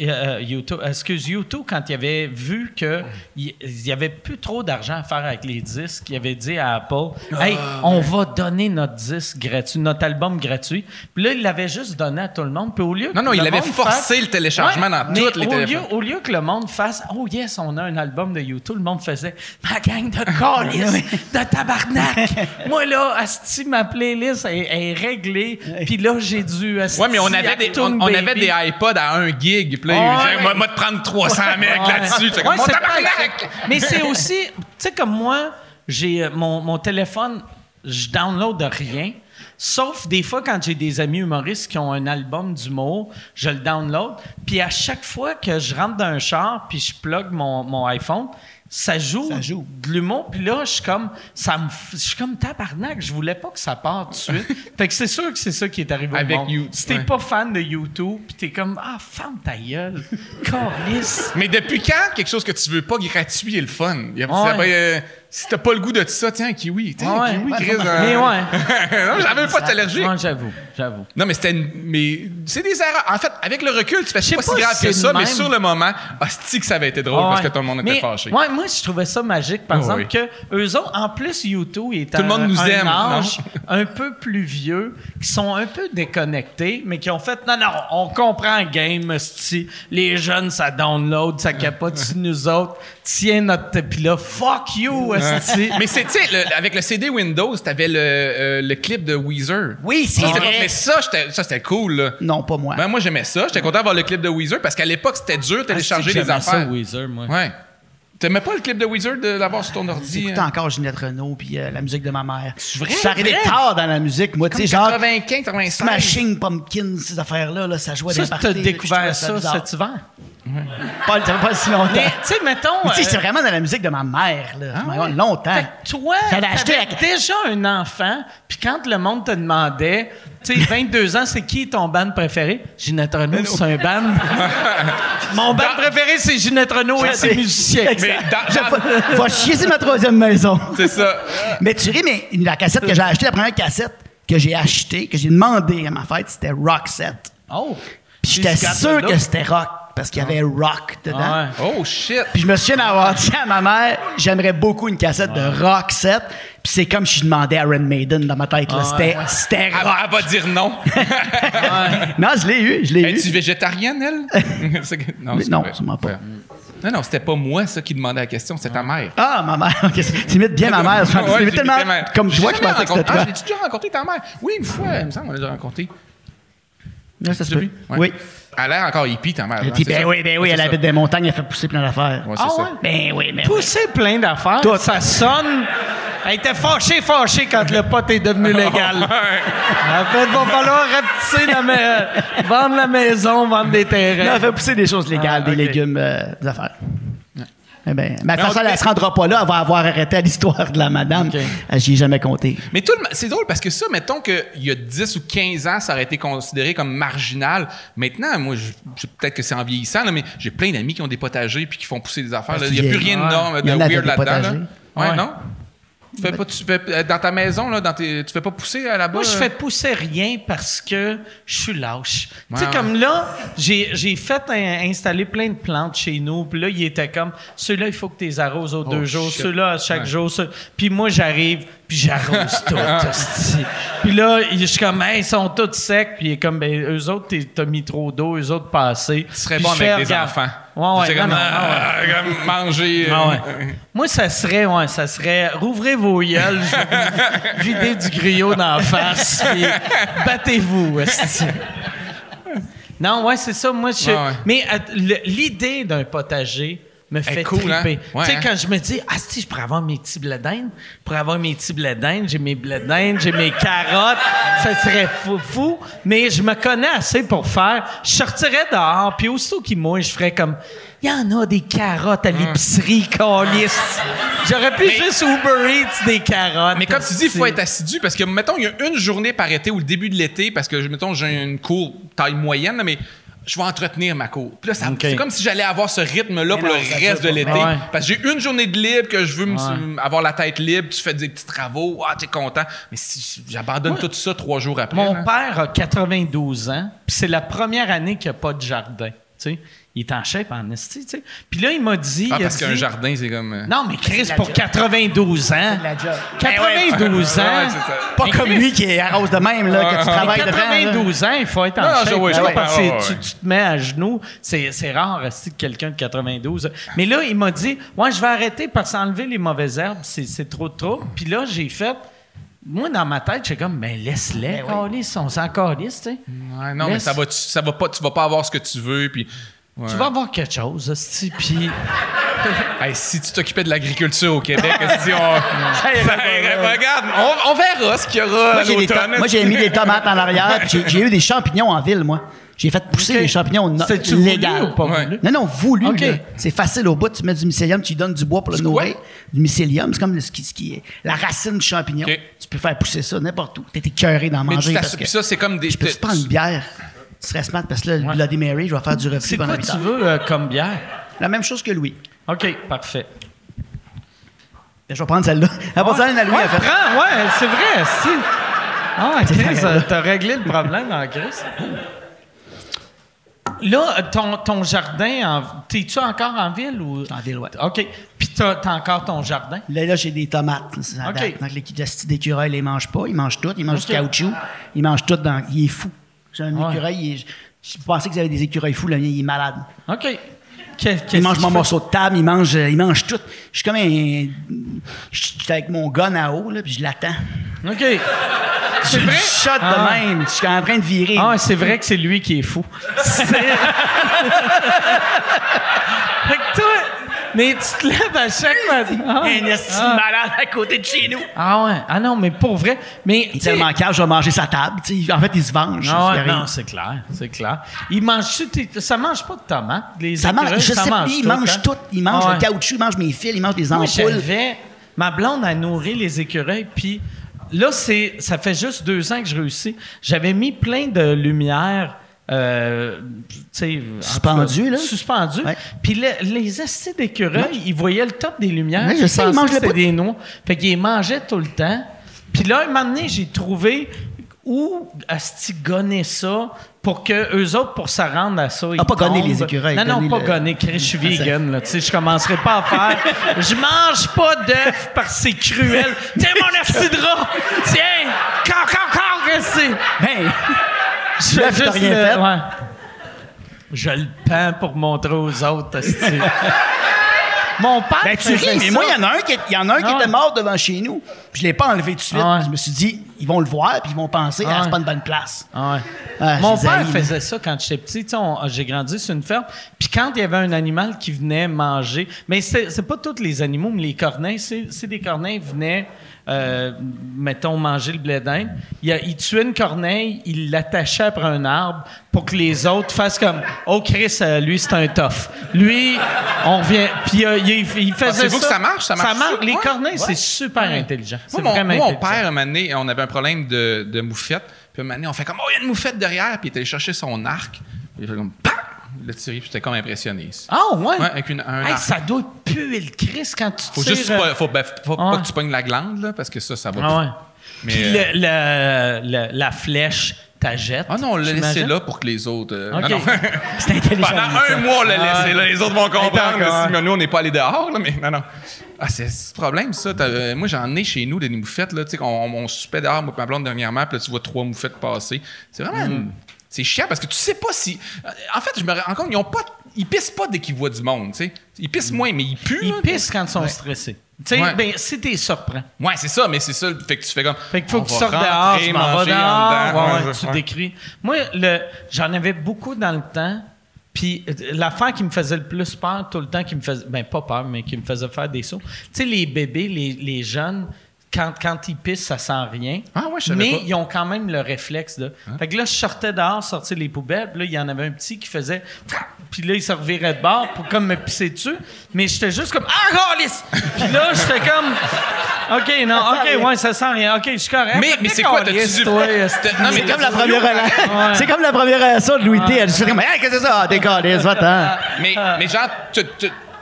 euh, YouTube, excuse, YouTube, quand il avait vu que il il y avait plus trop d'argent à faire avec les disques, il avait dit à Apple Hey, on va donner notre disque gratuit, notre album gratuit. Puis là, il l'avait juste donné à tout le monde. Puis au lieu Non, non, il avait forcé fasse- le téléchargement dans mais toutes les au lieu, au lieu que le monde fasse Oh yes, on a un album de YouTube, le monde faisait Ma gang de calices, de tabarnak. Moi là, Asti, ma playlist est, est réglée. Puis là, j'ai dû. asti, Ouais, mais on avait des, on, avait des iPods à 1 gig. Puis là, il Ouais. disait, moi, te prendre 300 mecs là-dessus. C'est comme, mon Mais c'est aussi, tu sais, comme moi, j'ai euh, mon, mon téléphone je download rien. Sauf des fois quand j'ai des amis humoristes qui ont un album d'humour, je le download. Puis à chaque fois que je rentre dans un char puis je plug mon, mon iPhone, ça joue, Ça joue. de l'humour. Puis là, je suis comme, ça me, je suis comme tabarnak. Je voulais pas que ça parte tout de suite. fait que c'est sûr que c'est ça qui est arrivé Avec au monde. You- Si t'es ouais. pas fan de YouTube, puis t'es comme, ah, ferme ta gueule, Calisse. Mais depuis quand quelque chose que tu veux pas gratuit est le fun? Il y a- Ouais. Si t'as pas le goût de ça, tiens, kiwi. Tiens, Ouais, kiwi, ouais, Chris. ouais. euh, Mais ouais. non, j'avais pas d'allergie. Non, j'avoue, j'avoue. Non, mais c'était. une- Mais c'est des erreurs. En fait, avec le recul, tu fais c'est pas, pas si grave si que ça, mais sur le moment, hostie que ça avait été drôle parce que tout le monde était Mais, fâché. Ouais, moi, je trouvais ça magique, par Oh, exemple, oui. que eux autres, en plus, YouTube est Tout le monde un- nous un aime, âge un peu plus vieux, qui sont un peu déconnectés, mais qui ont fait non, non, on comprend game, sti. Les jeunes, ça download, ça capote sur nous autres. Tiens notre. Puis là, fuck you. Mais c'est, tu sais, avec le CD Windows, t'avais le, euh, le clip de Weezer. Oui, c'est Ça, vrai. Mais ça, j'étais- ça, c'était cool, là. Non, pas moi. Ben, moi, j'aimais ça. J'étais content d'avoir le clip de Weezer parce qu'à l'époque, c'était dur de télécharger les J'aimais ça, affaires. Weezer, moi. Ouais. T'aimais pas le clip de Weezer de l'avoir sur ton ordi? J'écoutais hein? encore Ginette Renault puis euh, la musique de ma mère. vrai? Je suis arrivé Vrai? tard dans la musique, moi, tu sais, genre 95, 96. Smashing Pumpkins, ces affaires-là, là, ça jouait Ça, des t'as parties. découvert ça cet hiver? Pas, ça fait pas si longtemps. Mais, tu sais, mettons. Mais tu sais, euh, vraiment dans la musique de ma mère, là. Ah ouais? Longtemps. Fait que toi, acheté t'avais la- déjà un enfant, puis quand le monde te demandait, tu sais, 22 ans, c'est qui ton band préféré? Ginette Renault, c'est un band. Mon band préféré, c'est Ginette Renault et ses musiciens. Mais dans- Je vais- Va chier, c'est ma troisième maison. C'est ça. Mais tu ris, mais la cassette que j'ai achetée, la première cassette que j'ai achetée, que j'ai demandé à ma fête, c'était Roxette. Oh! Puis j'étais sûr que c'était rock, parce qu'il y avait rock dedans. Ah ouais. Oh, shit. Puis je me souviens d'avoir dit à ma mère, j'aimerais beaucoup une cassette de rock set. Puis c'est comme si je demandais à Iron Maiden dans ma tête. là. C'était c'était Elle, rock. elle va dire non. Non, je l'ai eu, je l'ai eu. Es-tu végétarienne, elle? Non, c'est non, sûrement pas. Non, non, c'était pas moi, ça, qui demandait la question, c'était ta mère. Ah, ma mère. Ok, tu imites bien ma mère. Tu Ouais, imites j'ai tellement comme J'ai toi que je pensais que c'était toi. Ah, j'ai-tu déjà rencontré ta mère? Oui, une fois, il me semble qu'on l'a déjà rencontré. Ça se Tu peut. Oui. Elle a l'air encore hippie, ta mère. Hein, puis, ben ça? oui, ben oui, elle habite des montagnes, elle fait pousser plein d'affaires. Ah ouais? Ben oui, ben oui. Pousser plein d'affaires. Ça sonne. Elle était fâchée, fâchée quand le pot est devenu légal. En fait, il va falloir rapetisser la ma- vendre la maison, vendre des Non, terrains. elle fait pousser des choses légales, Ah, des légumes, euh, des affaires. Eh ben, mais de toute Non, façon, elle mais- ne se rendra pas là. Elle va avoir arrêté à l'histoire de la madame. Euh, J'y ai jamais compté. Mais tout le- c'est drôle parce que ça, mettons qu'il y a 10 ou 15 ans, ça aurait été considéré comme marginal. Maintenant, moi, je, je- peut-être que c'est en vieillissant, là, mais j'ai plein d'amis qui ont des potagers puis qui font pousser des affaires. là. Parce Il n'y a plus rien de norme, Il de weird là-dedans. là. potagers. Ouais, Ouais. non? Tu fais pas, tu fais, euh, dans ta maison, là, dans tes, tu fais pas pousser euh, là-bas? Moi, je euh? fais pousser rien parce que je suis lâche. tu sais, Ouais, comme là, j'ai j'ai fait un- installer plein de plantes chez nous. Puis là, il était comme, ceux-là, il faut que tu les arroses aux deux jours. Oh. Ceux-là, à chaque Ouais. jour. Puis moi, j'arrive, puis j'arrose tout. puis là, je suis comme, hey, ils sont tous secs. Puis il est comme, ben, eux autres, t'as mis trop d'eau, eux autres pas assez. Tu serais bon avec des enfants. Ouais, ouais, C'est non, comme, non, ouais. euh, comme manger. euh, Ah. Moi, ça serait, ouais, ça serait, rouvrez vos vous vider du griot dans la face, puis battez-vous. Non, ouais, c'est ça. Moi, je, mais l'idée d'un potager me fait cool, hein? Ouais, tu sais, hein? quand je me dis, ah, si, je pourrais avoir mes petits blés d'Inde, je pourrais avoir mes petits blés d'Inde, j'ai mes blés d'Inde, j'ai mes carottes, ça serait fou, fou. Mais je me connais assez pour faire, je sortirais dehors, puis aussitôt qu'il mouille, je ferais comme, il y en a des carottes à l'épicerie, calice. J'aurais pu juste Uber Eats des carottes. Mais comme tu dis, il faut être assidu parce que, mettons, il y a une journée par été ou le début de l'été, parce que, mettons, j'ai une cour taille moyenne, mais je vais entretenir ma cour. Puis là, c'est comme si j'allais avoir ce rythme-là pour non, le reste de l'été. Ouais. Parce que j'ai une journée de libre que je veux Ouais. avoir la tête libre, tu fais des petits travaux, ah, t'es content. Mais si j'abandonne tout ça trois jours après. Mon là. père a 92 ans, puis c'est la première année qu'il n'y a pas de jardin. tu sais. Il est en shape en esti, tu sais. Puis là, il m'a dit... Ah, parce qu'un jardin, c'est comme. euh, Non, mais Chris, pour job. 92 ans... de la job. 92 ans... Ouais, c'est ça. Pas Mais comme Chris- lui qui est arrose de même, là, que tu Ah, travailles devant. là. 92 ans, il faut être en Non, shape. je- parce que ouais, tu, te mets à genoux. C'est, c'est rare que quelqu'un de 92. Mais là, il m'a dit Ouais, je vais arrêter parce qu'enlever les mauvaises herbes, c'est, c'est trop de trouble. Puis là, j'ai fait. Moi, dans ma tête, j'ai comme, mais laisse-les, Ben on s'en calisse, tu sais. Ouais, non, mais ça va, tu, ça va pas, tu vas pas avoir ce que tu veux, puis. Ouais. Tu vas avoir quelque chose, hostie, puis... Hey, si tu t'occupais de l'agriculture au Québec, si on. Ça irait pas. Regarde, on, on verra ce qu'il y aura Moi, j'ai des l'automne. to- moi, j'ai mis des tomates en arrière, puis j'ai- j'ai eu des champignons en ville, moi. J'ai fait pousser Ok. des champignons no- légal. ou pas Ouais. Non, non, voulu. Ok. là. C'est facile au bout. Tu mets du mycélium, tu lui donnes du bois pour le nourrir. Du mycélium, c'est comme le- ce qui, ce qui est la racine du champignon. Tu peux faire pousser ça n'importe où. T'es écœuré d'en Mais manger. tu parce que ça, c'est comme des. je peux te prendre une bière. Tu serais smart parce que là, le Bloody Mary, je vais faire du reflux C'est quoi tu veux euh, comme bière? La même chose que Louis. OK, parfait. Je vais prendre celle-là. À part ça, la Louis Ouais, a fait. prends, ouais, c'est vrai, si. Ah, t'as réglé le problème en Chris. Là, ton, ton jardin, en- t'es-tu encore en ville ou? En ville, ouais. OK. Puis t'as, t'as encore ton jardin? Là, là j'ai des tomates. Ok. date. Donc, les petits d'écureuil, ils les mangent pas. Ils mangent tout. Ils mangent du caoutchouc. Ils mangent tout dans. Il est fou. J'ai un Ouais. écureuil. est- Je pensais que vous avez des écureuils fous. Le mien, il est malade. OK. Il mange mon morceau de table. Il mange, euh, il mange tout. Je suis comme un. Je suis avec mon gun à eau, là, puis je l'attends. OK. C'est vrai? Je shot Ah. de même. Je suis en train de virer. Ah, c'est vrai que c'est lui qui est fou. C'est- fait que toi, mais tu te lèves à chaque matin. Ah. un esti Ah. malade à côté de chez nous. Ah ouais. Ah non, mais pour vrai. Mais Il est tellement calme, je vais manger sa table. En fait, il se venge. Ah ouais, non, c'est clair, c'est clair. Il mange ça mange pas de tomates, les Ça mange, je ça sais, mange il mange hein? tout. Il mange Ah le caoutchouc, il mange mes fils, il mange des Moi, ampoules. ma blonde a nourri les écureuils, puis là, c'est ça fait juste deux ans que je réussis. J'avais mis plein de lumière. Euh, Suspendu, cas, là? Suspendu. Ouais. Puis le- les astis d'écureuils, ils voyaient le top des lumières. Ouais, je ils sais, ils bout. des noix. Fait qu'ils mangeaient tout le temps. Puis là, un moment donné, j'ai trouvé où asti gonner ça pour que eux autres, pour se rendre à ça, ils Ah, pas gonner les écureuils, Non, non, pas le- gonner. Je suis Ah, vegan, là. Tu sais, je commencerai pas à faire. Je mange pas d'œufs parce que c'est cruel. Tiens, mon asti de rat! Tiens! Quand, quand, quand, que c'est? Ben, Je fais t'as juste rien le- fait? ouais. Je le peins pour montrer aux autres. Mon père. ben, tu ris, mais ça. moi, il y en a un qui, y en a un qui Ah était mort devant chez nous. Puis je l'ai pas enlevé tout de suite. Ah ouais. Je me suis dit, ils vont le voir, puis ils vont penser, Ah ah, c'est pas une bonne place. Ouais. Mon père faisait ça quand j'étais petit. J'ai grandi sur une ferme. Puis quand il y avait un animal qui venait manger, mais c'est pas tous les animaux, mais les corneilles, c'est c'est des corneilles venaient, euh, mettons, manger le blé d'Inde. Il, tuait une corneille, il l'attachait après un arbre pour que les autres fassent comme Oh Chris, euh, lui c'est un tough. Lui, on revient. Puis euh, il, il faisait Pensez-vous ça. que ça marche? Ça marche ça? Les Ouais. corneilles, c'est super intelligent. C'est Moi, mon, vraiment moi, mon intelligent. père, un moment donné, on avait un problème de, de moufette. Puis un moment donné, on fait comme, oh, il y a une moufette derrière. Puis il est allé chercher son arc. Puis il fait comme! Puis j'étais comme impressionné. Ah ouais? Ouais, avec une- un Hey, ça doit puer le Chris quand tu Faut tires, juste euh, pas, faut, ben, faut Ah. pas que tu pognes la glande, là, parce que ça, ça va. Ah ouais. Mais, Puis euh, le- le- le- la flèche, t'as jette. Ah non, on l'a laissé là pour que les autres. euh, non, non. C'est intelligent. Pendant un mois, on l'a Ah. laissé là. Les autres vont comprendre. Là, si- mais nous, on n'est pas allés dehors, là, mais non, non. Ah, c'est le problème, ça. Euh, moi, j'en ai chez nous des moufettes, là. Tu sais, qu'on on, soupait dehors, moi, ma blonde, dernièrement, puis là, tu vois trois moufettes passer. C'est vraiment. Mm. une- C'est chiant parce que tu sais pas si. euh, En fait, je me rends compte, ils ont pas. Ils pissent pas dès qu'ils voient du monde, tu sais. Ils pissent moins, mais ils puent. Ils là. pissent quand ils sont stressés. Tu sais, Ouais. ben, t'es surprend. Ouais, c'est ça, mais c'est ça. Fait que tu fais comme. Fait qu'il faut que tu sortes dehors, je m'en vais ouais, tu décris. Moi, le, j'en avais beaucoup dans le temps. Puis euh, l'affaire qui me faisait le plus peur tout le temps, qui me faisait, ben pas peur, mais qui me faisait faire des sauts. Tu sais, les bébés, les, les jeunes, quand, quand ils pissent, ça sent rien. Ah ouais, je savais Mais pas. Hein? ils ont quand même le réflexe de. Fait que là, je sortais dehors, sortir les poubelles, puis là, il y en avait un petit qui faisait. Puis là, il se revirait de bord pour comme me pisser dessus. Mais j'étais juste comme Ah, calice! Puis là, j'étais comme OK, non, OK, ouais, ça sent rien. OK, je suis correct. Mais, mais c'est quoi, t'as-tu du. Non, mais comme la première Ouais. C'est comme la première leçon de Louis T. Elle dit comme, hey, qu'est-ce que c'est ça? T'es calé, va-t'en. Mais, mais genre,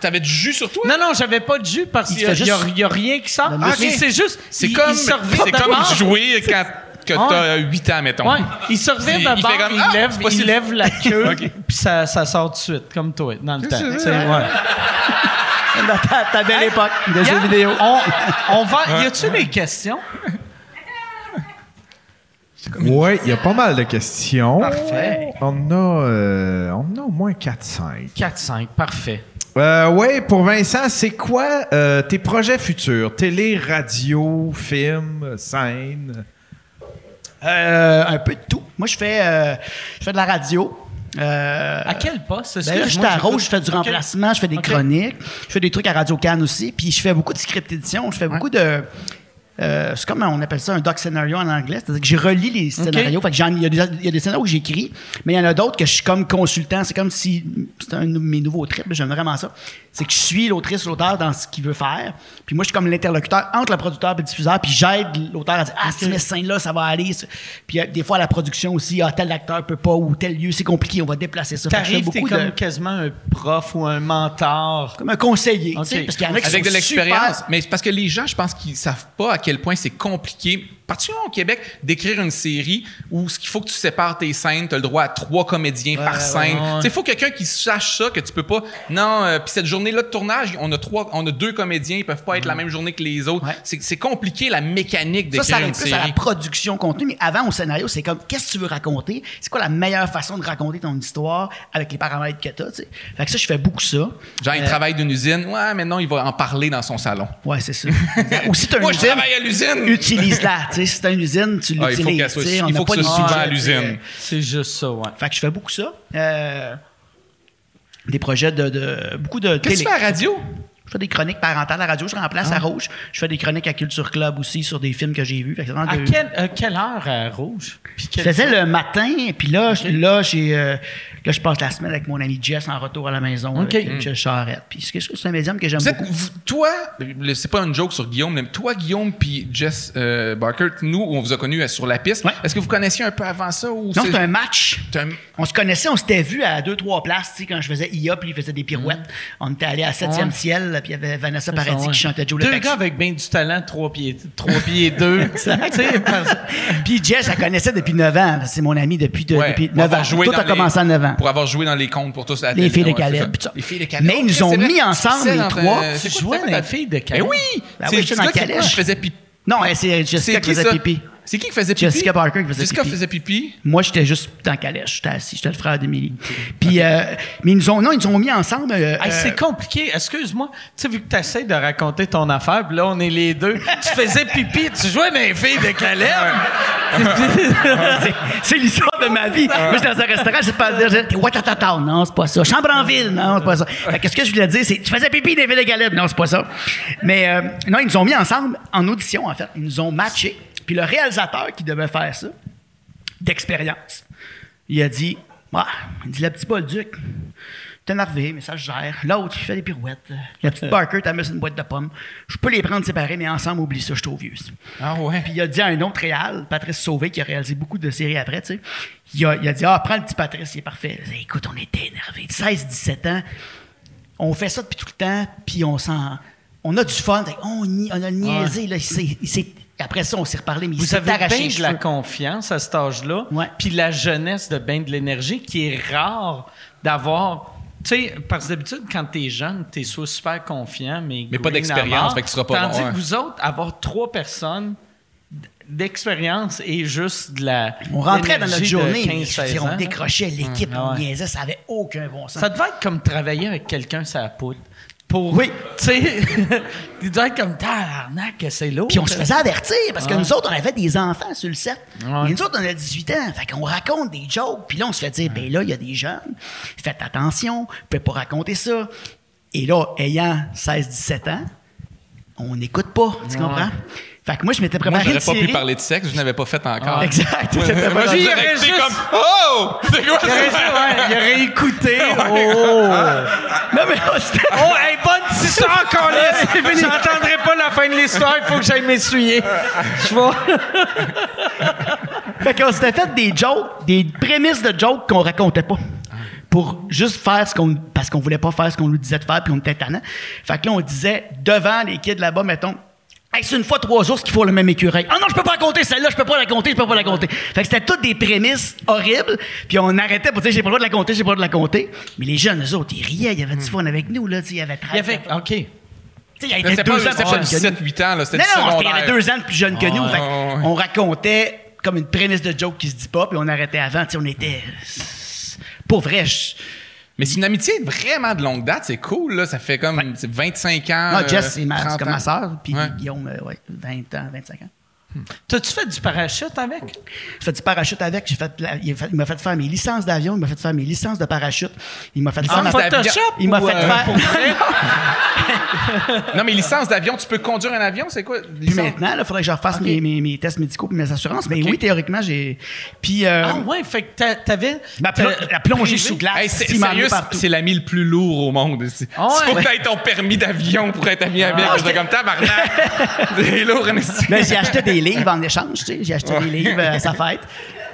t'avais du jus sur toi? Non, non, j'avais pas de jus parce Il qu'il y, a- y y rien qui sort. Ah, mais c'est juste. C'est il- comme, c'est comme jouer quand que Ouais. t'as 8 ans, mettons. Ouais, il se Il- de il bord, fait comme, il, Ah, lève, c'est pas il si- lève la queue, Ok. puis ça, ça sort tout de suite, comme toi, dans le temps. c'est Tu ouais. Dans ta, ta belle époque de jeux vidéo. On, on va. Y a-tu des questions? Oui, il y a pas mal de questions. Parfait. On a, euh, on a au moins 4-5. 4-5, parfait. Euh, oui, pour Vincent, c'est quoi euh, tes projets futurs? Télé, radio, film, scène? Euh, un peu de tout. Moi, je fais, euh, je fais de la radio. Euh, À quel poste? ben là, Excuse-moi, j'étais à. Rouge, je fais du remplacement, je fais des chroniques, je fais des trucs à Radio Cannes aussi, puis je fais beaucoup de script édition, je fais beaucoup de. Euh, c'est comme on appelle ça un doc scénario en anglais, c'est-à-dire que j'ai relié les scénarios. Fait que j'en- il y, a des- il y a des scénarios que j'écris, mais il y en a d'autres que je suis comme consultant. C'est comme si c'est un de mes nouveaux trips, j'aime vraiment ça. C'est que je suis l'autrice, l'auteur dans ce qu'il veut faire. Puis moi, je suis comme l'interlocuteur entre le producteur et le diffuseur, puis j'aide l'auteur à dire Ah, si tu mets cette scène-là, ça va aller. Puis euh, des fois, la production aussi, ah, tel acteur peut pas, ou tel lieu, c'est compliqué, on va déplacer ça. Je T'arrives, t'es comme de- quasiment un prof ou un mentor. comme un conseiller, tu sais, Ok. parce qu'il y en a qui Avec sont de l'expérience. super- Mais c'est parce que les gens, je pense qu'ils savent pas à quel point c'est compliqué, particulièrement au Québec, d'écrire une série où ce qu'il faut que tu sépares tes scènes, tu as le droit à trois comédiens par scène. ouais. Il faut quelqu'un qui sache ça, que tu peux pas. Non, euh, puis cette journée-là de tournage, on a trois, on a deux comédiens, ils peuvent pas être la même journée que les autres. Ouais. C'est compliqué la mécanique Ça, d'écrire ça une arrive plus à la série. production contenu, mais avant, au scénario, c'est comme, qu'est-ce que tu veux raconter? C'est quoi la meilleure façon de raconter ton histoire avec les paramètres que t'as, tu sais? Fait que ça, je fais beaucoup ça. Genre, il Euh, travaille d'une usine. Ouais, mais non, il va en parler dans son salon. Ouais, c'est ça. Ou si une Moi, je usine, travaille à l'usine. utilise-la, tu sais. Si t'as une usine, tu Ah, il faut l'utilises. qu'elle soit- il faut pas que ce soit à l'usine. C'est juste ça, ouais. Fait que je fais beaucoup ça. Euh, des projets de, de- beaucoup de Qu'est-ce que tu fais à la radio? Je fais des chroniques parentales à la radio, je remplace Ah. à Rouge. Je fais des chroniques à Culture Club aussi sur des films que j'ai vus. Fait que À de- euh, quelle heure à Rouge? Je faisais le matin, puis là, je- là, j'ai, euh, là, je passe la semaine avec mon ami Jess en retour à la maison. OK. Avec Jess Charette. Puis c'est c'est un médium que j'aime Vous beaucoup. vous- toi, c'est pas une joke sur Guillaume, mais toi, Guillaume, puis Jess euh, Barker, nous, on vous a connus sur la piste. Ouais. Est-ce que vous connaissiez un peu avant ça? Ou Non, c'est un match. un- On se connaissait, on s'était vu à deux, trois places, tu sais, quand je faisais IA, puis il faisait des pirouettes. On était allé à 7e Ouais. ciel, puis il y avait Vanessa Paradis qui chantait Joe Deux gars avec bien du talent, trois pieds, trois pieds deux. Puis Jess, je la connaissais depuis 9 ans. C'est mon ami depuis, de, Ouais, depuis pour 9 avoir ans. Tout a commencé à 9 ans. Pour avoir joué dans les contes pour tous à Les filles de c'est Caleb. Les filles de Caleb. Mais ils nous ont c'est mis ensemble, C'est les trois. Tu c'est jouais c'est dans les filles de Caleb? oui! Ben c'est oui, Calèche. qui faisait pipi. Non, c'est Jessica C'est qui faisait pipi. C'est qui qui faisait pipi? Jessica Parker qui faisait Jessica pipi. faisait pipi? Moi, j'étais juste dans Calèche. J'étais assis. J'étais le frère d'Émilie. Puis, euh, mais ils nous ont, non, ils nous ont mis ensemble. euh, Hey, euh, c'est compliqué. Excuse-moi. Tu sais, vu que tu essaies de raconter ton affaire, puis là, on est les deux. Tu faisais pipi, tu jouais dans les filles de Caleb. c'est- c'est l'histoire de ma vie. Moi, j'étais dans un restaurant, j'ai pas dire, Watatata. Non, c'est pas ça. Chambre en ville. Non, c'est pas ça. Fait que ce que je voulais dire, c'est, tu faisais pipi des villes de Caleb. Non, c'est pas ça. Mais, euh, non, ils nous ont mis ensemble en audition, en fait. Ils nous ont matchés. Puis le réalisateur qui devait faire ça, d'expérience, il a dit, ah, il dit, le petit Bolduc, t'es énervé, mais ça se gère. L'autre, il fait des pirouettes. La petite Barker, t'as mis une boîte de pommes. Je peux les prendre séparés, mais ensemble, oublie ça, je suis trop vieux. Ah ouais. Puis il a dit à un autre réal, Patrice Sauvé, qui a réalisé beaucoup de séries après, tu sais, il a, il a dit Ah, prends le petit Patrice, il est parfait. Il a dit, Écoute, on était énervés. 16-17 ans, on fait ça depuis tout le temps, puis on s'en. On a du fun. On, on a niaisé. Là, il s'est- après ça, on s'est reparlé, mais il Vous s'est avez bien de la confiance à cet âge-là. Ouais. Puis la jeunesse de bien de l'énergie qui est rare d'avoir. Tu sais, parce que d'habitude, quand t'es jeune, t'es soit super confiant, mais. Mais pas d'expérience, fait que tu seras pas Tandis bon, ouais. que vous autres, avoir trois personnes d'expérience et juste de la. On rentrait dans notre journée, mais 15, je veux dire, 16 on décrochait l'équipe, Ah on ouais. niaisait, ça avait aucun bon sens. Ça devait être comme travailler avec quelqu'un sur la poudre. Pour, Oui. Tu sais, il devait être comme tabarnak, que c'est lourd. Puis on se faisait avertir parce que Ouais. nous autres, on avait des enfants sur le set. Ouais. Et nous autres, on a 18 ans. Fait qu'on raconte des jokes. Puis là, on se fait dire, ben là, il y a des jeunes. Faites attention. Vous pouvez pas raconter ça. Et là, ayant 16-17 ans, on n'écoute pas. Tu comprends? Fait que moi, je m'étais Moi, préparé j'aurais une pas pu parler de sexe, je n'avais pas fait encore. Exact. Ouais. Moi, j'ai juste- comme Oh! C'est quoi Il ça? ouais, il aurait écouté. Oh! Non, mais là, c'était- Oh, hey, bonne histoire encore là. J'entendrai pas la fin de l'histoire, il faut que j'aille m'essuyer. Je vais. Fait qu'on s'était fait des jokes, des prémices de jokes qu'on racontait pas. Pour juste faire ce qu'on. Parce qu'on voulait pas faire ce qu'on nous disait de faire, puis on était tannant. Fait que là, on disait, devant les kids là-bas, mettons. Hey, c'est une fois trois ours qu'il faut le même écureuil. Ah non, je peux pas raconter celle-là, je peux pas la compter, je peux pas la compter. Fait que c'était toutes des prémices horribles, puis on arrêtait pour dire j'ai pas le droit de la compter, j'ai pas le droit de la compter. Mais les jeunes, eux autres, ils riaient, il y avait du fun avec nous, là, tu sais, il y avait 13. Il y avait. OK. Tu sais, il y avait C'était deux pas, ans plus jeune que nous. 17-8 ans, là, c'était Non, non, il y avait deux ans de plus jeune que nous. Fait. On racontait comme une prémisse de joke qui se dit pas, puis on arrêtait avant. Tu sais, on était. Pour vrai, je- Mais c'est une amitié vraiment de longue date, c'est cool, là. Ça fait comme c'est 25 ans. Ah, Jess, euh, c'est ma, 30 c'est comme ma soeur, puis Ouais. Guillaume, euh, ouais, 20 ans, 25 ans. T'as-tu fait du parachute avec? J'ai fait du parachute avec. J'ai fait, la- il, a fait- il m'a fait faire mes licences d'avion, il m'a fait faire mes licences de parachute. Il m'a fait faire En Photoshop? Il m'a fait euh, faire. pour vrai? Non, mais licence d'avion, tu peux conduire un avion, c'est quoi? Puis Licence- maintenant, il faudrait que je refasse mes, mes, mes tests médicaux et mes assurances. Mais oui, théoriquement, j'ai. Puis. euh, Ah ouais, fait que t'a- t'avais... ma la plongée privé? sous glace. Hey, c'est, sérieux, c'est l'ami le plus lourd au monde. ici. Ah Il faut ouais? que t'aies ton permis d'avion pour être ami avec. J'étais comme tabarnak. C'est lourd. Mais j'ai acheté des livres en échange, tu sais. J'ai acheté des livres euh, à sa fête.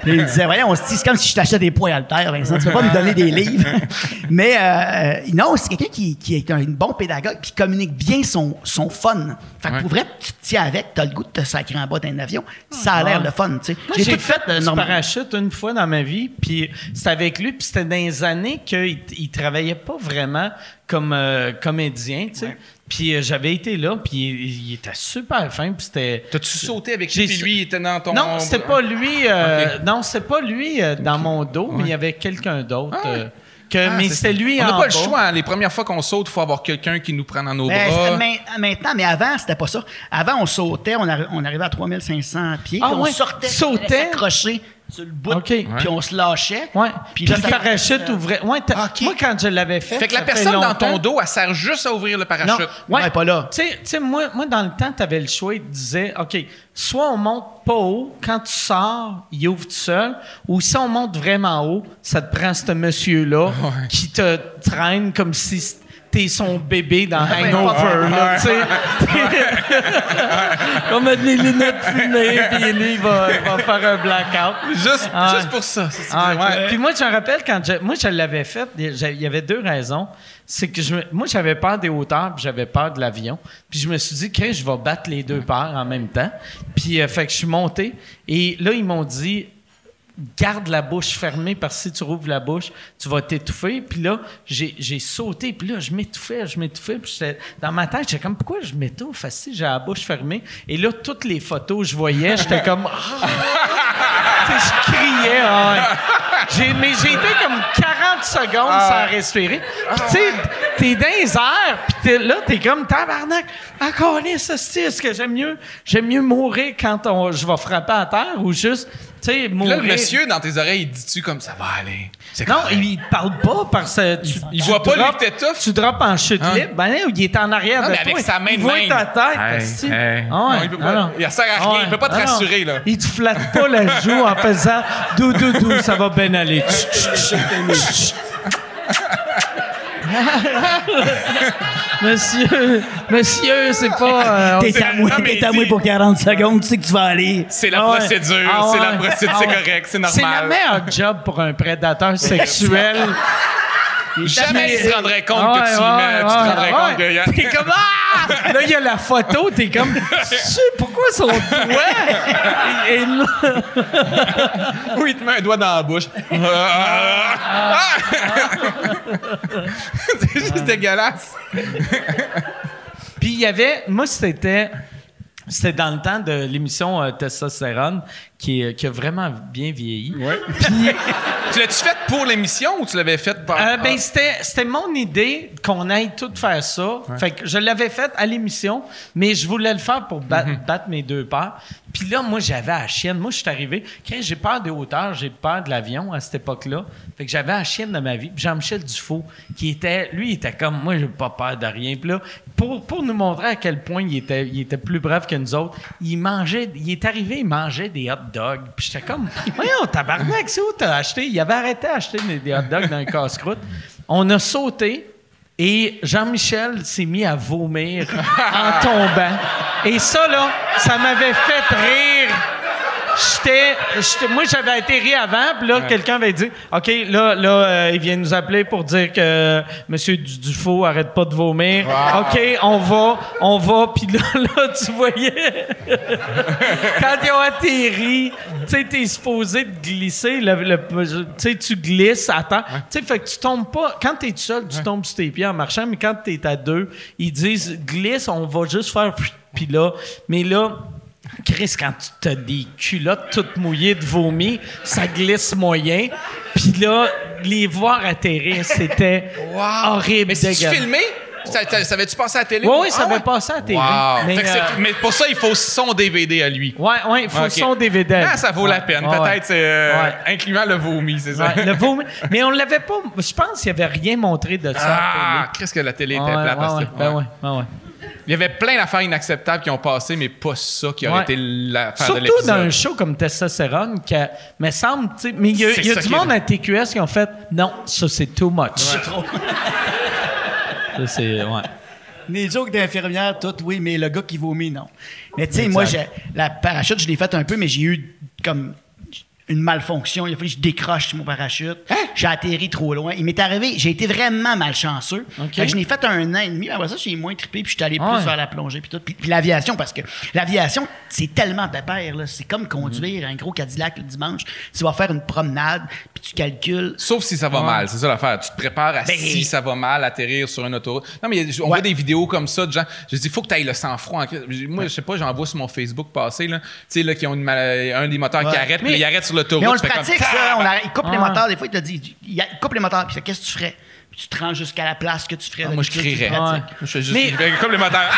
Puis il disait, voyons, on se dit, c'est comme si je t'achetais des poids à terre, Vincent. Tu peux pas me donner des livres. Mais euh, euh, non, c'est quelqu'un qui, qui est un bon pédagogue qui communique bien son, son fun. Fait que Ouais. pour vrai, tu te tiens avec, t'as le goût de te sacrer en bas d'un avion. Ça a l'air Ouais. le fun, tu sais. Moi, J'ai tout fait, normal. parachute une fois dans ma vie, puis c'était avec lui, puis c'était dans les années qu'il il travaillait pas vraiment comme euh, comédien, tu sais. Puis euh, j'avais été là, puis il, il était super fin, puis c'était... T'as-tu sauté avec lui, puis lui, il était dans ton. Non, c'était pas lui. euh. Non, c'était pas lui euh, dans mon dos, mais il y avait quelqu'un d'autre. euh, que, Ah, mais c'est c'était lui On n'a pas le choix. hein. Les premières fois qu'on saute, il faut avoir quelqu'un qui nous prenne dans nos Mais, bras. mais- maintenant, mais avant, c'était pas ça. Avant, on sautait, on, arri- on arrivait à 3500 pieds, Ah on ouais, sortait, sautait? accroché sur le bout, puis on se lâchait. Ouais. Puis Puis là, le parachute ouvrait. Ouais, Ah, ok. Moi, quand je l'avais fait. Fait que la personne dans ton dos, elle sert juste à ouvrir le Non, parachute. Ouais, pas là. Tu sais- moi, moi, dans le temps, tu avais le choix. Il te disait, OK, soit on monte pas haut, quand tu sors, il ouvre tout seul, ou si on monte vraiment haut, ça te prend ce monsieur-là qui te traîne comme si t'es son bébé dans Hangover, là, tu sais. On met des lunettes fumées, puis lui, il va, il va faire un blackout. Juste, Ah juste pour ça. Ah, ouais. Puis moi, je me rappelle quand je, moi, je l'avais fait, il y avait deux raisons. C'est que je moi, j'avais peur des hauteurs, puis j'avais peur de l'avion. Puis je me suis dit que je vais battre les deux peurs en même temps. Puis, euh, fait que je suis monté. Et là, ils m'ont dit, garde la bouche fermée parce que si tu rouvres la bouche, tu vas t'étouffer. Puis là, j'ai j'ai sauté, puis là, je m'étouffais, je m'étouffais. Puis j'étais- dans ma tête, j'étais comme, pourquoi je m'étouffe si j'ai la bouche fermée? Et là, toutes les photos que je voyais, j'étais comme, sais, je criais. ah. J'ai- mais j'ai été comme 40 secondes sans respirer. Puis tu sais, t'es dans les airs, puis là, t'es comme tabarnak. Encore ça, est-ce que j'aime mieux, j'aime mieux mourir quand on, je vais frapper à terre ou juste, tu sais, Là, le monsieur, dans tes oreilles, il dit-tu comme ça va aller? C'est Non, correct. il, parle pas parce que tu, il tu voit pas, lui, droppes- que t'étouffes. Tu droppes en chute Hein? libre. Ben il est en arrière Non, de mais toi. avec sa main il voit même. ta tête. Hey, esti. hey. Ouais, Non, il peut pas- non. il sert à rien, il peut pas te ah non. rassurer, là. Il te flatte pas la joue en faisant dou dou dou, ça va bien aller. Monsieur, monsieur, c'est pas. euh, T'es c'est- à moi, t'es à moi pour 40 secondes, tu sais que tu vas aller. C'est la Ah ouais. procédure, Ah c'est ouais. la procédure, Ah c'est ouais. correct, c'est C'est le normal. meilleur job pour un prédateur sexuel. Jamais il se rendrait compte Ah que tu mets, tu te rendrais compte a- T'es comme ah! Là, il y a la photo, t'es comme tu sais pourquoi son doigt est là? Oui, il te met un doigt dans la bouche. Ah! c'est juste dégueulasse. Puis il y avait moi c'était c'était dans le temps de l'émission euh, Testostérone qui, est- qui a vraiment bien vieilli. tu l'as-tu fait pour l'émission ou tu l'avais fait par... Euh, ben, c'était, c'était mon idée qu'on aille tout faire ça. Fait que je l'avais fait à l'émission, mais je voulais le faire pour bat- battre mes deux peurs. Puis là, moi, j'avais la chienne. Moi, je suis arrivé. Quand j'ai peur des hauteurs, j'ai peur de l'avion à cette époque-là. Fait que j'avais la chienne de ma vie. Puis Jean-Michel Dufault, qui était, lui, il était comme, moi, j'ai pas peur de rien. Puis là, pour, pour nous montrer à quel point il était, il était plus brave que nous autres, il mangeait, il est arrivé, il mangeait des hot dogs. Puis j'étais comme, voyons, tabarnak, c'est où t'as acheté? Il avait arrêté d'acheter des, des hot dogs dans un casse-croûte. On a sauté. Et Jean-Michel s'est mis à vomir en tombant. Et ça, là, ça m'avait fait rire. J'étais, j'étais- moi, j'avais été ri avant, puis là, quelqu'un avait dit OK, là, là euh, il vient nous appeler pour dire que M. Dufault arrête pas de vomir. OK, on va, on va. Puis là, là, tu voyais, quand ils ont atterri, tu sais, t'es supposé de glisser, le, le- tu sais, tu glisses, attends. Tu sais, fait que tu tombes pas. Quand t'es tout seul, tu tombes sur tes pieds en marchant, mais quand t'es à deux, ils disent glisse, on va juste faire. Puis là, mais là, Chris, quand tu as des culottes toutes mouillées de vomi, ça glisse moyen. Puis là, les voir atterrir, c'était horrible, Mais si tu filmé? Ça, ça, ça avait-tu passé à la télé? Oui, oui, ça Ah avait ouais? passé à la télé. Wow. Mais, euh, mais pour ça, il faut son DVD à lui. Ouais, ouais, il faut son DVD. Ah, ça vaut la peine. Ouais, Peut-être euh, incluant le vomi, c'est ça? Le vomi. Mais on l'avait pas. Je pense qu'il n'y avait rien montré de ça. Ah, à qu'est-ce que la télé était plate. Parce ouais, que- ben ouais. ouais, ouais. Il y avait plein d'affaires inacceptables qui ont passé, mais pas ça qui aurait Ouais. été l'affaire de Surtout dans un show comme Testostérone, qui a- me semble, tu sais, mais il y a, C'est y a du qui est- monde à TQS qui ont fait non, ça c'est too much. Ça, c'est ouais. Les jokes d'infirmière, tout, oui, mais le gars qui vomit, non. Mais tu sais, moi, j'ai- la parachute, je l'ai faite un peu, mais j'ai eu comme une malfonction. Il a fallu que je décroche mon parachute. J'ai atterri trop loin. Il m'est arrivé, j'ai été vraiment malchanceux. OK. Fait que je n'ai fait un an et demi. Après ça, j'ai moins trippé, puis je suis allé plus Ouais. vers la plongée, puis tout. Puis, puis l'aviation, parce que l'aviation, c'est tellement pépère, là. C'est comme conduire un gros Cadillac le dimanche. Tu vas faire une promenade, puis tu calcules. Sauf si ça va mal, c'est ça l'affaire. Tu te prépares à Ben- si ça va mal atterrir sur une autoroute. Non, mais on Ouais. voit des vidéos comme ça de gens. Je dis, il faut que tu ailles le sang-froid. Moi, je sais pas, j'en vois sur mon Facebook passer, là. Tu sais, là, qui ont une mal- un des moteurs qui arrête, puis Mais- il arrête sur l'autoroute. Mais on le fais comme, pratique, ça. On a- il coupe les Ah. moteurs. Des fois, il te dit, il, il coupe les moteurs. Puis qu'est-ce que tu ferais? Puis tu te rends jusqu'à la place que tu ferais. Ah, moi, je crierais. pratiques. Je fais juste Mais- je fais comme le moteur.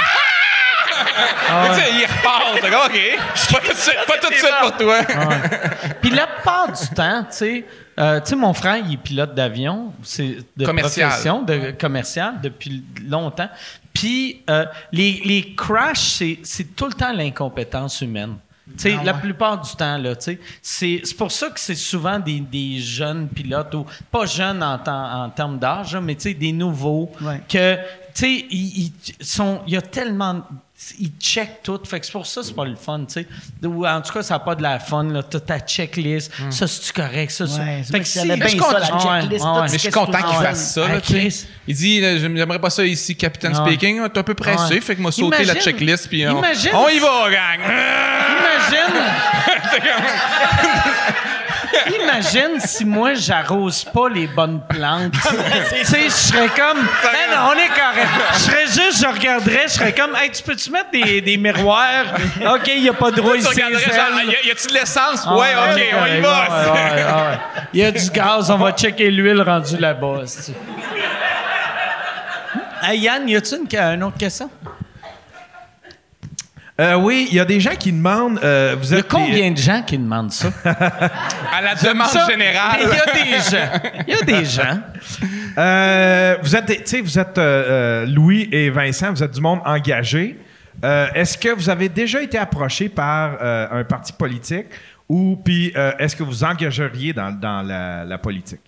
Ah! Tu sais, il repart. Comme, OK. Pas tout de suite, pas tout de suite pour toi. Puis la plupart du temps, tu sais, euh, tu sais, mon frère, il est pilote d'avion, c'est de Commercial. profession, de commercial depuis longtemps. Puis euh, les, les crashs, c'est, c'est tout le temps l'incompétence humaine. Sais, la plupart du temps, là, c'est, c'est pour ça que c'est souvent des, des jeunes pilotes, ou pas jeunes en, temps- en termes d'âge, là, mais des nouveaux, Ouais. que, tu sais, ils, ils sont, il y a tellement, ils checkent tout, fait que c'est pour ça que c'est pas le fun, tu sais. Ou en tout cas, ça n'a pas de la fun, là, t'as ta checklist, ça c'est-tu correct, ça, ça. Ouais, Fait que si- bien je suis ça, content- la Ouais, checklist, ouais, tout, ouais. Mais je suis content qu'il fasse ça. Ah, là. Il dit euh, J'aimerais pas ça ici, Captain Ah. Speaking. T'es un peu pressé, Ouais. fait que moi sauter la checklist, puis on, imagine- on y va, gang. Imagine. Imagine si moi j'arrose pas les bonnes plantes. tu sais, je serais comme. Ben non, on est correct. Je serais juste, je regarderais, je serais comme. Hey, tu peux-tu mettre des, des miroirs? OK, il n'y a pas de rouille ici. genre, y a-tu de l'essence? Ah, ouais, ok, on y va. ouais, ouais. Il y a du gaz, on va checker l'huile rendue là-bas. Hey, Yann, y a-tu une, une autre question? Euh, oui, il y a des gens qui demandent. euh, vous Il y a êtes combien de gens qui demandent ça? À la demande Ça, générale. Il y a des gens. Il y a des gens. Euh, vous êtes, des- tu sais, vous êtes euh, euh, Louis et Vincent, vous êtes du monde engagé. Euh, est-ce que vous avez déjà été approché par euh, un parti politique ou puis euh, est-ce que vous engageriez dans, dans la, la politique?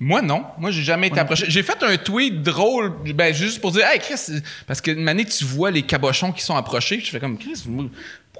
Moi, non. Moi, j'ai jamais été approché. J'ai fait un tweet drôle, ben, juste pour dire, hey, Chris, parce que une année, tu vois les cabochons qui sont approchés. Je fais comme, Chris,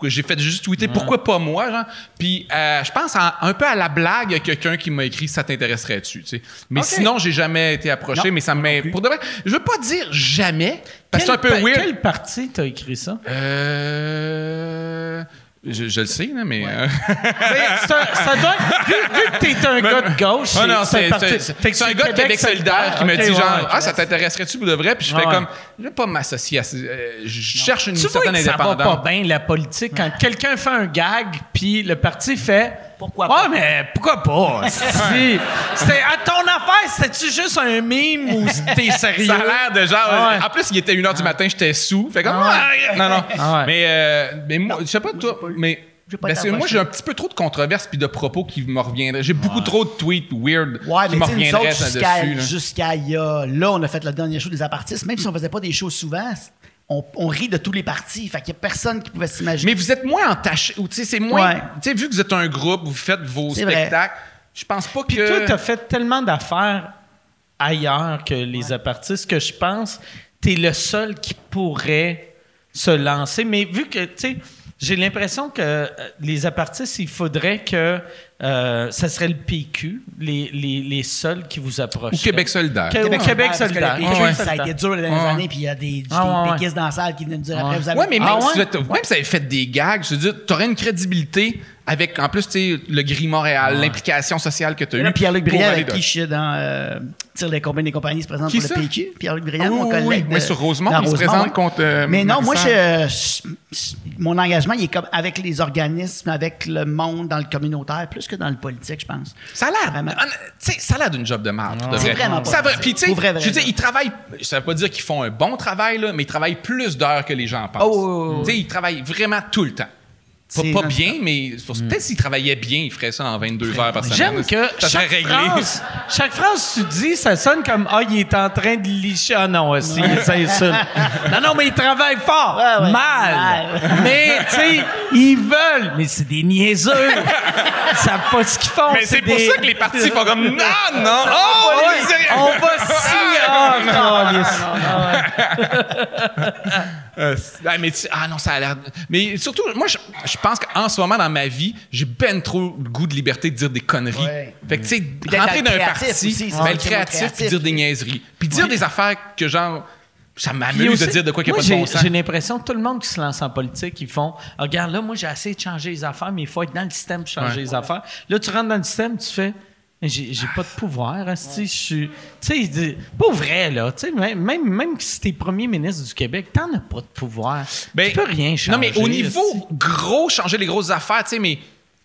j'ai fait juste tweeter, pourquoi pas moi, genre? Puis, euh, je pense, en- un peu à la blague, il y a quelqu'un qui m'a écrit, ça t'intéresserait-tu, tu sais? Mais sinon, j'ai jamais été approché, Non, mais ça m'a. Pour de vrai, je veux pas dire jamais, parce que c'est un peu weird. Quel parti t'as écrit ça? Euh. Je, je le sais, là, mais. euh, Mais ça doit être- vu, vu que t'es un gars de gauche, Ah non, c'est un gars de Québec solidaire qui me dit ouais, genre ouais. ah ça t'intéresserait-tu pour de vrai? Puis je fais comme je vais pas m'associer à euh, je cherche une Tu vois certaine que ça va pas bien, la politique, quand quelqu'un fait un gag, puis le parti fait... Pourquoi Ah, pas? mais pourquoi pas? Si- C'était à ton affaire, c'était-tu juste un mime ou t'es sérieux? Ça a l'air de genre. Ouais. En plus, il était 1h du matin, j'étais sous. Fait comme. Ah non, non. Ah ouais. Mais, euh, mais moi, je sais pas toi, mais. Que moi, j'ai un petit peu trop de controverses puis de propos qui me reviendraient. J'ai beaucoup trop de tweets weird Ouais, qui mais me reviendraient jusqu'à, là-dessus. là. jusqu'à il y a... Là, on a fait le dernier show des apartistes. Même si on faisait pas des shows souvent, on, on rit de tous les partis. Fait qu'il y a personne qui pouvait s'imaginer. Mais vous êtes moins entaché. Ou tu sais, c'est moins. Ouais. Tu sais, vu que vous êtes un groupe, vous faites vos spectacles, je pense pas Puis que. toi, t'as fait tellement d'affaires ailleurs que les apartistes que je pense, t'es le seul qui pourrait se lancer. Mais vu que, tu sais, j'ai l'impression que euh, les apartistes, il faudrait que euh, ça serait le PQ, les, les, les seuls qui vous approchent. Ou Québec solidaire. Que- Québec, Québec parce que solidaire. le PQ, Ouais, ça a été dur les dernières Ouais. années, puis il y a des, Ah, ouais, des ouais. péquistes dans la salle qui venaient nous dire après, Ouais. vous avez... Ouais, mais même, Ah si ouais? vous êtes- ça avait fait des gags, je veux dire, t'aurais une crédibilité avec en plus, tu sais, le gris Montréal, l'implication sociale que tu as eue. Pierre-Luc Briand, avec de- qui je suis dans euh, Tire les compagnies des compagnies, se présente Qui pour ça? le PQ. Pierre-Luc Briand, Ah, mon oui, collègue. oui, de- sur Rosemont, il se présente contre, euh, Mais non, moi, Marissal. je, je- mon engagement, il est comme avec les organismes, avec le monde, dans le communicaire, plus que dans le politique, je pense. Ça a l'air, Vraiment. hon- tu sais, ça a l'air d'une job de merde. pour de C'est vrai. vraiment pas Ça a vrai. vrai- Puis tu sais, je veux dire, vrai. ils travaillent. Ça veut pas dire qu'ils font un bon travail là, mais ils travaillent plus d'heures que les gens pensent. Oh, oh, oh, Tu sais, ils travaillent vraiment tout le temps. Pas, C'est pas bien, mais peut-être s'ils travaillaient bien, ils feraient ça en 22 heures par semaine. J'aime que ça chaque réglé. phrase, chaque phrase que tu dis, ça sonne comme Ah, il est en train de licher. Ah non, aussi, il s'insulte. non, non, mais il travaille fort. Ouais, ouais. Mal. Mal. mais, tu sais, ils veulent. Mais c'est des niaiseux. Ils savent pas ce qu'ils font. Mais c'est pour des- ça que les partis font comme non, non, oh, Ouais, les sérieux. on va signer. Ah, câlisse. Euh, c'est- ah, mais tu- ah non, ça a l'air. Mais surtout, moi, je, je pense qu'en ce moment dans ma vie, j'ai ben trop le goût de liberté de dire des conneries. Ouais. Fait que, tu sais, rentrer dans un parti, aussi, c'est ben, le créatif, créatif. puis dire des niaiseries. Puis dire des affaires que, genre, ça m'amuse de dire de quoi qu'il n'y a pas de j'ai- bon sens. J'ai l'impression que tout le monde qui se lance en politique, ils font Regarde, là, moi, j'ai essayé de changer les affaires, mais il faut être dans le système pour changer Ouais. les affaires. Là, tu rentres dans le système, tu fais J'ai j'ai pas de pouvoir, suis. Tu sais, pas vrai, là. Tu sais, même, même, même si t'es premier ministre du Québec, t'en as pas de pouvoir. Ben, tu peux rien changer. Non, mais au niveau gros, changer les grosses affaires, tu sais, mais.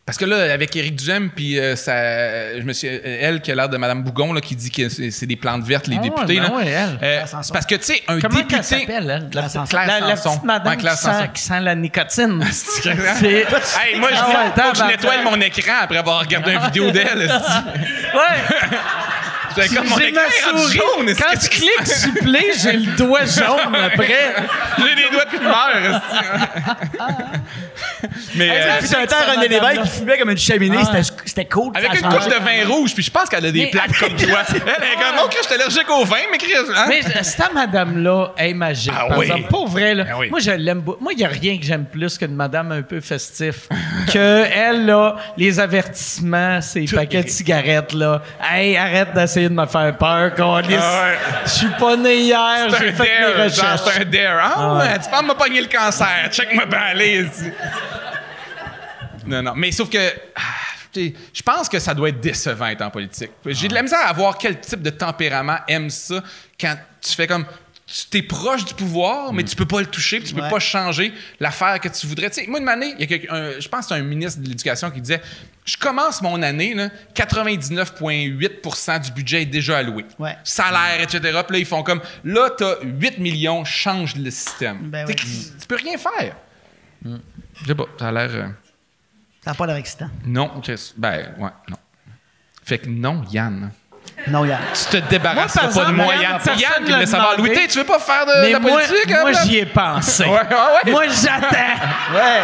Parce que là, avec Éric Duhem, puis euh, ça, je me suis, elle qui a l'air de Mme Bougon, là, qui dit que c'est des plantes vertes, les Ah députés. ben là. ouais, elle. Euh, Claire c'est parce que, tu sais, un Comment député. elle s'appelle, elle? La, Sanson. Claire la- la petite madame Ouais, Claire qui, sent, qui sent la nicotine. C'est- Hey, moi, je Ah dis, ouais, faut que je nettoie mon écran après avoir regardé une vidéo d'elle. Ouais. J'ai comme mon J'ai écran ma souris. jaune. Quand tu tu- cliques suppléer, j'ai le doigt jaune après. J'ai des doigts de fumeur. Mais euh, Puis un temps, René. Lévesque qui fumait comme une cheminée, Ah. c'était- c'était cool. avec ça a une coupe changé. de vin rouge, puis je pense qu'elle a des Mais- plaques comme toi. Elle est comme, oh, Chris, je suis allergique au vin, mais Chris, hein? Mais euh, cette madame-là est magique. Ah par oui. exemple. Pas vrai, là. Ah oui. Moi, je l'aime beaucoup. Moi, il n'y a rien que j'aime plus qu'une madame un peu festif. que elle, là, les avertissements, ses paquets de cigarettes, là. Hey, arrête d'essayer de me faire peur, câlisse. Ah ouais. Je suis pas né hier, j'ai fait mes dare, genre, recherches. c'est un dare. Ah ouais, tu penses me pogner le cancer. Check-moi bien aller. Non, non. Mais sauf que. ah, Je pense que ça doit être décevant être en politique. J'ai de la misère à voir quel type de tempérament aime ça quand tu fais comme. Tu t'es proche du pouvoir, mais tu peux pas le toucher, puis tu peux Ouais. pas changer l'affaire que tu voudrais. Tu sais, moi, une année, il y a quelqu'un- un- je pense que c'est un ministre de l'Éducation qui disait Je commence mon année, là, 99,8% du budget est déjà alloué. Ouais. Salaire, etc. Puis là, ils font comme Là, t'as 8 millions, change le système. Ben Tu oui. Tu peux rien faire. Je sais pas, ça a l'air. euh, Ça n'a pas l'air excitant. non, Chris. Ben, ouais, non. Fait que non, Yann. Non, Yann. Tu te débarrasseras Moi, par pas de moi, Yann, Yann. C'est personne Yann qui voulait savoir. Louis, tu veux pas faire de, Mais la moi, politique? hein, moi Blanc? j'y ai pensé. Ouais, ouais, ouais. Moi, j'attends. Ouais.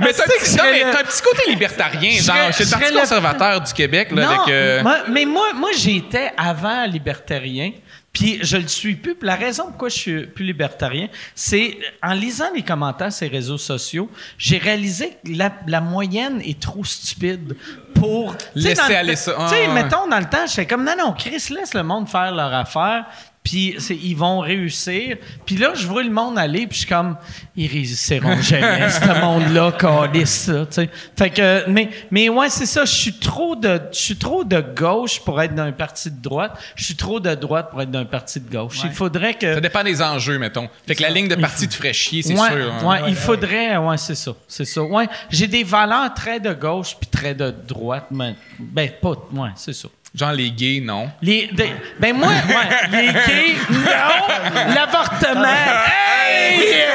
Mais t'as un, Tu sais que petit- côté libertarien, Je genre, chez le Parti le- conservateur du Québec, là, Non, avec. euh, moi- mais moi, moi j'étais avant libertarien, puis je le suis plus. La raison pourquoi je suis plus libertarien, c'est en lisant les commentaires sur les réseaux sociaux, j'ai réalisé que la, la moyenne est trop stupide pour Laisser aller ça. Tu sais, Ah, mettons dans le temps, j'étais comme non non, Chris laisse le monde faire leur affaire. Puis c'est- ils vont réussir. Puis là, je vois le monde aller, puis je suis comme, ils réussiront jamais, ce monde-là, calisse, ça, tu sais. Fait que, mais, mais ouais, c'est ça, je suis trop de, je suis trop de gauche pour être d'un parti de droite. Je suis trop de droite pour être d'un parti de gauche. Il faudrait que... Ça dépend des enjeux, mettons. Fait que la ligne de parti te ferait chier, c'est Ouais, sûr. hein. ouais, il faudrait, ouais, c'est ça, c'est ça. Ouais, j'ai des valeurs très de gauche puis très de droite, mais ben pas, ouais, c'est ça. Genre les gays, non. Les, ben moi, ouais, les gays, non. L'avortement, hey!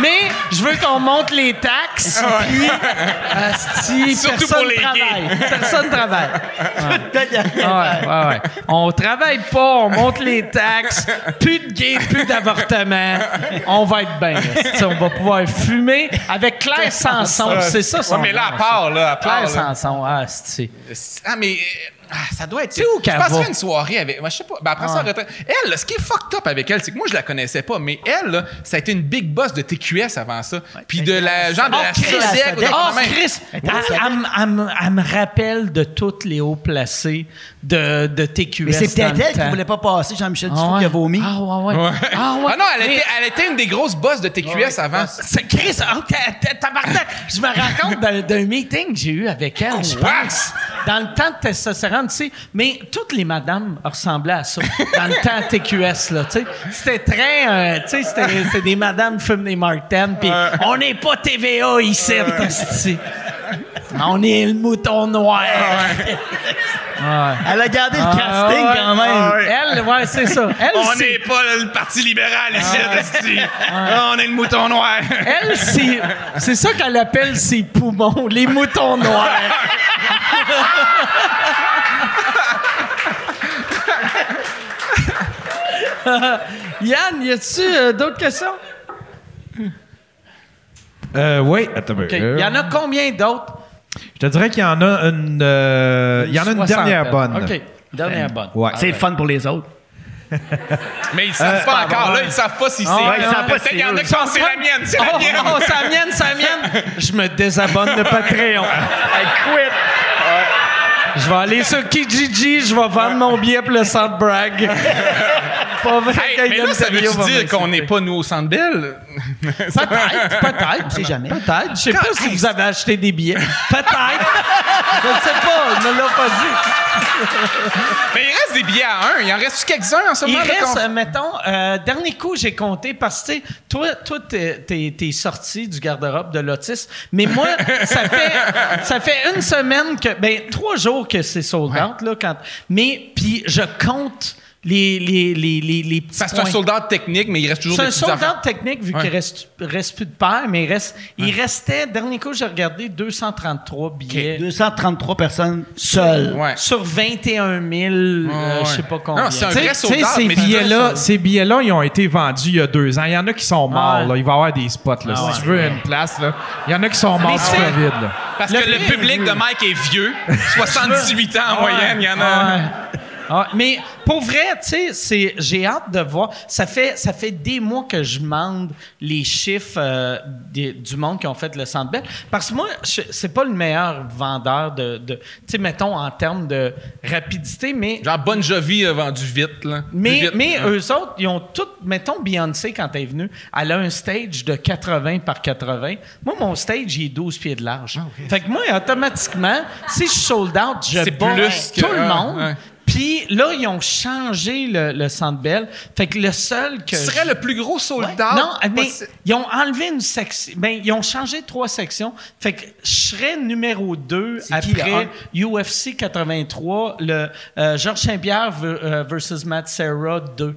Mais je veux qu'on monte les taxes, puis asti, Surtout personne pour les travaille. Personne travaille. Peut-être qu'il y a rien à Ouais, ouais, ouais. On travaille pas, on monte les taxes, plus de gays, plus d'avortements. On va être bien. asti. On va pouvoir fumer avec Claire Sanson. C'est ça son Ouais, mais là, à part, là, à. Claire part. là. Sanson, ah, asti. Ah, mais Ah, ça doit être. Tu C'est où Je qu'elle passerais va? une soirée avec. moi, je sais pas. Ben après ça, Ah. retraite. Elle, là, ce qui est fucked up avec elle, c'est que moi, je la connaissais pas, mais elle, là, ça a été une big boss de TQS avant ça. Puis de la. Genre de Oh, la Chris! Sodec ou de Oh. Chris! Elle, elle me- elle me- elle me rappelle de toutes les hauts placés de, de TQS. Mais c'est peut-être le elle qui voulait pas passer Jean-Michel Ah Dufault ouais. qui a vomi. Ah ouais, ouais. Ouais. Ah ouais. Ah non, elle Mais- était, elle était une des grosses boss de TQS avant. C'est Chris, oh, tabarnak. je me rends compte d'un, d'un meeting que j'ai eu avec elle, je pense. Dans le temps de testostérone, tu sais. Mais toutes les madames ressemblaient à ça. Dans le temps TQS, là, tu sais. C'était très, euh, tu sais, c'était, des madames qui fument des Mark 10, puis on n'est pas TVA ici. On est le mouton noir. Elle a gardé le Ah, casting ouais. quand même. Elle, ouais, c'est ça. Elle, On n'est pas le Parti libéral ici, esti. Ah, On est le mouton noir. Elle, c'est, c'est ça qu'elle appelle ses poumons, les moutons noirs. Yann, y a-tu euh, d'autres questions? Euh, oui, attends. OK. Y en a combien d'autres? Je te dirais qu'il y en a une. euh, il y en a une dernière bonne. OK. Dernière bonne. Ouais. C'est le fun pour les autres. Mais ils savent pas encore, là, ils savent pas si c'est. ouais, ils savent pas Peut-être si qu'il y en a c'est qui pensent que c'est la mienne, c'est la Oh, mienne. oh, c'est la mienne, c'est la mienne. Je me désabonne de Patreon. I quit. Je vais aller sur Kijiji, je vais vendre mon billet pour le Centre Bragg. Pas vrai Hey, qu'il y mais là, ça veut-tu dire qu'on n'est pas, nous, au Centre Bell? Peut-être, peut-être. On sait jamais. Peut-être. Je sais pas si vous avez acheté des billets. Peut-être. Je ne sais pas. Il me l'a pas dit. Mais il reste des billets à un. Il en reste quelques-uns en ce Il moment? là, reste, qu'on- euh, mettons, euh, dernier coup, j'ai compté parce que, tu sais, toi, toi, t'es, t'es sorti du garde-robe de l'autisme. Mais moi, ça fait, ça fait une semaine que, ben, trois jours que c'est sold out, là, quand, mais, puis je compte les, les, les, les, les petits Parce que c'est un soldat technique, mais il reste toujours C'est un soldat affaires. technique vu Ouais. qu'il reste, reste plus de paires, mais il, reste, il restait, dernier coup, j'ai regardé 233 billets. 233 personnes seules. Ouais. Sur 21 000, euh, ouais. je sais pas combien. Non, c'est un vrai soldat, ces billets-là, ces billets-là, ils ont été vendus il y a deux ans. Il y en a qui sont morts. Ouais. Là. Il va y avoir des spots. Là. Ah si tu veux une place, là. il y en a qui sont morts du c'est- COVID. Là. Parce Le que le public de Mike est vieux. 78 ans en moyenne, il y en a. Ah, mais pour vrai, tu sais, j'ai hâte de voir. Ça fait, ça fait des mois que je demande les chiffres euh, des- du monde qui ont fait le Centre Bell. Parce que moi, c'est pas le meilleur vendeur de, de tu sais, mettons en termes de rapidité, mais Genre Bon Jovi a vendu vite, là. Mais, vite, mais là. eux autres, ils ont tout. Mettons Beyoncé, quand elle est venue, elle a un stage de 80 par 80. Moi, mon stage, il est 12 pieds de large. fait que moi, automatiquement, si je sold out, je bats que- tout le monde. Puis là, ils ont changé le, le Centre Bell. Fait que le seul que. Ce serait le plus gros soldat. non, mais ils ont enlevé une section. Ben, ils ont changé trois sections. Fait que je serais numéro 2 C'est qui, après le UFC 83, le euh, Georges Saint-Pierre euh, versus Matt Serra 2.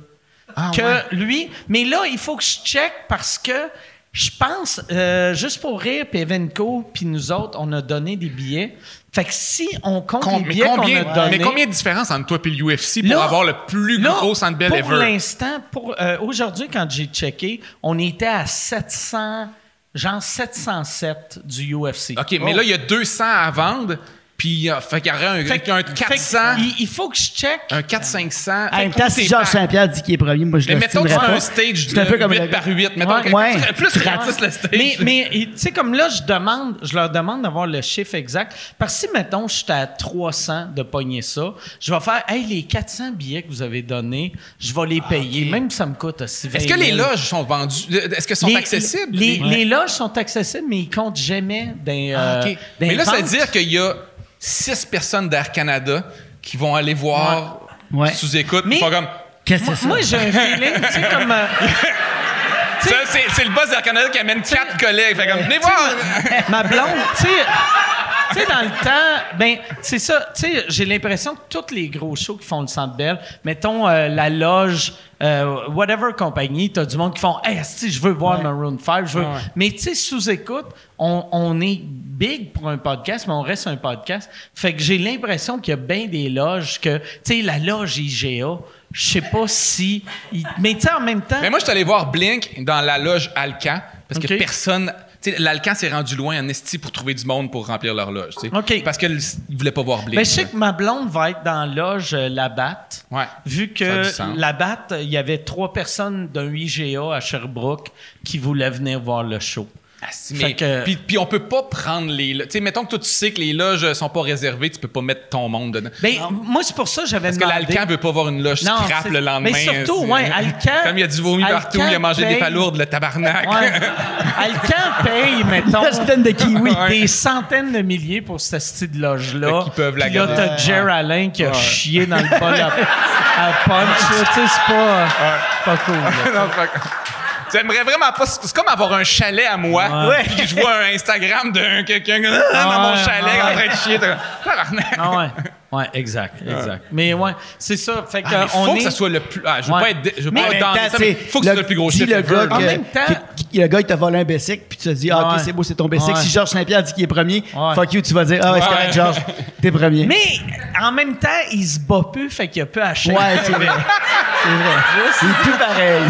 Ah, que lui. Mais là, il faut que je check parce que je pense, euh, juste pour rire, puis Evenco, puis nous autres, on a donné des billets. Fait que si on compte Com- les mais, billets qu'on combien, a donnés... mais combien de différence entre toi et l'UFC pour Là- avoir le plus Là, gros Sandbell pour ever? l'instant, pour euh, aujourd'hui, quand j'ai checké, on était à 700, genre 707 du UFC. OK, mais là, il y a 200 à vendre, puis euh, fait qu'il y aurait un, Fait un fait que 400, il, il faut que je check. un 400-500. En même temps, si Georges Saint-Pierre dit qu'il est premier, moi je Mais le mettons que tu stimulerais fais pas. un stage C'est un peu de comme 8 le- par 8. Mettons Ouais. que Ouais. plus gratis le stage. Mais, mais tu sais, comme là, je demande, je leur demande d'avoir le chiffre exact. Parce que si, mettons, je suis à 300 de pogner ça, je vais faire, hey, les 400 billets que vous avez donnés, je vais les payer, même si ça me coûte aussi Est-ce que les loges sont vendues? Est-ce qu'elles sont Les- accessibles? Les, les loges sont accessibles, mais ils comptent jamais dans. Ah, euh, dans Mais là, ça veut dire qu'il y a 6 personnes d'Air Canada qui vont aller voir Ouais. sous-écoute. Mais- Ils font comme... Qu'est-ce que Moi, c'est ça? moi, j'ai un feeling, tu sais, comme. euh, Ça, c'est, c'est le boss d'Air Canada qui amène quatre collègues. Fait comme, venez voir! ma blonde, tu sais. Tu sais, dans le temps, ben, c'est ça. Tu sais, j'ai l'impression que tous les gros shows qui font le Centre Bell, mettons euh, la loge, euh, whatever compagnie, t'as du monde qui font, hey, si je veux voir Maroon 5, je veux. Ouais. Mais tu sais, sous écoute, on, on est big pour un podcast, mais on reste un podcast. Fait que j'ai l'impression qu'il y a bien des loges que, tu sais, la loge IGA, je sais pas si. il- mais tu sais, en même temps. Mais moi, je suis allé voir Blink dans la loge Alcan parce que personne. L'Alcan s'est rendu loin en esti pour trouver du monde pour remplir leur loge. OK. Parce qu'ils voulaient pas voir Blink. Ben, je sais que ma blonde va être dans la loge euh, La Batte. Ouais. Vu que. La Batte, il y avait trois personnes d'un IGA à Sherbrooke qui voulaient venir voir le show. Ah, si, Fait mais- que- puis, puis on peut pas prendre les. Tu sais, mettons que toi, tu sais que les loges sont pas réservées, tu peux pas mettre ton monde dedans. Ben, moi, c'est pour ça que j'avais Parce que demandé. l'Alcan veut pas voir une loge Non, scrap c'est- le lendemain. mais surtout, ouais, Alcan- Comme il a du vomi partout, Alcan il a mangé des paye- palourdes, le tabarnak. Ouais. Alcan paye, mettons, Une tonne de kiwi. des centaines de milliers pour ce style de loge-là. Qu'ils peuvent la Puis là, garder. t'as Jer Alain qui a chié dans le bol à, à punch. Tu sais, c'est pas, pas cool. là. Non, fait que- J'aimerais vraiment pas. C'est comme avoir un chalet à moi. Ouais. Puis je vois un Instagram de quelqu'un dans mon Ouais, chalet ouais. en train de chier. Ah ouais. Ouais, exact, exact. Mais ouais, c'est ça. Fait que Ah, on faut est... que ça soit le plus. Ah, je veux Ouais. pas être. Je veux Mais pas être dans ça, mais faut que ce soit le plus gros chef le gars, En même temps- que- que- le gars, il t'a volé un Bessic, puis tu te dis, ah, Ouais. OK, c'est beau, c'est ton Bessic. Ouais. Si Georges Saint-Pierre dit qu'il est premier, Ouais. fuck you, tu vas dire, ah, ouais, c'est correct, Georges, t'es premier. Mais en même temps, il se bat plus, fait qu'il a peu à chier. Ouais, c'est vrai. c'est vrai. C'est plus pareil.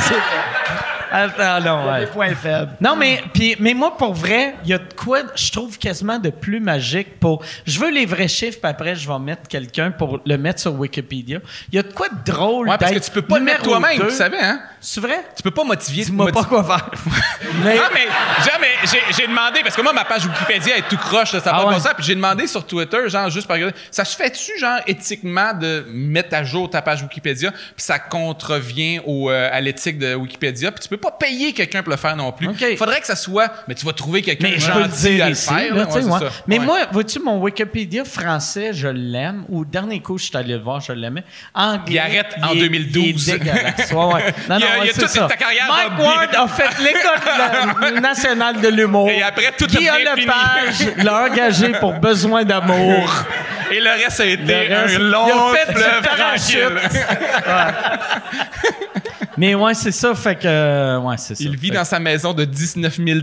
Attends, non, ouais. Des points faibles. Non, mais, puis, mais moi, pour vrai, il y a de quoi, je trouve quasiment de plus magique pour. Je veux les vrais chiffres, puis après, je vais mettre quelqu'un pour le mettre sur Wikipédia. Il y a de quoi de drôle. Ouais, parce que tu peux pas le mettre toi-même, tu savais, hein? C'est vrai? Tu peux pas motiver. Dis-moi pas quoi faire. mais, Non, mais, jamais, j'ai, j'ai demandé, parce que moi, ma page Wikipédia est tout croche, là, ça va Ah pas ouais. ça. Puis j'ai demandé sur Twitter, genre, juste par ça se fait-tu, genre, éthiquement, de mettre à jour ta page Wikipédia, puis ça contrevient au, euh, à l'éthique de Wikipédia, puis tu peux pas payer quelqu'un pour le faire non plus. Il faudrait que ça soit, mais tu vas trouver quelqu'un mais le gentil dire à le ici. faire. là, Ouais. Mais Ouais. moi, vois-tu, mon Wikipédia français, je l'aime. Ou dernier coup, je suis allé le voir, je l'aimais. Anglais. Il arrête en est- 2012. Il est dégueulasse. Non, y a- non, il y a ouais, c'est toute ta carrière Mike. Ward a fait l'École nationale de l'humour. Et après, tout Guy fini. Lepage l'a engagé pour besoin d'amour. Et le reste a été Le reste, un long fleuve tranquille. Mais ouais, c'est ça. Fait que. Ouais, c'est ça. Il vit Fait dans sa maison de 19 000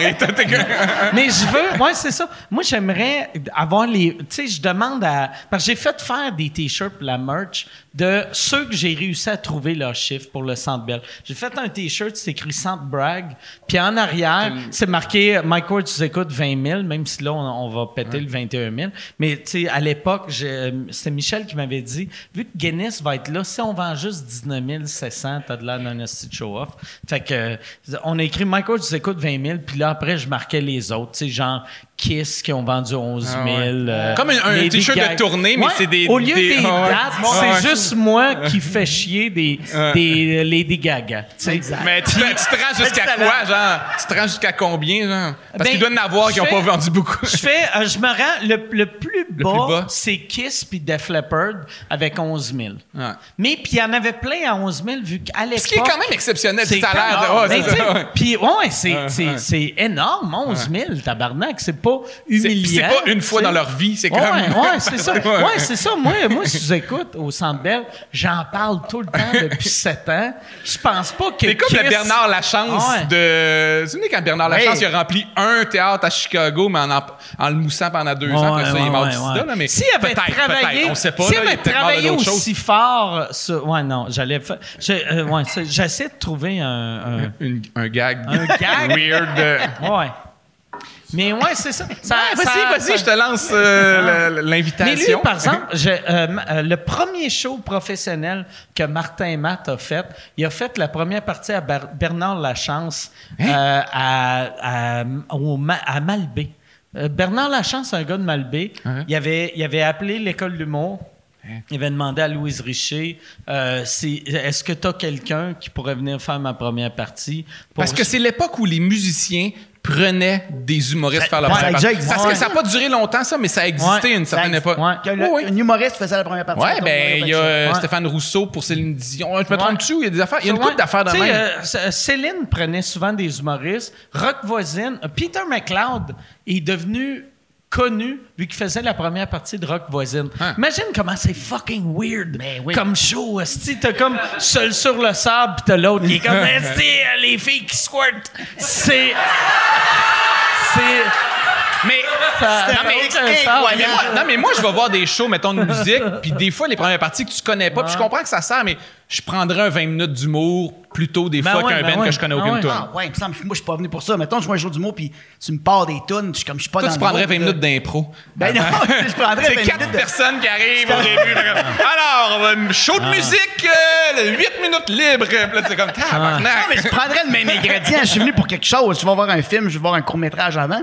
et tout Mais je veux, ouais, c'est ça. Moi, j'aimerais avoir les. Tu sais, je demande à. Parce que j'ai fait faire des t-shirts pour la merch de ceux que j'ai réussi à trouver leur chiffre pour le Centre Bell. J'ai fait un t-shirt, c'est écrit Centre Bragg. Puis en arrière, c'est marqué Mike Ward, tu écoutes 20 000, même si là, on, on va péter le 21 000. Mais tu sais, à l'époque, j'ai- c'était Michel qui m'avait dit vu que Guinness va être là, si on vend juste 19 700, t'as de l'air d'un show-off. Fait que, euh, on a écrit Mike Ward, tu écoutes 20 000, puis là, après, je marquais les autres. Tu sais, genre Kiss qui ont vendu 11 000. Ah ouais. euh, Comme un- t-shirt de tournée, mais c'est des- Au lieu des- des, Ah dates, Ouais. c'est juste moi qui fais chier des, des Lady Gaga. Exact. Mais tu, te- tu te rends jusqu'à quoi, genre? Tu te rends jusqu'à combien, genre? Parce Ben, qu'il doit y en avoir qui n'ont pas vendu beaucoup. Je fais, euh, je me rends, le, le plus bas, c'est Kiss puis Def Leppard avec 11 000. Ouais. Mais puis il y en avait plein à 11 000 vu qu'à l'époque... Ce qui est quand même exceptionnel, C'est ça a l'air de. quand- ouais, mais c'est tu ça, sais, ouais. Puis ouais. c'est énorme, 11 000, tabarnak. C'est pas Humiliant. puis c'est pas une fois dans leur vie, c'est comme. ouais, c'est ça. Ouais. C'est ça. Moi, moi, si vous écoute au Centre Bell, j'en parle tout le temps depuis 7 ans. Je pense pas que C'est comme le Bernard Lachance Ouais. de. Vous vous souvenez quand Bernard Lachance il a rempli un théâtre à Chicago, mais en, en, en le moussant pendant deux ans, après ça, il est mort ouais, du ouais. sida, là, mais. S'il avait travaillé, on sait pas. s'il avait travaillé choses. aussi fort sur, ouais, non, j'allais euh, ouais, j'essaie de trouver un, un- Une- un gag. Un gag? Weird. de- ouais. Mais ouais, c'est ça. Ça- Ouais, ça- vas-y, vas-y, je te lance euh, le- l'invitation. Mais lui, par exemple, je- euh, euh, le premier show professionnel que Martin Matt a fait, il a fait la première partie à Ber- Bernard Lachance Hein? euh, à, à, au Ma- à Malbé. Bernard Lachance, un gars de Malbé, Hein? il, avait, il avait appelé l'école d'humour. Il avait demandé à Louise Richer euh, si- est-ce que tu as quelqu'un qui pourrait venir faire ma première partie pour- Parce que c'est l'époque où les musiciens prenaient des humoristes faire leur ouais, première ça a partie. Parce que ça n'a pas duré longtemps, ça, mais ça a existé Ouais, une certaine Ça- époque. Oui, oui. Un humoriste faisait la première partie. Ouais, mettons, ben, il y a euh. Stéphane Rousseau pour Céline Dion. Je me trompe Ouais. dessus, il y a des affaires. Il y a une couple d'affaires sais, même. euh, C- Céline prenait souvent des humoristes. Rock voisine. euh, Peter McLeod est devenu connu vu qu'il faisait la première partie de Rock voisine. Hein. Imagine comment c'est fucking weird oui. comme show. esti. T'as comme seul sur le sable pis t'as l'autre qui est comme esti, les filles qui squirtent. C'est... C'est... Mais, Ça- non, mais, moi, non, mais moi, je vais voir des shows, mettons, de musique, puis des fois, les premières parties que tu connais pas, puis je comprends que ça sert, mais je prendrais un 20 minutes d'humour plutôt des Ben fois ouais, qu'un ben band ouais. que je connais Ah aucune tune. Ah ouais, il me semble, moi, je suis pas venu pour ça. Mettons, je vois un jour du mot, puis tu me pars des tunes, je suis comme, je suis pas Toi, dans tu prendrais mood, 20 là. minutes d'impro. Ben non, je prendrais 20 C'est quatre minutes de... personnes qui arrivent au début. Alors, euh, show Ah. de musique, euh, 8 minutes libres. Puis là, c'est comme, tabarnak. Non, mais je prendrais le même ingrédient. Je suis venu pour quelque chose. Je vais voir un film, je vais voir un court-métrage avant.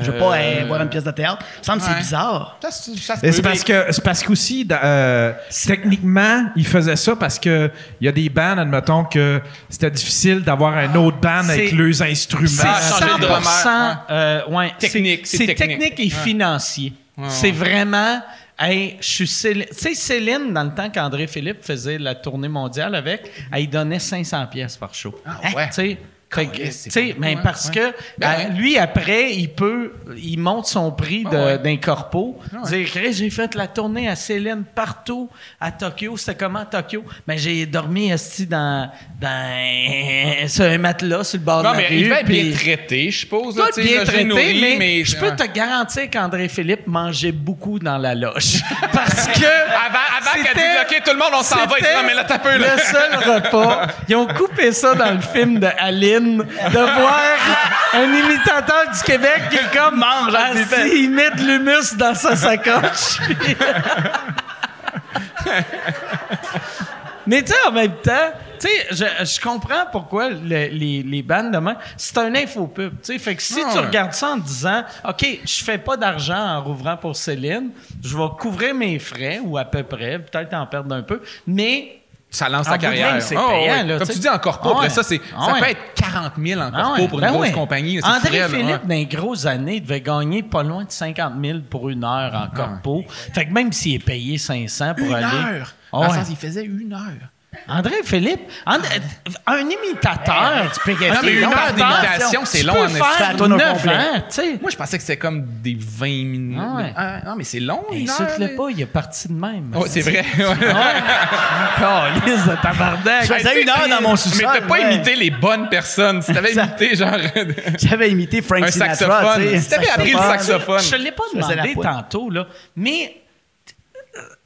Je vais pas euh, voir une pièce de théâtre. Ça me semble c'est bizarre. Ça, c'est- ça parce que c'est parce qu'aussi euh, techniquement ils faisaient ça parce que il y a des bands admettons que c'était difficile d'avoir un autre band avec leurs instruments. C'est Ah, changer de 100%, drummer, euh, ouais, Technique, c'est- technique. technique et financier. C'est vraiment. Hey, je suis Céline. Tu sais, Céline, dans le temps qu'André Philippe faisait la tournée mondiale avec, elle donnait 500 pièces par show. ouais. Tu sais, sais, mais parce Ouais. que Ben euh, ouais. lui, après, il peut, il monte son prix de- Ah ouais. d'un corpo. Dire, j'ai fait la tournée à Céline partout à Tokyo. C'était comment à Tokyo? Ben, j'ai dormi esti dans, dans, sur un matelas sur le bord Non, de la mais rue. il devait être bien puis- traité, je suppose. là, sais, bien logé, traité, nourri, mais, je peux ouais. te garantir qu'André Philippe mangeait beaucoup dans la loge. Parce que. Avant, avant qu'elle dise, OK, tout le monde, on s'en va. Il non, mais là, t'as peu, là. Le seul repas. Ils ont coupé ça dans le film de Aline, de voir un imitateur du Québec qui est comme mange, il met de l'humus dans sa sacoche. Mais tu sais, en même temps, tu sais, je, je comprends pourquoi le- les, les bandes demain, c'est un infopub. Tu sais, fait que si Ah tu ouais. regardes ça en disant, OK, je fais pas d'argent en rouvrant pour Céline, je vais couvrir mes frais, ou à peu près, peut-être en perdre un peu, mais Ça lance de carrière. c'est Ah, payant, ouais. là, Comme tu tu sais. dis en corpo, Ah après ouais. ça, c'est, Ah ça ouais. peut être 40 000 en Ah corpo pour une ben grosse compagnie. André Philippe, dans les grosses années, devait gagner pas loin de 50 000 pour une heure en corpo. Fait que même s'il est payé 500 pour Une aller... heure. Ah Dans le sens, il faisait une heure. André Philippe, un imitateur, tu peux Ah, mais une heure d'imitation, c'est long en Tu peux faire tourne au 9 complet. ans, tu sais. Moi, je pensais que c'était comme des 20 minutes. Ah ouais. Ah, non, mais c'est long. Insulte-le pas, il est parti de même. Ouais, c'est vrai. lisse de tabarnak. Je faisais une heure dans mon sous-sol. Mais t'as pas ouais. imité les bonnes personnes. Si t'avais imité, genre, J'avais imité Frank un Sinatra. saxophone. tu sais, Si t'avais appris le saxophone. Je l'ai pas demandé tantôt, là, mais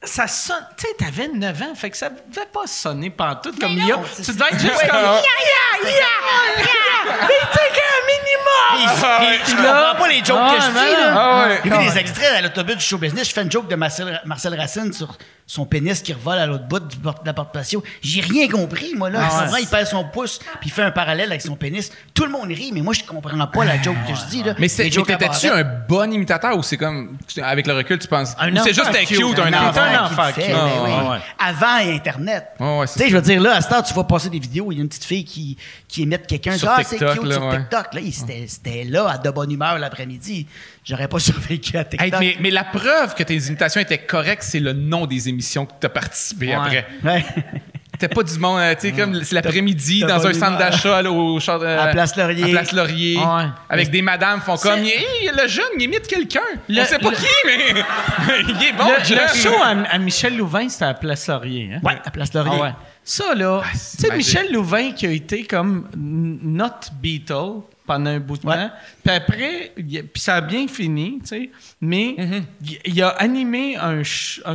ça sonne. Tu sais, t'avais 9 ans, fait que ça devait pas sonner pantoute comme non, il y a. c'est- Tu devais être juste comme. Ya, ya, ya, ya! Mais tu sais qu'un minimum! Puis, je comprends pas les jokes Ah, que je mais dis. là. Ah ouais. J'ai vu des extraits à l'autobus du show business. Je fais une joke de Marcel, Marcel Racine sur son pénis qui revole à l'autre bout du porte- de la porte patio. J'ai rien compris, moi, là. Ah. Souvent, il pèse son pouce puis il fait un parallèle avec son pénis. Tout le monde rit, mais moi, je comprends pas la joke que je dis, là. Mais t'étais-tu un bon imitateur ou c'est comme, avec le recul, tu penses, Un c'est juste enfant un cute, un un qui le fait, oui. Avant Internet. Ouais, ouais, c'est tu sais, je veux dire, là, à ce temps, tu vas passer des vidéos, il y a une petite fille qui, qui émette quelqu'un. Sur Ah, c'est TikTok, cute là, sur ouais. TikTok. Là, il- c'était, c'était là, à de bonne humeur l'après-midi. J'aurais pas survécu à TikTok. Mais, mais la preuve que tes imitations étaient correctes, c'est le nom des émissions que t'as participé Ouais. après. Ouais. T'es pas du monde, euh, tu sais, comme c'est l'après-midi t'as dans un centre d'achat là, au char- euh, À Place Laurier. À Place Laurier. Ouais. Avec des madames font comme, hey, le jeune, il imite quelqu'un. Le- On sait pas le- qui, mais il est bon, le, jeune. le show à, à Michel Louvain, c'était à Place Laurier. Hein? Ouais, à Place Laurier. Ah ouais. Ça, là, tu c'est sais. Michel Louvain qui a été comme notre Beatle pendant un bout de Ouais. temps. Puis après, il a- puis ça a bien fini, tu sais. Mais Mm-hmm. il- il a animé un,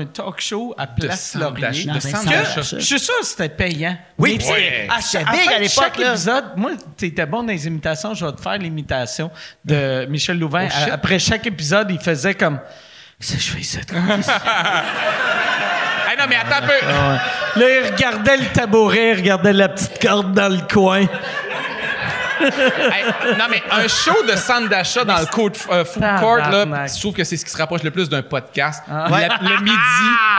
talk show à Place Laurier. de d'achat. Je suis sûr que c'était payant. Oui, Mais tu sais, ouais. à, C'était cha- big à à de l'époque, chaque là. épisode, moi, t'étais bon dans les imitations, je vais te faire l'imitation de Michel Louvain. Oh. À- après chaque épisode, il faisait comme... Que je fais ici? Hey, non, mais attends un peu. Là, il regardait le tabouret, il regardait la petite corde dans le coin. Hey, non, mais un show de centre d'achat dans le court, euh, food court, là, je trouve que c'est ce qui se rapproche le plus d'un podcast. Ouais. La- le midi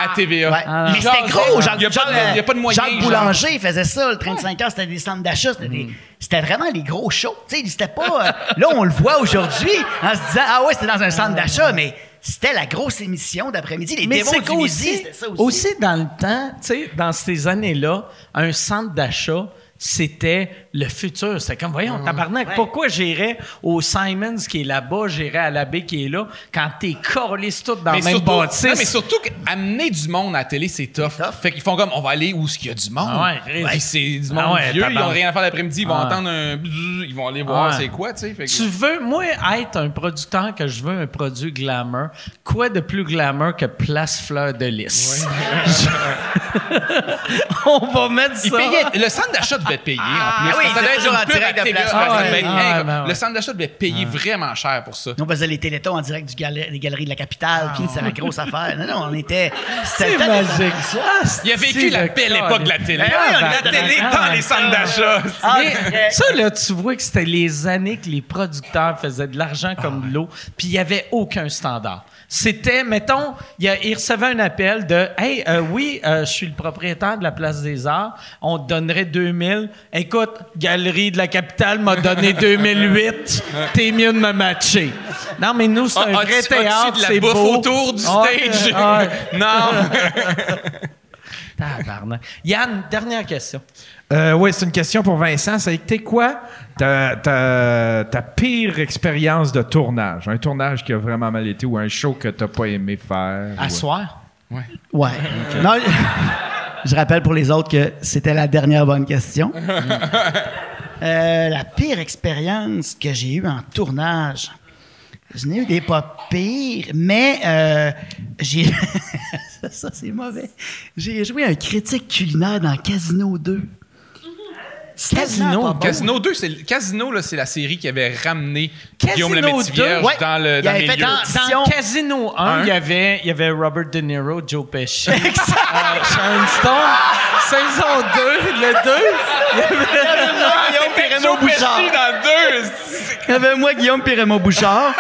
à TVA. Ouais. Ah. mais c'était gros, Il n'y a, pas de- Jacques- il y a pas de moyen. Jacques genre. Boulanger faisait ça, le 35 heures, c'était des centres d'achat, c'était des- C'était vraiment les gros shows. Tu sais, c'était pas. euh, là, on le voit aujourd'hui en se disant Ah ouais, c'était dans un centre d'achat, mais c'était la grosse émission d'après-midi. Les Mais démons c'est du qu'aussi, midi, c'était ça aussi. aussi dans le temps, tu sais, dans ces années-là, un centre d'achat, c'était le futur. C'était comme, voyons, tabarnak, pourquoi j'irais au Simons qui est là-bas, j'irais à l'abbé qui est là, quand t'es collé tout dans mais le même surtout, bâtisse? non, mais surtout amener du monde à la télé, c'est tough. Fait qu'ils font comme, on va aller où qu'il y a du monde. Ah ouais, c'est du monde Ah ouais, vieux, ils tabarnak. ont rien à faire l'après-midi, ils vont Ah entendre un ils vont aller voir c'est quoi, tu sais. Fait que- Tu veux, moi, être un producteur que je veux un produit glamour, quoi de plus glamour que Place Fleur de Lys? On va mettre ça. Le centre d'achat devait payer en plus. oui, Ça devait être une en direct de Place Ah hey, ah ben ouais. Le centre d'achat devait payer vraiment cher pour ça. On faisait les télétons en direct du gal- des galeries de la capitale, puis c'était la grosse affaire. Non, non, on était. C'est C'était magique, ça. Il a vécu la belle époque de la télé. Ben oui, on la télé dans- les centres d'achat. Ah, ça, là, tu vois que c'était les années que les producteurs faisaient de l'argent comme de l'eau, puis il n'y avait aucun standard. C'était, mettons, il, a- il recevait un appel de Hey, euh, oui, euh, je suis le propriétaire de la Place des Arts, on te donnerait 2000. Écoute, Galerie de la Capitale m'a donné 2008, t'es mieux de me matcher. Non, mais nous, c'est un Ah, vrai théâtre, as-tu de la c'est beau. autour du Ouais, stage? ouais. Non. Tabarnak. Yann, dernière question. Euh, oui, c'est une question pour Vincent. Ça a été quoi ta, ta- ta pire expérience de tournage? Un tournage qui a vraiment mal été ou un show que t'as pas aimé faire? À ou- soir? Ouais. Non, je rappelle pour les autres que c'était la dernière bonne question. Euh, la pire expérience que j'ai eue en tournage. Je n'ai eu des pas pires, mais euh, j'ai. ça, ça, c'est mauvais. J'ai joué un critique culinaire dans Casino 2. Casino. Casino 2, c'est le- Casino, là, c'est la série qui avait ramené Casino Guillaume le 2, Métivierge ouais. dans le, Il dans avait fait dans- Dans. Casino 1, Un. il y avait, il y avait Robert De Niro, Joe Pesci, euh, Sharon Stone. Saison 2, le 2, il y avait... Guillaume Joe Pesci Bouchard. dans deux. Il y avait moi, Guillaume Raymond Bouchard.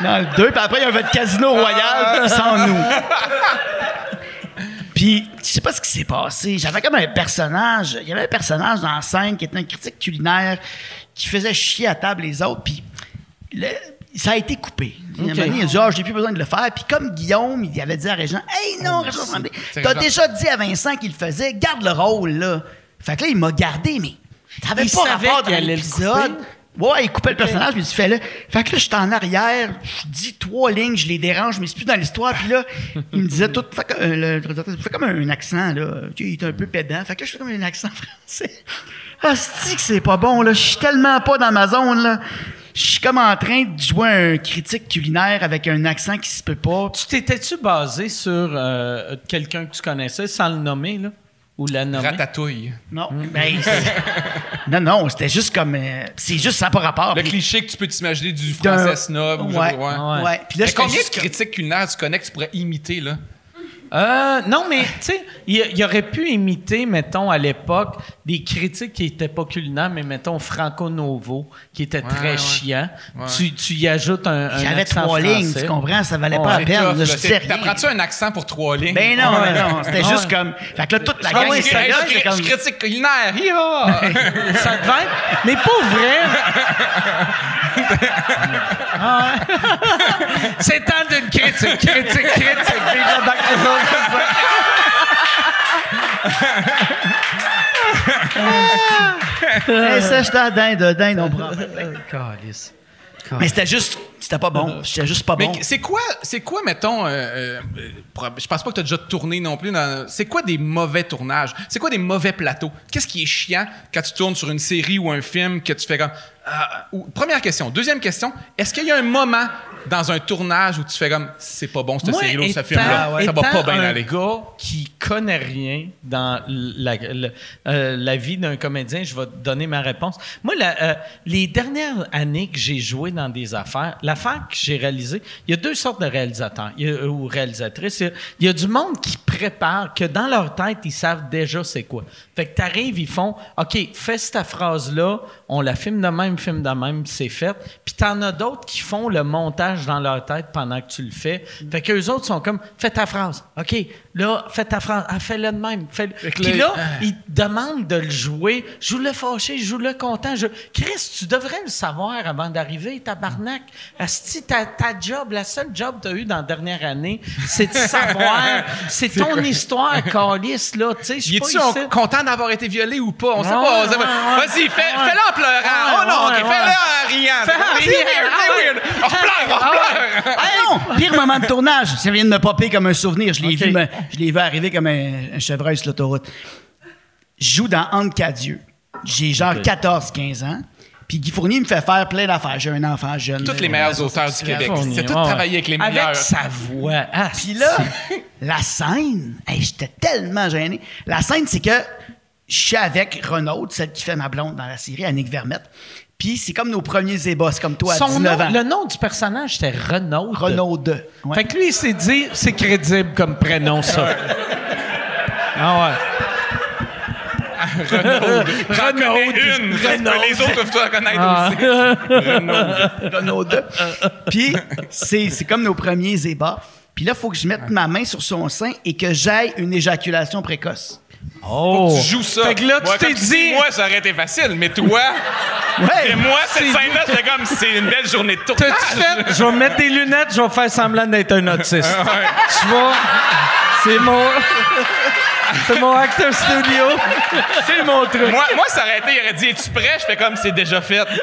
Dans le 2. Puis après, il y avait le Casino Royal sans nous. Puis, je sais pas ce qui s'est passé. J'avais comme un personnage. Il y avait un personnage dans la scène qui était un critique culinaire qui faisait chier à table les autres. Puis, le- ça a été coupé. Il y a un moment donné, Il a dit, Ah, j'ai plus besoin de le faire. Puis, comme Guillaume, il avait dit à Régent, Hey, non, Régent t'as déjà dit à Vincent qu'il le faisait, garde le rôle, là. Fait que là, il m'a gardé, mais Il pas savait rapport dans l'épisode. Ouais, il coupait le personnage, puis il fait là. Fait que là, j'étais en arrière, je dis trois lignes, je les dérange, mais c'est plus dans l'histoire. Puis là, il me disait tout, fait, que- euh, le fais comme un accent, là. Tu sais, il est un peu pédant. Fait que là, je fais comme un accent français. Ah, c'est que c'est pas bon, là. Je suis tellement pas dans ma zone, là. Je suis comme en train de jouer un critique culinaire avec un accent qui se peut pas. Tu t'étais-tu basé sur euh, quelqu'un que tu connaissais sans le nommer, là? Ou la nommer? Ratatouille. Non, ben, c'est- non, non, c'était juste comme. euh, c'est juste, ça pas rapport. Le cliché que tu peux t'imaginer du français snob. ou Ouais, genre, ouais. ouais. Ouais. Puis là, combien de critiques culinaires tu connais que tu pourrais imiter, là? Euh, non, mais tu sais, il, il aurait pu imiter, mettons, à l'époque, des critiques qui n'étaient pas culinaires, mais mettons Franco Novo, qui était très ouais. chiant. Ouais. Tu, tu y ajoutes un, un J'avais trois lignes, tu comprends? Ça valait Ouais, pas la peine. tough, là, je. T'apprends-tu un accent pour trois lignes? Ben non, Ouais. ben non. C'était Ouais. juste comme. Fait que là, toute la Ah gang là. je, critique culinaire. Hi-ha! Ça devait être. Mais pour vrai. Ah. C'est temps d'une critique, critique, critique. Vive la Bac des autres. Hey, ça, j'étais à dinde, dinde, on prend. Calice. Mais c'était juste. C'était pas bon. C'était juste pas Mais bon. c'est quoi, c'est quoi, mettons, euh, euh, je pense pas que tu as déjà tourné non plus. dans- C'est quoi des mauvais tournages? C'est quoi des mauvais plateaux? Qu'est-ce qui est chiant quand tu tournes sur une série ou un film que tu fais comme. Ou- première question. Deuxième question, est-ce qu'il y a un moment dans un tournage où tu fais comme c'est pas bon cette Moi, série-là ou ce étant- film-là? Ça va pas bien un aller. gars qui connaît rien dans la, la- euh, la vie d'un comédien, je vais te donner ma réponse. Moi, la- euh, les dernières années que j'ai joué dans des affaires, l'affaire que j'ai réalisée, il y a deux sortes de réalisateurs il y a- ou réalisatrices. Il y a- Il y, a du monde qui prépare, que dans leur tête, ils savent déjà c'est quoi. Fait que t'arrives, ils font OK, fais cette phrase-là, on la filme de même, film de même, c'est fait. Puis t'en as d'autres qui font le montage dans leur tête pendant que tu le fais. Fait qu'eux autres sont comme, fais ta phrase. OK, là, fais ta phrase. Ah, fais-le de même. Fais Puis là, ils te demandent de le jouer. Joue-le fâché, joue-le content. Je... Chris, tu devrais le savoir avant d'arriver, tabarnak. Asti, ta, ta job, la seule job que t'as eu dans la dernière année, c'est de savoir. c'est ton histoire, calice, là. Tu sais, je suis content d'avoir été violé ou pas? On sait Ouais, pas. ouais. Vas-y, fais-le en pleurant. Oh non, ouais, ok, fais-le en riant. C'est weird, Ah c'est weird. On pleure, on pleure. Ah non! Pire moment de tournage. Ça vient de me popper comme un souvenir. Je l'ai vu, me- je l'ai vu arriver comme un, un chevreuil sur l'autoroute. Je joue dans quatre yeux. J'ai genre 14-15 ans. Puis Guy Fournier me fait faire plein d'affaires. J'ai un enfant jeune. Tous les meilleurs auteurs du Québec. Fournier, C'est tout ouais. travaillé avec les meilleurs. Avec sa voix. Ah, Puis là, la scène, hey, j'étais tellement gêné. La scène, c'est que je suis avec Renaud, celle qui fait ma blonde dans la série, Annick Vermette. Puis c'est comme nos premiers ébats, c'est comme toi à Son 19 nom, ans. le nom du personnage, c'était Renaud. Renaud 2. Ouais. Fait que lui, il s'est dit, c'est crédible comme prénom, ça. ah ouais. J'en connais une. Renaud. Les autres peuvent te reconnaître Ah. aussi. Renaud 2. Puis c'est c'est comme nos premiers ébats. Puis là, il faut que je mette ma main sur son sein et que j'aille une éjaculation précoce. Oh. Tu joues ça. Fait que là, tu Moi, t'es dit. moi, ça aurait été facile, mais toi, Ouais! et moi, cette scène-là, j'étais comme, c'est une belle journée de tournage. T'as-tu fait? Je vais mettre des lunettes, je vais faire semblant d'être un autiste. Ah. Tu vois? C'est mon. C'est mon acteur studio. C'est mon truc. Moi, moi, ça aurait été, il aurait dit, es-tu prêt? Je fais comme, c'est déjà fait. Désolé.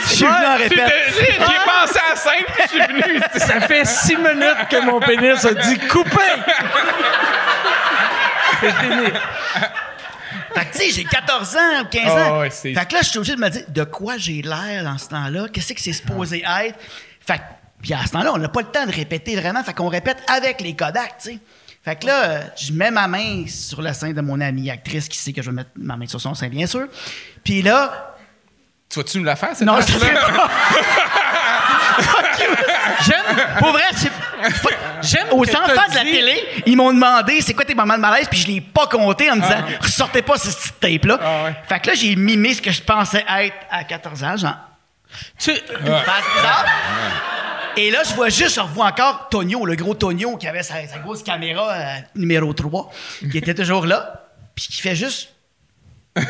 Je suis venu en J'ai répète. j'ai- pensé à la scène, je suis venu. Ça fait six minutes que mon pénis a dit couper. Fait que, tu sais, j'ai 14 ans ou 15 ans. Ah ouais, c'est- fait que là, je suis obligé de me dire de quoi j'ai l'air dans ce temps-là? Qu'est-ce que c'est supposé être? Fait que, puis à ce temps-là, on n'a pas le temps de répéter vraiment. Fait qu'on répète avec les Kodak, tu sais. Fait que là, je mets ma main sur le sein de mon amie actrice qui sait que je vais mettre ma main sur son sein, bien sûr. Puis là, Tu vas-tu nous la faire, cette non, je fais pas. J'aime. Pour vrai, J'aime Aux enfants de la télé, ils m'ont demandé c'est quoi tes moments de malaise, puis je l'ai pas compté en me disant ressortez pas ce petit tape-là. Ah. Fait que là, j'ai mimé ce que je pensais être à 14 ans, genre Tu... Et là, je vois juste, je revois encore Tonio, le gros Tonio qui avait sa, sa grosse caméra euh, numéro 3, qui était toujours là, puis qui fait juste.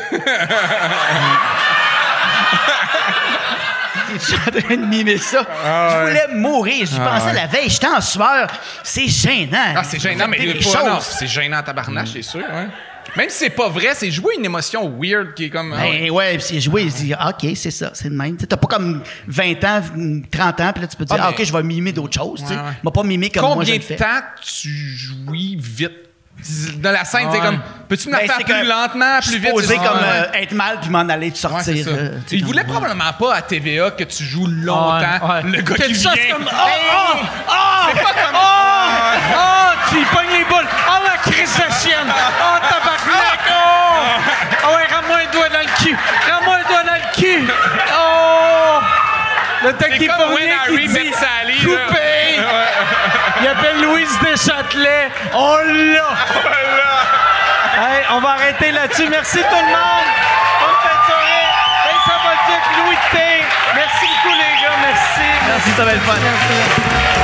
Je suis en train de mimer ça. je voulais mourir. J'y pensais la veille. J'étais en sueur. C'est gênant. Ah, c'est gênant, mais choses. non, c'est gênant à tabarnache, c'est sûr. Ouais. Même si c'est pas vrai, c'est jouer une émotion weird qui est comme. ah ouais. Ben ouais, puis c'est joué, il se dit, ah, OK, c'est ça, c'est le même. T'as pas comme 20 ans, 30 ans, puis là, tu peux te dire, Ah, ah, OK, je vais mimer d'autres choses. tu sais. Ouais, ouais. Pas mimé comme moi, je Combien le de temps tu jouis vite? Dans la scène, c'est Ouais. comme. Peux-tu me la Ben, faire c'est plus que lentement, plus vite? comme Ouais. euh, être mal puis m'en aller puis Ouais, sortir. c'est ça. euh, tu sais, Il comme- voulait probablement pas à TVA que tu joues longtemps. Ouais, ouais. Le gars Que qui tu fasses vient. comme, oh, oh, oh, C'est pas comme- oh, oh, tu y pognes les boules. Oh, la crise de chienne. Oh, tabarnak. Oh, oh ouais, rends-moi un doigt dans le cul. Rends-moi un doigt dans le cul. Oh, le C'est comme When Harry qui Met dit, Sally. là. coupé. Il appelle Louise Deschâtelet. Oh là. Hey, on va arrêter là-dessus. Merci tout le monde. Bonne fin de soirée. Hey, ça va Louis T. Merci beaucoup, les gars. Merci. Merci, ça va être fun. Merci.